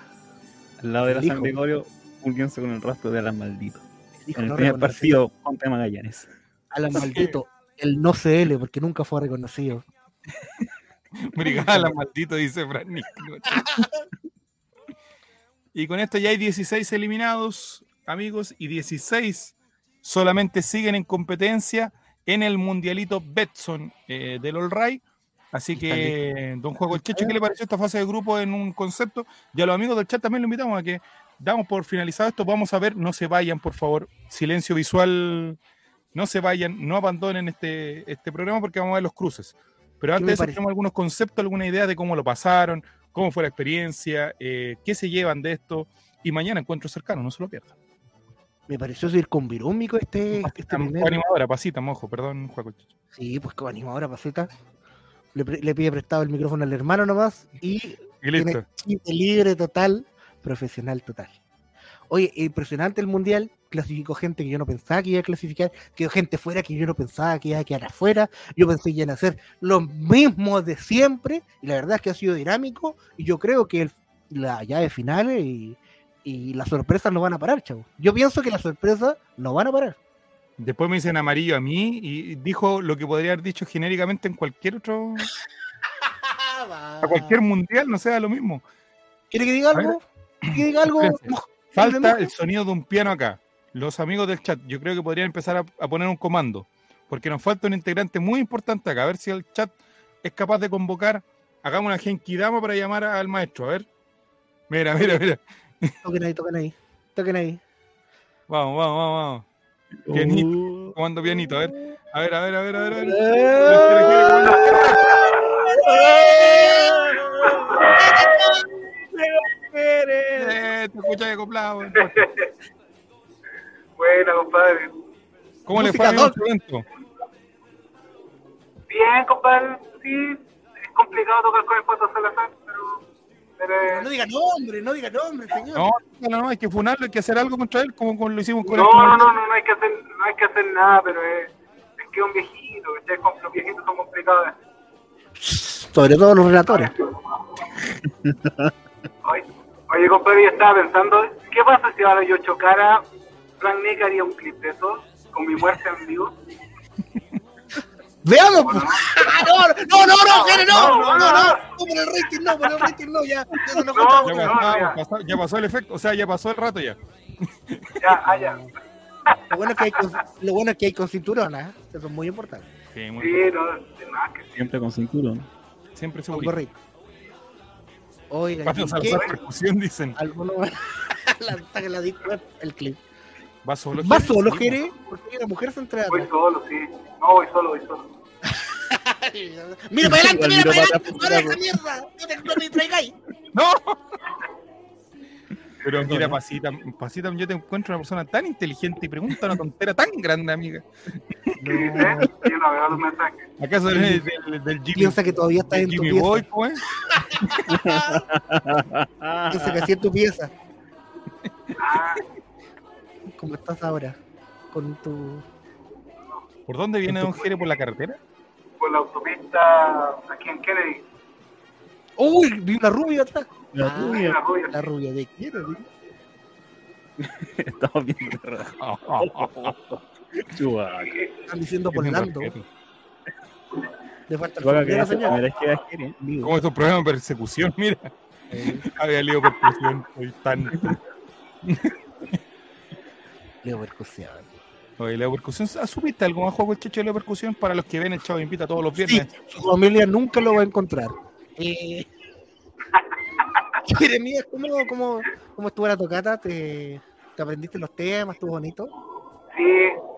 [SPEAKER 1] Al lado de la San. Gregorio, uniéndose con el rastro de Alan Maldito.
[SPEAKER 4] Dijo,
[SPEAKER 1] En el
[SPEAKER 4] no
[SPEAKER 1] primer partido contra Magallanes.
[SPEAKER 4] Alan Maldito. El no CL, porque nunca fue reconocido.
[SPEAKER 3] Brigada, maldito, dice Fran. Y con esto ya hay 16 eliminados, amigos, y 16 solamente siguen en competencia en el mundialito Betson eh, del All Right. Así que, don Juego Checho, ¿qué le pareció esta fase de grupo en un concepto? Y a los amigos del chat también lo invitamos a que damos por finalizado esto. Vamos a ver, no se vayan, por favor. Silencio visual, no se vayan, no abandonen este, este programa porque vamos a ver los cruces. Pero antes de eso, tenemos algunos conceptos, alguna idea de cómo lo pasaron, cómo fue la experiencia, eh, qué se llevan de esto. Y mañana encuentro cercano, no se lo pierdan.
[SPEAKER 4] Me pareció circunvirúmico este, este
[SPEAKER 3] animadora, pasita, mojo, perdón, Juaco.
[SPEAKER 4] Sí, pues como animadora paseta. Le, le pide prestado el micrófono al hermano nomás y
[SPEAKER 3] Y listo.
[SPEAKER 4] tiene libre total, profesional total. Oye, impresionante el mundial. Clasificó gente que yo no pensaba que iba a clasificar, quedó gente fuera que yo no pensaba que iba a quedar afuera. Yo pensé que iban a hacer lo mismo de siempre, y la verdad es que ha sido dinámico. Y yo creo que el- la llave final y, y las sorpresas no van a parar, chavo. Yo pienso que las sorpresas no van a parar.
[SPEAKER 3] Después me dicen amarillo a mí y dijo lo que podría haber dicho genéricamente en cualquier otro, a cualquier mundial, no sea lo mismo.
[SPEAKER 4] ¿Quiere que diga algo? ¿Quiere que diga algo?
[SPEAKER 3] Falta el sonido de un piano acá. Los amigos del chat, yo creo que podrían empezar a, a poner un comando, porque nos falta un integrante muy importante acá. A ver si el chat es capaz de convocar. Hagamos una genkidama para llamar al maestro. A ver. Mira, mira, mira.
[SPEAKER 4] Toquen ahí, toquen ahí. Toquen ahí.
[SPEAKER 3] Vamos, vamos, vamos, vamos. Pianito. Comando pianito, a ver. A ver, a ver, a ver, a ver. A ver. Eh, te escuchas acoplado.
[SPEAKER 5] Buena, compadre.
[SPEAKER 3] ¿Cómo le fue a evento?
[SPEAKER 5] Bien, compadre. Sí, es complicado tocar con el Pato Salazar, pero.
[SPEAKER 4] no diga nombre, no diga nombre, señor.
[SPEAKER 3] No, no, no, hay que funarlo, hay que hacer algo contra él, como, como lo hicimos con el
[SPEAKER 5] no, no, no, no, no hay que hacer, no hay que hacer nada, pero es, es que es un viejito, Los viejitos son complicados.
[SPEAKER 4] Sobre todo los relatores.
[SPEAKER 5] Oye, compadre, yo estaba pensando, ¿qué pasa si ahora yo chocara? Frank Nick haría un clip de eso, con mi muerte en vivo.
[SPEAKER 4] Veamos, pues. No, no, no, no, no,
[SPEAKER 5] No,
[SPEAKER 4] no,
[SPEAKER 5] no,
[SPEAKER 4] no,
[SPEAKER 5] no.
[SPEAKER 4] no, por el rating, no, por el rating, no, ya, ya se nos
[SPEAKER 5] No,
[SPEAKER 4] contamos.
[SPEAKER 3] Ya,
[SPEAKER 5] no,
[SPEAKER 3] pasó,
[SPEAKER 5] ya.
[SPEAKER 3] pasó- ya pasó el efecto, o sea, ya pasó el rato ya.
[SPEAKER 5] Ya, ah, ya.
[SPEAKER 4] Lo bueno es que hay con, lo bueno es que hay con cinturón, ¿eh? Eso es muy importante.
[SPEAKER 3] Sí, muy
[SPEAKER 5] Sí, no, de más que sí.
[SPEAKER 1] Siempre con cinturón.
[SPEAKER 3] Siempre seguro.
[SPEAKER 4] Oiga,
[SPEAKER 3] Pato
[SPEAKER 4] ¿y
[SPEAKER 3] Salazar,
[SPEAKER 4] qué?
[SPEAKER 3] percusión, dicen.
[SPEAKER 4] Alguno la la disco, el clip.
[SPEAKER 3] Va solo.
[SPEAKER 4] ¿Va solo, Jere? Porque una mujer centrada.
[SPEAKER 5] Voy solo, sí. No, voy solo, voy solo.
[SPEAKER 4] Mira para adelante, mira para
[SPEAKER 1] para
[SPEAKER 4] adelante, para esa mierda. No te, no te distraigáis.
[SPEAKER 3] ¡No! Pero mira, Pasita, Pasita, yo te encuentro una persona tan inteligente y pregunta una tontera tan grande, amiga.
[SPEAKER 5] No.
[SPEAKER 3] ¿Acaso eres del, del Jimmy,
[SPEAKER 4] Piensa que todavía estás
[SPEAKER 3] del
[SPEAKER 4] en tu
[SPEAKER 3] Jimmy
[SPEAKER 4] pieza.
[SPEAKER 3] Boy, pues?
[SPEAKER 4] Piensa que así es tu pieza.
[SPEAKER 5] Ah,
[SPEAKER 4] Como estás ahora. Con tu.
[SPEAKER 3] ¿Por dónde viene Don Jere? ¿Por la carretera?
[SPEAKER 5] por la autopista aquí en Kennedy.
[SPEAKER 4] Uy, vi una rubia atrás.
[SPEAKER 1] La
[SPEAKER 4] Ah,
[SPEAKER 1] rubia.
[SPEAKER 5] La rubia.
[SPEAKER 4] La rubia de quién?
[SPEAKER 1] Estamos viendo. Chubaca.
[SPEAKER 4] Están diciendo por Lando. Le falta el
[SPEAKER 1] digo.
[SPEAKER 3] Como estos programas de persecución, mira.
[SPEAKER 4] Eh,
[SPEAKER 3] Había leído persecución. Soy tan.
[SPEAKER 4] Leo Percusión.
[SPEAKER 3] Oye, la percusión. ¿Supiste algo más juego el checho de la percusión para los que ven el chavo invita todos los
[SPEAKER 4] Sí,
[SPEAKER 3] viernes?
[SPEAKER 4] su familia nunca lo va a encontrar. Eh, Jeremías, ¿cómo, cómo, ¿cómo estuvo la tocata? ¿Te, te aprendiste los temas? ¿Estuvo bonito?
[SPEAKER 5] Sí,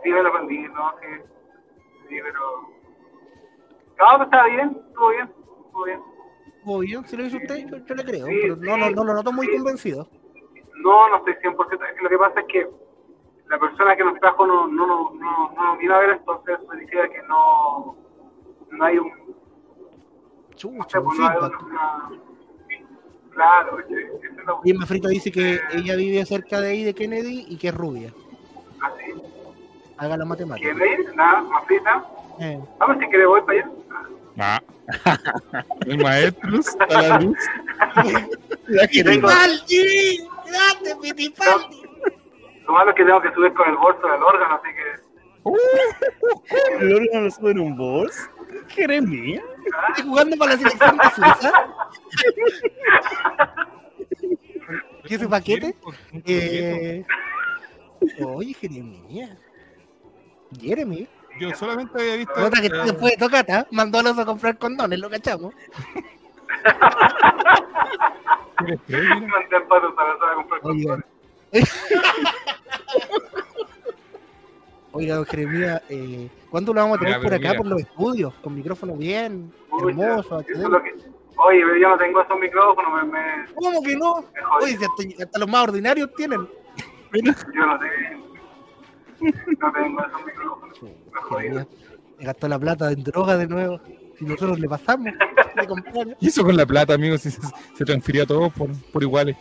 [SPEAKER 5] sí me lo aprendí, ¿no? Sí, sí pero... No, pero estaba bien, estuvo bien, estuvo bien.
[SPEAKER 4] ¿Estuvo bien? ¿Si lo hizo usted? Yo, yo le creo,
[SPEAKER 5] Sí,
[SPEAKER 4] pero no, no, no lo noto muy convencido.
[SPEAKER 5] No, no estoy 100%. Es que lo que pasa es que la persona que nos trajo no, no, no, no, no nos vino a ver, entonces significa que no, no hay un... No
[SPEAKER 4] Chucha,
[SPEAKER 5] sé,
[SPEAKER 4] un
[SPEAKER 5] pues hay
[SPEAKER 4] feedback.
[SPEAKER 5] una... Claro,
[SPEAKER 4] Y Emma Frita dice que ella vive cerca de ahí, de Kennedy, y que es rubia.
[SPEAKER 5] así.
[SPEAKER 4] Haga la
[SPEAKER 5] ¿Quién
[SPEAKER 4] matemática.
[SPEAKER 5] es? Nada, más frita.
[SPEAKER 4] Eh,
[SPEAKER 5] A ver si quiere voy para allá.
[SPEAKER 3] Ah. El maestro a la luz.
[SPEAKER 4] ¡Pitipaldi! ¡Grande, Pitipaldi!
[SPEAKER 5] lo malo es que tengo que subir con el bolso del órgano, así que...
[SPEAKER 1] ¿El órgano lo sube en un boss? Jeremías.
[SPEAKER 4] ¿Estás jugando para la selección de Suiza? ¿Y ese paquete? Eh, oye, Jeremías. Jeremy.
[SPEAKER 3] Yo solamente había visto.
[SPEAKER 4] Nota que
[SPEAKER 3] eh,
[SPEAKER 4] después de tocata mandó a los a comprar condones, lo cachamos.
[SPEAKER 5] Mandé para a comprar
[SPEAKER 4] Oiga. Oiga, don Jeremías, eh, ¿cuándo lo vamos a tener
[SPEAKER 3] Mira,
[SPEAKER 4] por acá,
[SPEAKER 3] mira.
[SPEAKER 4] por los estudios? Con micrófono bien,
[SPEAKER 5] Pucha,
[SPEAKER 4] hermoso,
[SPEAKER 5] eso es
[SPEAKER 4] HD.
[SPEAKER 5] lo que- Oye, pero yo no tengo esos micrófonos, me, me,
[SPEAKER 4] ¿Cómo que no? Oye, si hasta, hasta los más ordinarios tienen.
[SPEAKER 5] Yo no tengo. No tengo esos micrófonos. Me
[SPEAKER 4] gastó la plata en droga de nuevo. Si nosotros le pasamos, le.
[SPEAKER 3] Y eso con la plata, amigos, si se, se transfería todo por, por iguales.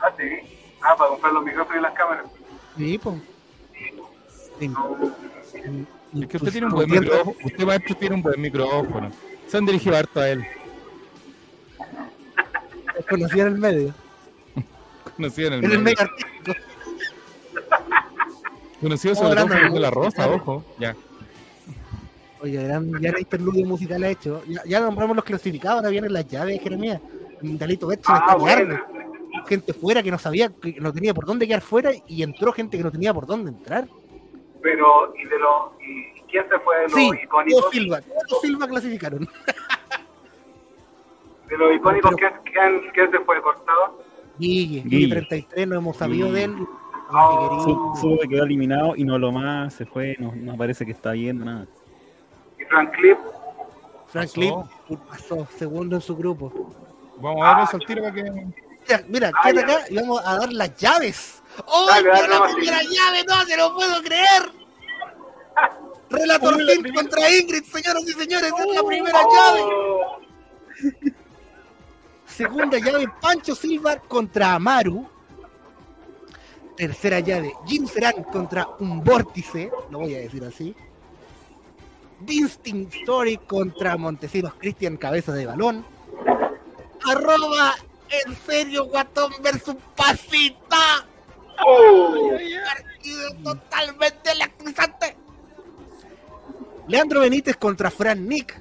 [SPEAKER 5] Ah, sí. Ah, para comprar los micrófonos y las cámaras.
[SPEAKER 4] Sí, pues. Sí.
[SPEAKER 3] Es que usted tiene un buen micrófono. Usted, maestro, tiene un buen micrófono. Se han dirigido harto a él.
[SPEAKER 4] Conocía en el medio.
[SPEAKER 3] Conocido en el
[SPEAKER 4] En el
[SPEAKER 3] medio.
[SPEAKER 4] medio artístico.
[SPEAKER 3] Conocido sobre todo de la rosa, ojo. Ya.
[SPEAKER 4] Oye, gran, gran interludio musical ha hecho. Ya, ya nombramos los clasificados, ahora vienen las llaves, Jeremías. Dalito Betson
[SPEAKER 5] Ah,
[SPEAKER 4] está
[SPEAKER 5] bueno.
[SPEAKER 4] Gente fuera que no sabía, que no tenía por dónde quedar fuera y entró gente que no tenía por dónde entrar.
[SPEAKER 5] Pero, ¿y de los. ¿Y quién se fue de los
[SPEAKER 4] Sí,
[SPEAKER 5] icónicos?
[SPEAKER 4] dos Silva, dos Silva clasificaron.
[SPEAKER 5] De los icónicos,
[SPEAKER 4] Pero-
[SPEAKER 5] ¿quién, quién, quién se fue cortado?
[SPEAKER 4] Guille,
[SPEAKER 1] Guille.
[SPEAKER 4] Guille 33, no hemos sabido de él.
[SPEAKER 5] Oh.
[SPEAKER 4] Ay,
[SPEAKER 1] Su- Supo que quedó eliminado y no lo más, se fue, no, no parece que está yendo nada.
[SPEAKER 5] Y Frank Clip.
[SPEAKER 4] Frank
[SPEAKER 3] Pasó.
[SPEAKER 4] Clip pasó segundo en su grupo.
[SPEAKER 3] Vamos a ver eso al tiro para que.
[SPEAKER 4] Mira, mira,
[SPEAKER 5] Ah,
[SPEAKER 4] quédate acá y vamos a dar las llaves. ¡Oh,
[SPEAKER 5] Dale, dale,
[SPEAKER 4] la
[SPEAKER 5] nomás,
[SPEAKER 4] primera llave! ¡No se lo puedo creer! Relator Finn contra Ingrid, señoras y señores, es la primera llave.
[SPEAKER 5] Oh,
[SPEAKER 4] Segunda llave, Pancho Silva contra Amaru. Tercera llave, Jim Serán contra un vórtice, lo voy a decir así. Distinct Story contra Montesinos Cristian Cabeza de Balón. Arroba en serio Guatón versus Pasita.
[SPEAKER 5] oh.
[SPEAKER 4] Partido totalmente electrizante. Leandro Benítez contra Fran Nick.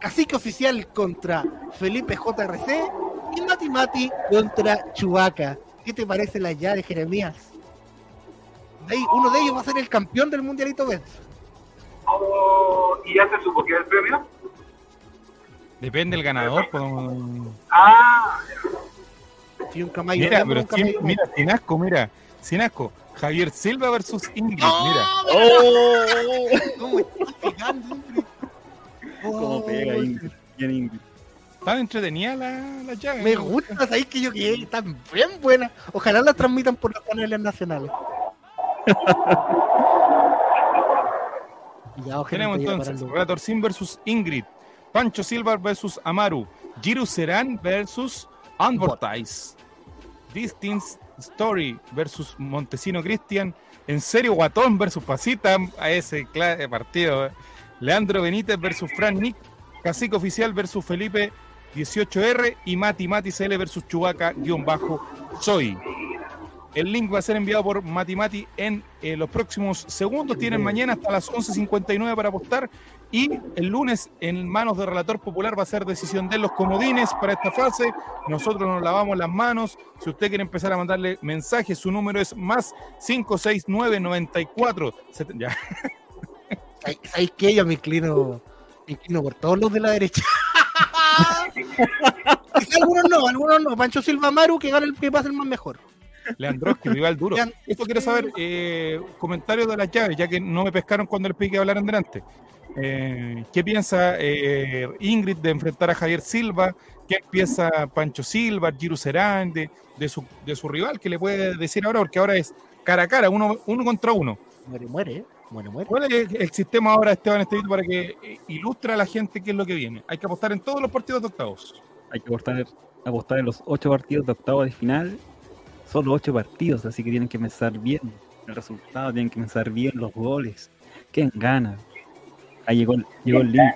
[SPEAKER 4] Cacique Oficial contra Felipe JRC. Y Mati Mati contra Chubaca. ¿Qué te parece la llave, Jeremías? De ahí, uno de ellos va a ser el campeón del Mundialito B.
[SPEAKER 5] Oh, ¿Y ya se supo que era el premio?
[SPEAKER 3] Depende del ganador. podemos-
[SPEAKER 5] Ah,
[SPEAKER 4] Si un
[SPEAKER 3] Mira, pero sin, mira, sin asco, mira. Sin asco. Javier Silva versus Ingrid,
[SPEAKER 4] ¡Oh,
[SPEAKER 3] mira.
[SPEAKER 4] mira! ¿Cómo está pegando, Ingrid?
[SPEAKER 1] Como
[SPEAKER 4] Oh,
[SPEAKER 1] pega Ingrid, bien Ingrid.
[SPEAKER 3] Tan entretenida la, la llave.
[SPEAKER 4] Me gusta, sabéis que yo que están bien buenas. Ojalá las transmitan por los canales nacionales. ya, ojalá
[SPEAKER 3] Tenemos entonces. Relator Sim versus Ingrid. Pancho Silva versus Amaru. Giru Serán versus Advertise. Distinct Story versus Montesino Cristian. En serio, Guatón versus Pasita. A ese eh, partido. eh. Leandro Benítez versus Fran Nick. Cacique Oficial versus Felipe 18R. Y Mati Mati CL versus Chubaca guion bajo Soy. El link va a ser enviado por Matimati en eh, los próximos segundos. Tienen mañana hasta las 11.59 para apostar. Y el lunes, en manos de Relator Popular, va a ser decisión de los comodines para esta fase. Nosotros nos lavamos las manos. Si usted quiere empezar a mandarle mensajes, su número es más 56994. Set- Ya.
[SPEAKER 4] ¿Sabes- ¿Sabes qué? Yo me inclino, me inclino por todos los de la derecha. Algunos no, algunos no. Pancho Silva Maru, que gane el que pase el más mejor.
[SPEAKER 3] Leandroski, rival duro. Esto quiero saber, eh, comentarios de las llaves, ya que no me pescaron cuando les pedí que hablaran delante. Eh, ¿Qué piensa eh, Ingrid de enfrentar a Javier Silva? ¿Qué piensa Pancho Silva, Giru Serán, de, de su, de su rival? ¿Qué le puede decir ahora? Porque ahora es cara a cara, uno, uno contra uno.
[SPEAKER 4] Muere, muere, ¿eh? muere, muere.
[SPEAKER 3] ¿Cuál es el sistema ahora, Esteban Estevito, para que ilustre a la gente qué es lo que viene? Hay que apostar en todos los partidos de octavos.
[SPEAKER 1] Hay que apostar, apostar en los ocho partidos de octavo de final. Solo ocho partidos, así que tienen que pensar bien el resultado, tienen que pensar bien los goles. ¿Quién gana? Ahí llegó, el- llegó el link,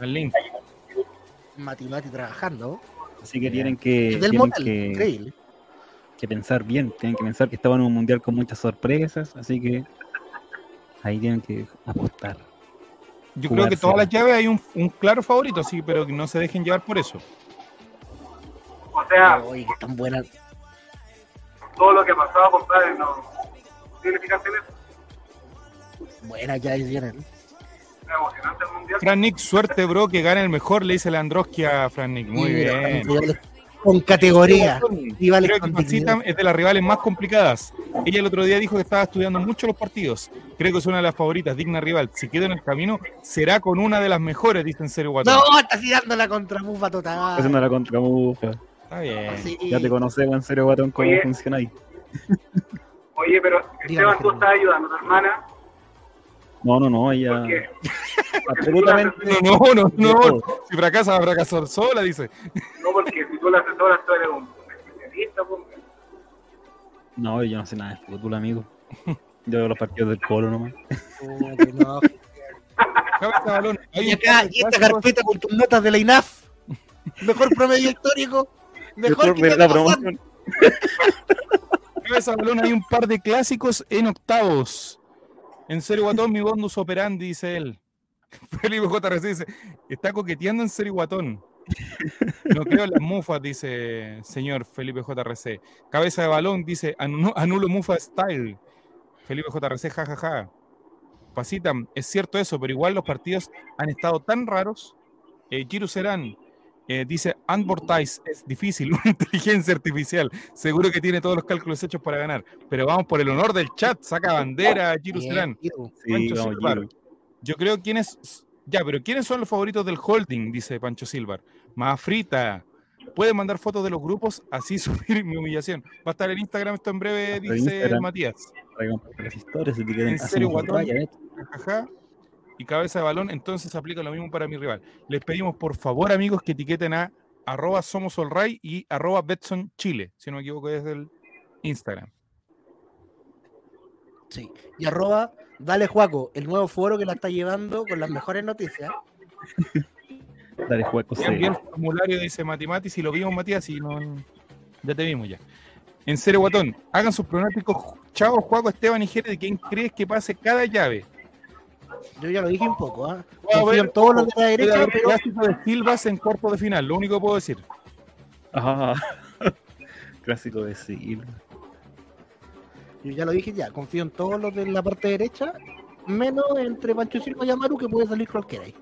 [SPEAKER 3] El link.
[SPEAKER 4] Mati Mati trabajando.
[SPEAKER 1] así que tienen que,
[SPEAKER 4] del
[SPEAKER 1] tienen que,
[SPEAKER 4] increíble.
[SPEAKER 1] que pensar bien, tienen que pensar que estaban en un mundial con muchas sorpresas, así que ahí tienen que apostar.
[SPEAKER 3] Yo creo que todas las llaves hay un, un claro favorito, sí, pero que no se dejen llevar por eso.
[SPEAKER 5] O sea,
[SPEAKER 4] que tan buena.
[SPEAKER 5] Todo lo que ha pasado, compadre, no eso.
[SPEAKER 4] Buena ya vienen.
[SPEAKER 5] Es emocionante el mundial.
[SPEAKER 3] Fran Nick, suerte, bro, que gane el mejor, le dice Landroski a Fran Nick. Muy bien.
[SPEAKER 4] Con categoría. Rivales
[SPEAKER 3] Creo que Pancita es de las rivales más complicadas. Ella el otro día dijo que estaba estudiando mucho los partidos. Creo que es una de las favoritas, digna rival. Si queda en el camino, será con una de las mejores, dice en serio Guatón.
[SPEAKER 4] No, está tirando la contramufa
[SPEAKER 1] Está
[SPEAKER 4] total.
[SPEAKER 1] haciendo la contramufa.
[SPEAKER 3] Está bien.
[SPEAKER 4] Sí.
[SPEAKER 1] Ya te conocemos en serio, Guatón, cómo
[SPEAKER 5] Oye.
[SPEAKER 1] funciona ahí.
[SPEAKER 5] Oye, pero
[SPEAKER 4] Dígame,
[SPEAKER 5] Esteban, tú estás ayudando a tu hermana.
[SPEAKER 1] No, no, no, ella
[SPEAKER 5] Porque
[SPEAKER 1] absolutamente.
[SPEAKER 3] No, no, no, no. Si fracasa, va a fracasar sola, dice.
[SPEAKER 5] no, porque si tú la asesoras, tú eres un especialista. pues.
[SPEAKER 1] No, yo no sé nada de fútbol, amigo. Yo veo los partidos del Colo nomás.
[SPEAKER 4] Oh, que no. Y acá, y esta carpeta con tus notas de la INAF. Mejor promedio histórico. Mejor que
[SPEAKER 1] la promoción.
[SPEAKER 3] Cabeza de balón, hay un par de clásicos en octavos. En serio, Guatón, mi bondus operandi, dice él. Felipe JRC dice, está coqueteando en serio, Guatón. No creo en las mufas, dice señor Felipe JRC. Cabeza de balón, dice, "Anu- anulo mufa style. Felipe JRC, jajaja. Pasita, es cierto eso, pero igual los partidos han estado tan raros. Eh, Giru Serán eh, dice, Unbortize es difícil, una inteligencia artificial. Seguro que tiene todos los cálculos hechos para ganar. Pero vamos por el honor del chat, saca bandera Giru Serán.
[SPEAKER 1] Sí.
[SPEAKER 3] Yo creo quiénes. Ya, pero ¿quiénes son los favoritos del holding? Dice Pancho Silvar. Mafrita. Pueden mandar fotos de los grupos, así subir mi humillación. Va a estar en Instagram esto en breve, dice. Matías. ¿En serio, Guatón?
[SPEAKER 1] ¿eh?
[SPEAKER 3] Y cabeza de balón, entonces aplica lo mismo para mi rival. Les pedimos por favor, amigos, que etiqueten a arroba somos Olray y arroba Betson Chile, si no me equivoco, es del Instagram.
[SPEAKER 4] Sí. Y arroba, dale Juaco, el nuevo foro que la está llevando con las mejores noticias.
[SPEAKER 1] Dale,
[SPEAKER 3] Bien, bien el formulario dice Matimati, si lo vimos Matías, y no, ya te vimos ya. En serio, Guatón, hagan sus pronósticos. Chavo, Juaco, Esteban y Jere, de quién crees que pase cada llave.
[SPEAKER 4] Yo ya lo dije un poco, ¿ah?
[SPEAKER 3] A
[SPEAKER 4] Confío en todos los de la derecha, pero
[SPEAKER 3] clásico de Silvas en cuarto de final, lo único que puedo decir.
[SPEAKER 1] Ah, clásico de Silva.
[SPEAKER 4] yo ya lo dije ya, confío en todos los de la parte derecha, menos entre Pancho Silva y Amaru que puede salir cualquiera ahí.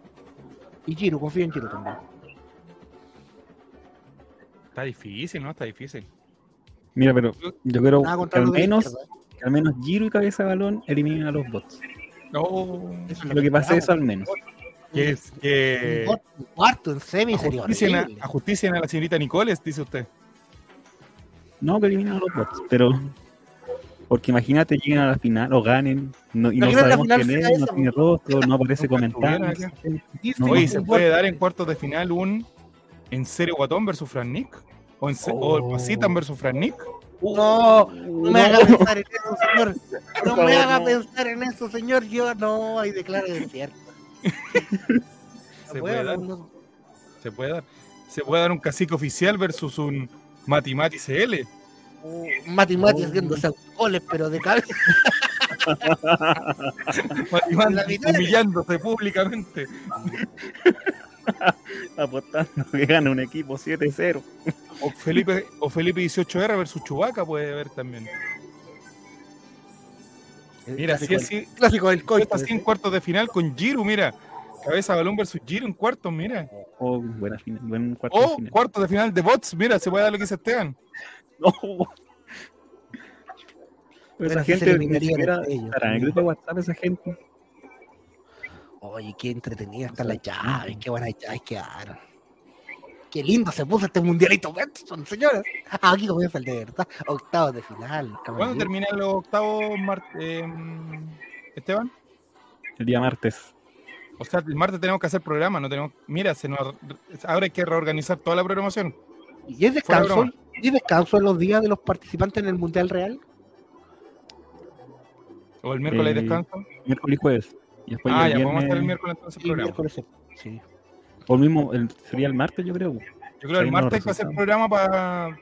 [SPEAKER 4] Y Giro, confío en Giro también.
[SPEAKER 3] Está difícil, ¿no? Está difícil.
[SPEAKER 1] Mira, pero yo creo
[SPEAKER 4] Nada
[SPEAKER 1] que al menos, que al menos Giro y Cabeza de Balón eliminen a los bots.
[SPEAKER 3] No,
[SPEAKER 4] Eso es
[SPEAKER 1] Lo que pase eso al menos.
[SPEAKER 3] que es que
[SPEAKER 4] Un un cuarto en semi sería
[SPEAKER 3] ajusticien a,
[SPEAKER 4] horrible.
[SPEAKER 3] ajusticien a la señorita Nicoles, dice usted.
[SPEAKER 1] No, que eliminen a los bots, pero... Porque imagínate, lleguen a la final o ganen no, y no sabemos quién es, no tiene rostro, no aparece.
[SPEAKER 4] Dice
[SPEAKER 1] No,
[SPEAKER 3] Oye,
[SPEAKER 4] un
[SPEAKER 3] ¿se puede dar en cuartos de final un en serio Guatón versus Fran Nick? ¿O, en se- o el
[SPEAKER 1] Oh.
[SPEAKER 3] Pasitan versus Fran Nick?
[SPEAKER 4] No, no me haga pensar en eso, señor. No me haga pensar en eso, señor. Yo no, ahí declaro desierto.
[SPEAKER 3] Se puede dar,
[SPEAKER 4] no-
[SPEAKER 3] se puede dar. Se puede dar un cacique oficial versus un Matimati CL.
[SPEAKER 4] Uh,
[SPEAKER 1] Oh.
[SPEAKER 4] haciéndose goles, pero de cabeza. Mitad-
[SPEAKER 3] humillándose públicamente.
[SPEAKER 1] Apostando que gana un equipo 7-0.
[SPEAKER 3] O Felipe, o Felipe 18R versus Chubaca puede haber también. Mira, si
[SPEAKER 4] clásico,
[SPEAKER 3] es así,
[SPEAKER 4] clásico del coito.
[SPEAKER 3] así en cuartos de final con Giro, mira. Cabeza balón versus Giro en cuartos, mira.
[SPEAKER 1] Oh, buena final, buen cuarto de
[SPEAKER 3] O
[SPEAKER 1] final.
[SPEAKER 3] cuartos de final de bots, mira, se puede dar lo que dice Esteban.
[SPEAKER 1] No. Pero esa
[SPEAKER 4] se
[SPEAKER 1] gente ni siquiera estará en el grupo de WhatsApp esa gente.
[SPEAKER 4] Oye, qué entretenida están las llaves, qué buenas llaves quedaron. Qué lindo se puso este mundialito Betson, señores. Ah, aquí comienza el de verdad. Octavos de final.
[SPEAKER 3] ¿Cuándo terminan los octavos, eh, Esteban?
[SPEAKER 1] El día martes.
[SPEAKER 3] O sea, el martes tenemos que hacer programa, no tenemos. Mira, se nos, ahora hay que reorganizar toda la programación.
[SPEAKER 4] ¿Y es descanso? ¿Y es descanso en los días de los participantes en el Mundial Real?
[SPEAKER 3] O el miércoles
[SPEAKER 1] Eh,
[SPEAKER 3] descanso.
[SPEAKER 1] Miércoles y jueves. Y después
[SPEAKER 3] Ah,
[SPEAKER 1] el
[SPEAKER 3] ya, podemos hacer el
[SPEAKER 1] viernes-
[SPEAKER 3] miércoles entonces el programa.
[SPEAKER 4] miércoles. Sí.
[SPEAKER 1] O el mismo, el, sería el martes, yo creo.
[SPEAKER 3] Yo creo que el
[SPEAKER 1] no
[SPEAKER 3] martes hay que hacer programa para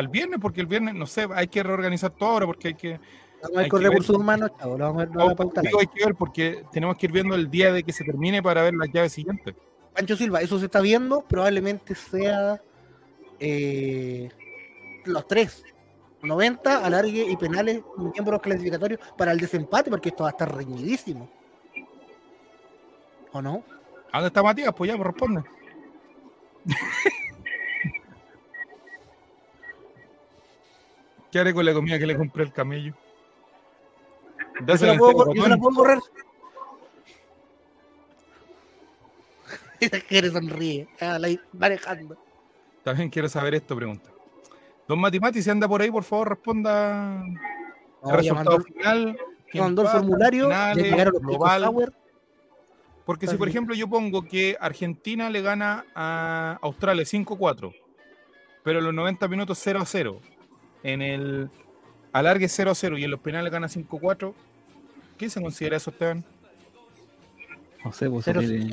[SPEAKER 3] el viernes, porque el viernes, no sé, hay que reorganizar todo ahora, porque hay que.
[SPEAKER 4] Vamos a ver
[SPEAKER 3] Hay
[SPEAKER 4] con recursos humanos, chavo. Lo vamos a vamos ahí.
[SPEAKER 3] digo, hay que ver, porque tenemos que ir viendo el día de que se termine para ver las llaves siguientes.
[SPEAKER 4] Pancho Silva, eso se está viendo, probablemente sea eh, los tres. 90, alargue y penales, miembros clasificatorios para el desempate, porque esto va a estar reñidísimo. ¿O no?
[SPEAKER 3] ¿A dónde está Matías? Pues ya, pues responde. ¿Qué haré con la comida que le compré al camello?
[SPEAKER 4] Yo se la puedo, yo la puedo borrar. Sonríe, ah, la manejando.
[SPEAKER 3] También quiero saber esto, pregunta. Don Mati Mati, si anda por ahí, por favor, responda el
[SPEAKER 4] No, ya
[SPEAKER 3] resultado
[SPEAKER 4] mandó,
[SPEAKER 3] final.
[SPEAKER 4] mandó el formulario,
[SPEAKER 3] finales,
[SPEAKER 4] los
[SPEAKER 3] global. Porque si, por ejemplo, yo pongo que Argentina le gana a Australia 5-4, pero en los 90 minutos 0-0, en el alargue 0-0 y en los penales gana 5-4, ¿qué se considera eso, Esteban?
[SPEAKER 1] No sé, pues,
[SPEAKER 4] Cero-
[SPEAKER 1] eh,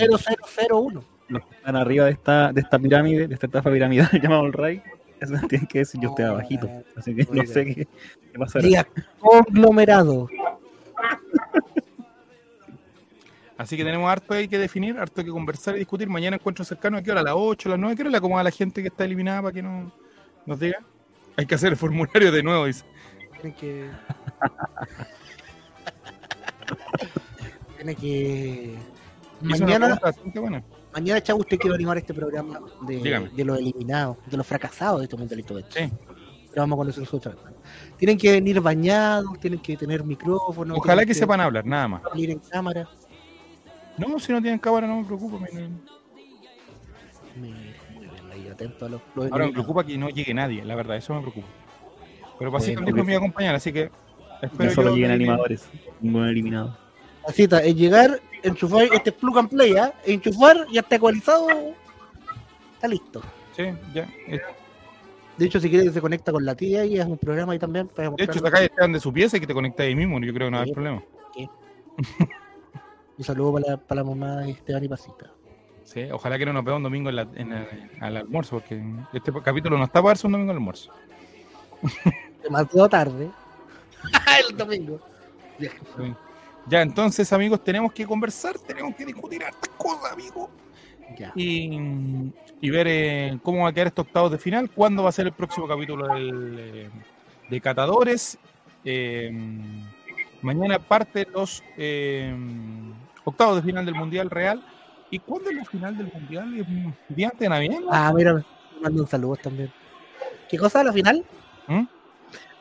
[SPEAKER 4] 0001.
[SPEAKER 1] los que están arriba de esta, de esta pirámide, de esta estafa piramidal llamada el Ray, eso tienen que decir, yo estoy abajito. Así que no sé qué, qué pasará.
[SPEAKER 4] Día conglomerado.
[SPEAKER 3] Así que tenemos harto ahí que definir, harto que conversar y discutir. Mañana encuentro cercano, ¿a qué hora? ¿A las 8, a las 9? ¿Qué hora le acomoda a la gente que está eliminada para que no nos diga? Hay que hacer el formulario de nuevo, dice.
[SPEAKER 4] Tiene que. Tiene que. Mañana,
[SPEAKER 3] pregunta
[SPEAKER 4] mañana, chavo, usted quiere animar este programa de, los eliminados, de los fracasados de estos mundialitos. de
[SPEAKER 3] Sí.
[SPEAKER 4] Pero vamos a conocer nosotros. Tienen que venir bañados, tienen que tener micrófono.
[SPEAKER 3] Ojalá
[SPEAKER 4] tienen
[SPEAKER 3] que sepan hablar, nada más.
[SPEAKER 4] salir en cámara.
[SPEAKER 3] No, si no tienen cámara, no me preocupo. me-
[SPEAKER 4] Mira, muy bien, ahí atento a los, los
[SPEAKER 3] Ahora me preocupa que no llegue nadie, la verdad, eso me preocupa. Pero para
[SPEAKER 4] Bueno,
[SPEAKER 3] así me voy a acompañar, así que espero
[SPEAKER 1] No solo
[SPEAKER 3] yo
[SPEAKER 1] lleguen
[SPEAKER 3] que-
[SPEAKER 1] animadores, ningún eliminado.
[SPEAKER 4] La cita es llegar, enchufar, este es plug and play, ¿ah? enchufar, ya está ecualizado, está listo.
[SPEAKER 3] Sí, ya. eh,
[SPEAKER 4] De hecho, si quieres, se conecta con la tía y es un programa ahí también. Para
[SPEAKER 3] De hecho, acá están de su pieza y que te conectas ahí mismo, yo creo que no hay
[SPEAKER 4] Sí.
[SPEAKER 3] problema.
[SPEAKER 4] Un saludo para la, para la mamá de Esteban y Pasita.
[SPEAKER 3] Sí, ojalá que no nos vea un domingo en la- en el- al almuerzo, porque este capítulo no está para verse un domingo al almuerzo.
[SPEAKER 4] Demasiado tarde. el domingo. Ya.
[SPEAKER 3] Sí. Ya, entonces, amigos, tenemos que conversar, tenemos que discutir hartas cosas, amigos.
[SPEAKER 4] Ya.
[SPEAKER 3] y, y ver eh, cómo va a quedar estos octavos de final, cuándo va a ser el próximo capítulo del, eh, de Catadores. Eh, mañana parte los eh, octavos de final del Mundial Real. ¿Y cuándo es la final del Mundial? ¿Es un día de Navidad? no?
[SPEAKER 4] Ah, mira, me mandan saludos también. ¿Qué cosa la final?
[SPEAKER 3] ¿Mm?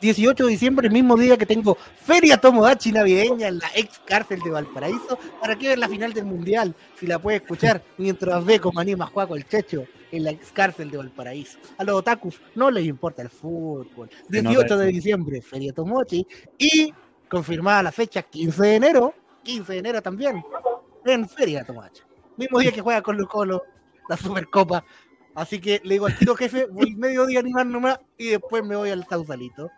[SPEAKER 4] 18 de diciembre, el mismo día que tengo Feria Tomodachi navideña en la ex cárcel de Valparaíso. ¿Para qué ver la final del Mundial? Si la puede escuchar mientras ve como anima Juaco el Checho en la ex cárcel de Valparaíso. A los otakus no les importa el fútbol.
[SPEAKER 1] Se
[SPEAKER 4] 18
[SPEAKER 1] nota
[SPEAKER 4] de diciembre, Feria Tomodachi. Y confirmada la fecha, 15 de enero. 15 de enero también. En Feria Tomodachi. Mismo día que juega con Colo Colo la Supercopa. Así que le digo al tiro jefe, voy medio día a animar nomás y después me voy al Sausalito.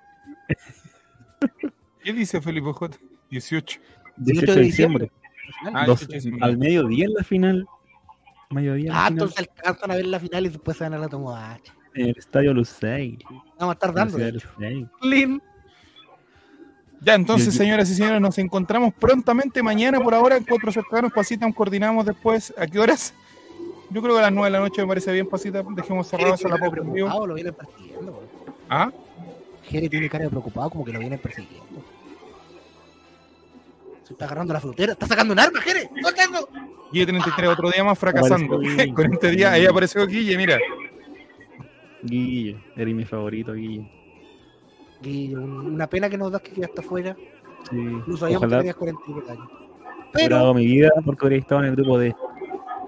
[SPEAKER 3] ¿Qué dice Felipe J? 18.
[SPEAKER 1] 18 de diciembre.
[SPEAKER 3] Ah,
[SPEAKER 1] Dos-
[SPEAKER 3] 18 de diciembre.
[SPEAKER 1] al mediodía en la final. Mediodía
[SPEAKER 4] Ah, entonces alcanzan a ver la final y después se van a la Tomodachi.
[SPEAKER 1] En el estadio Lucey.
[SPEAKER 4] Vamos a estar dando.
[SPEAKER 3] Ya, entonces,
[SPEAKER 1] Yo- yo-
[SPEAKER 3] señoras y señores, nos encontramos prontamente mañana por ahora. Encuentros cercanos, Pasita, nos coordinamos después. ¿A qué horas? Yo creo que a las 9 de la noche me parece bien, Pasita. Dejemos cerrado esa la en
[SPEAKER 4] preocupado, lo vienen persiguiendo. weón.
[SPEAKER 3] ¿Ah?
[SPEAKER 4] Jere tiene cara de preocupado, como que lo vienen persiguiendo. Se está agarrando la frutera. ¡Está sacando un arma, Jere! ¡No tengo!
[SPEAKER 3] Guille 33, otro día más fracasando.
[SPEAKER 1] Apareció Guille.
[SPEAKER 3] Con este día, ahí apareció Guille, mira.
[SPEAKER 1] Guille, eres mi favorito, Guille.
[SPEAKER 4] Y un- una pena que nos das que quedaste afuera.
[SPEAKER 1] Sí.
[SPEAKER 4] Incluso sabíamos que tenías 42 años. Pero,
[SPEAKER 1] mi vida porque hubiera estado en el grupo de.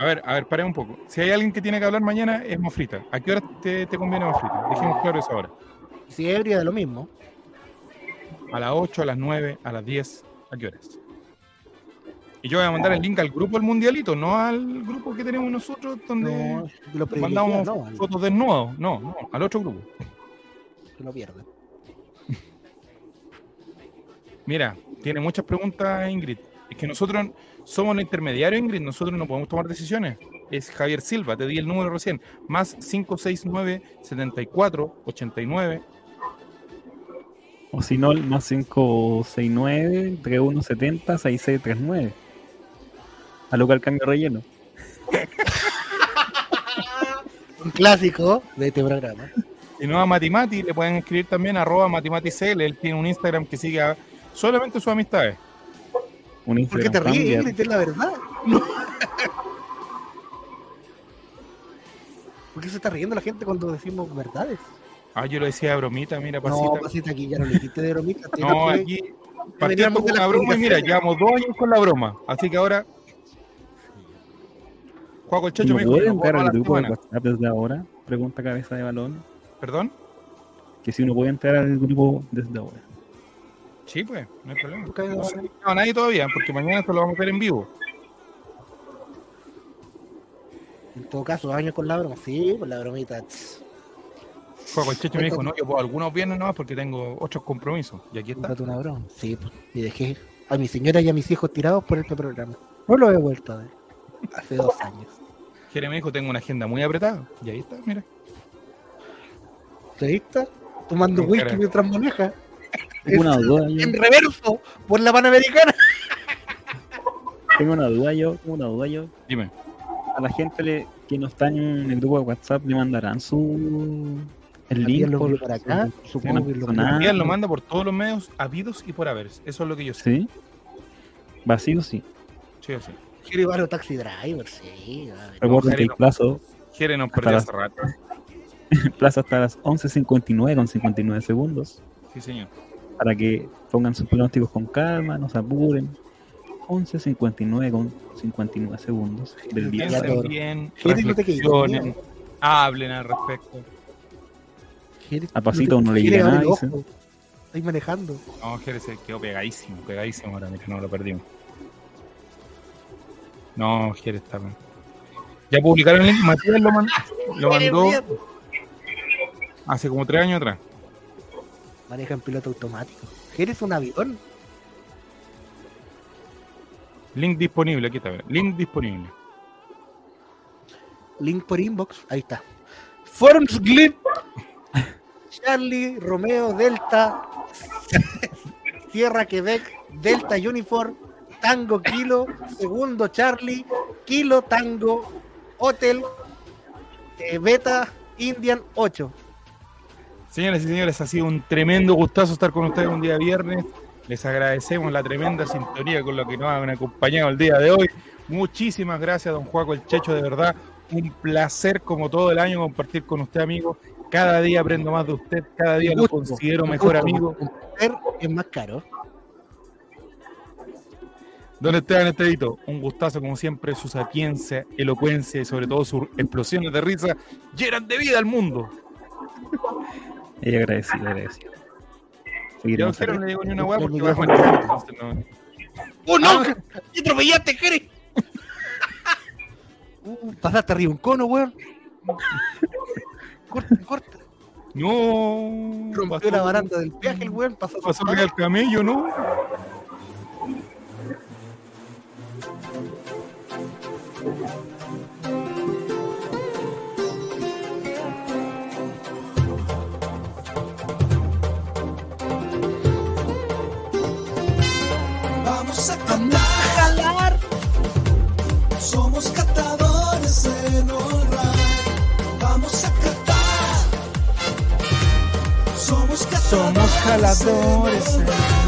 [SPEAKER 3] A ver, a ver, paremos un poco. Si hay alguien que tiene que hablar mañana, es Mafrita. ¿A qué hora te, te conviene Mafrita? Dejemos claro eso ahora.
[SPEAKER 4] si es ebria de lo mismo.
[SPEAKER 3] A las 8, a las 9, a las 10, ¿a qué horas? Y yo voy a mandar el link al grupo del Mundialito, no al grupo que tenemos nosotros, donde
[SPEAKER 4] No, lo
[SPEAKER 3] mandamos
[SPEAKER 4] no, al-
[SPEAKER 3] fotos desnudos. No, no, al otro grupo.
[SPEAKER 4] que lo pierden.
[SPEAKER 3] Mira, tiene muchas preguntas Ingrid. Es que nosotros somos los intermediarios, Ingrid, nosotros no podemos tomar decisiones. Es Javier Silva, te di el número recién. Más 569 74 89
[SPEAKER 1] O si no, el más 569 3170 6639. A lo que al cambio relleno.
[SPEAKER 4] Un clásico de este programa.
[SPEAKER 3] Si no a Matimati, le pueden escribir también arroba matimaticl. Él tiene un Instagram que sigue a solamente sus amistades.
[SPEAKER 1] Un
[SPEAKER 4] ¿Por qué te ríes. Ingrid? Es la verdad. ¿Por qué se está riendo la gente cuando decimos verdades?
[SPEAKER 3] Ah, yo lo decía de bromita, mira,
[SPEAKER 4] No,
[SPEAKER 3] pasita.
[SPEAKER 4] pasita, aquí ya no le dijiste de bromita.
[SPEAKER 3] No, aquí
[SPEAKER 4] de
[SPEAKER 3] con la broma y mira, llevamos dos años con la broma. Así que ahora. Juaco el Checho
[SPEAKER 1] ¿No
[SPEAKER 3] me dijo
[SPEAKER 1] puede
[SPEAKER 3] que no puedo
[SPEAKER 1] entrar al
[SPEAKER 3] la
[SPEAKER 1] grupo de. WhatsApp desde ahora? Pregunta cabeza de balón.
[SPEAKER 3] ¿Perdón?
[SPEAKER 1] Que si uno puede entrar al grupo desde ahora.
[SPEAKER 3] Sí, pues, no hay problema.
[SPEAKER 4] He
[SPEAKER 3] No se ha a nadie todavía, porque mañana esto lo vamos a hacer en vivo.
[SPEAKER 4] En todo caso, años con la broma. Sí, con la bromita.
[SPEAKER 3] Juaco el Checho me dijo, no, yo puedo algunos viernes nomás porque tengo otros compromisos. Y aquí está.
[SPEAKER 4] Una broma. Sí, pues. Y dejé a mi señora y a mis hijos tirados por este programa. No lo he vuelto a ver. Hace dos años.
[SPEAKER 3] Jere me dijo, tengo una agenda muy apretada. Y ahí está, mira.
[SPEAKER 4] ¿Te viste? Tomando
[SPEAKER 3] Sí,
[SPEAKER 4] whisky mientras maneja.
[SPEAKER 1] Tengo una duda yo.
[SPEAKER 4] En reverso, por la Panamericana.
[SPEAKER 1] Tengo una duda yo. Tengo una duda yo.
[SPEAKER 3] Dime.
[SPEAKER 1] A la gente le, que no está en el grupo de WhatsApp le mandarán su el link
[SPEAKER 4] lo
[SPEAKER 1] por,
[SPEAKER 4] para acá.
[SPEAKER 1] su-
[SPEAKER 4] Supongo que lo
[SPEAKER 3] lo manda por todos los medios habidos y por haber. Eso es lo que yo sé.
[SPEAKER 1] Sí. Vacío sí.
[SPEAKER 3] Sí, sí.
[SPEAKER 4] A taxi driver, sí.
[SPEAKER 1] Recuerden que el plazo,
[SPEAKER 3] Jere nos
[SPEAKER 1] Hasta
[SPEAKER 3] perdió
[SPEAKER 1] las-
[SPEAKER 3] hace rato.
[SPEAKER 1] el plazo hasta las 11.59 con 59 segundos.
[SPEAKER 3] Sí, señor.
[SPEAKER 1] Para que pongan sus pronósticos con calma, no se apuren. 11.59 con 59 segundos del día.
[SPEAKER 3] Bien, reflexionen, hablen al respecto.
[SPEAKER 1] A pasito uno le
[SPEAKER 4] quiere
[SPEAKER 1] llega nada.
[SPEAKER 4] Estoy manejando.
[SPEAKER 3] No, Jere se quedó pegadísimo, pegadísimo ahora, mira, no lo perdimos. No, Jere está bien. Ya publicaron el link, Matías lo, man- lo mandó hace como tres años atrás.
[SPEAKER 4] Maneja en piloto automático. ¿Eres un avión?
[SPEAKER 3] Link disponible, aquí está, link disponible.
[SPEAKER 4] Link por inbox. Ahí está. Forms Glip. Charlie, Romeo, Delta. Sierra, Quebec, Delta Uniform. Tango, Kilo. Segundo, Charlie. Kilo, Tango. Hotel. eh, Beta, Indian 8.
[SPEAKER 3] Señoras y señores, ha sido un tremendo gustazo estar con ustedes un día viernes. Les agradecemos la tremenda sintonía con la que nos han acompañado el día de hoy. Muchísimas gracias, don Juaco el Checho, de verdad. Un placer, como todo el año, compartir con usted, amigo. Cada día aprendo más de usted, cada día lo considero mejor
[SPEAKER 4] gusto,
[SPEAKER 3] amigo.
[SPEAKER 4] Es más caro.
[SPEAKER 3] Don Esteban Estevito, un gustazo, como siempre, su sapiencia, elocuencia y sobre todo sus explosiones de risa llenan de vida al mundo.
[SPEAKER 1] Y agradecido, agradecido.
[SPEAKER 3] Yo quiero no le digo ni una hueá porque va a
[SPEAKER 4] micrófono.
[SPEAKER 3] manejar, entonces no.
[SPEAKER 4] ¡Oh, no!
[SPEAKER 3] Ah.
[SPEAKER 4] ¡Te atropellaste, Jerry! Uh, pasaste arriba un cono, weón. corta, corta.
[SPEAKER 3] No.
[SPEAKER 4] Rompió
[SPEAKER 3] pasó-
[SPEAKER 4] la baranda del viaje, el weón. Pasó,
[SPEAKER 3] Pasó arriba el camello, ¿no?
[SPEAKER 2] vamos a
[SPEAKER 4] jalar.
[SPEAKER 2] Somos catadores en honra. Vamos a catar. Somos catadores.
[SPEAKER 3] Somos jaladores en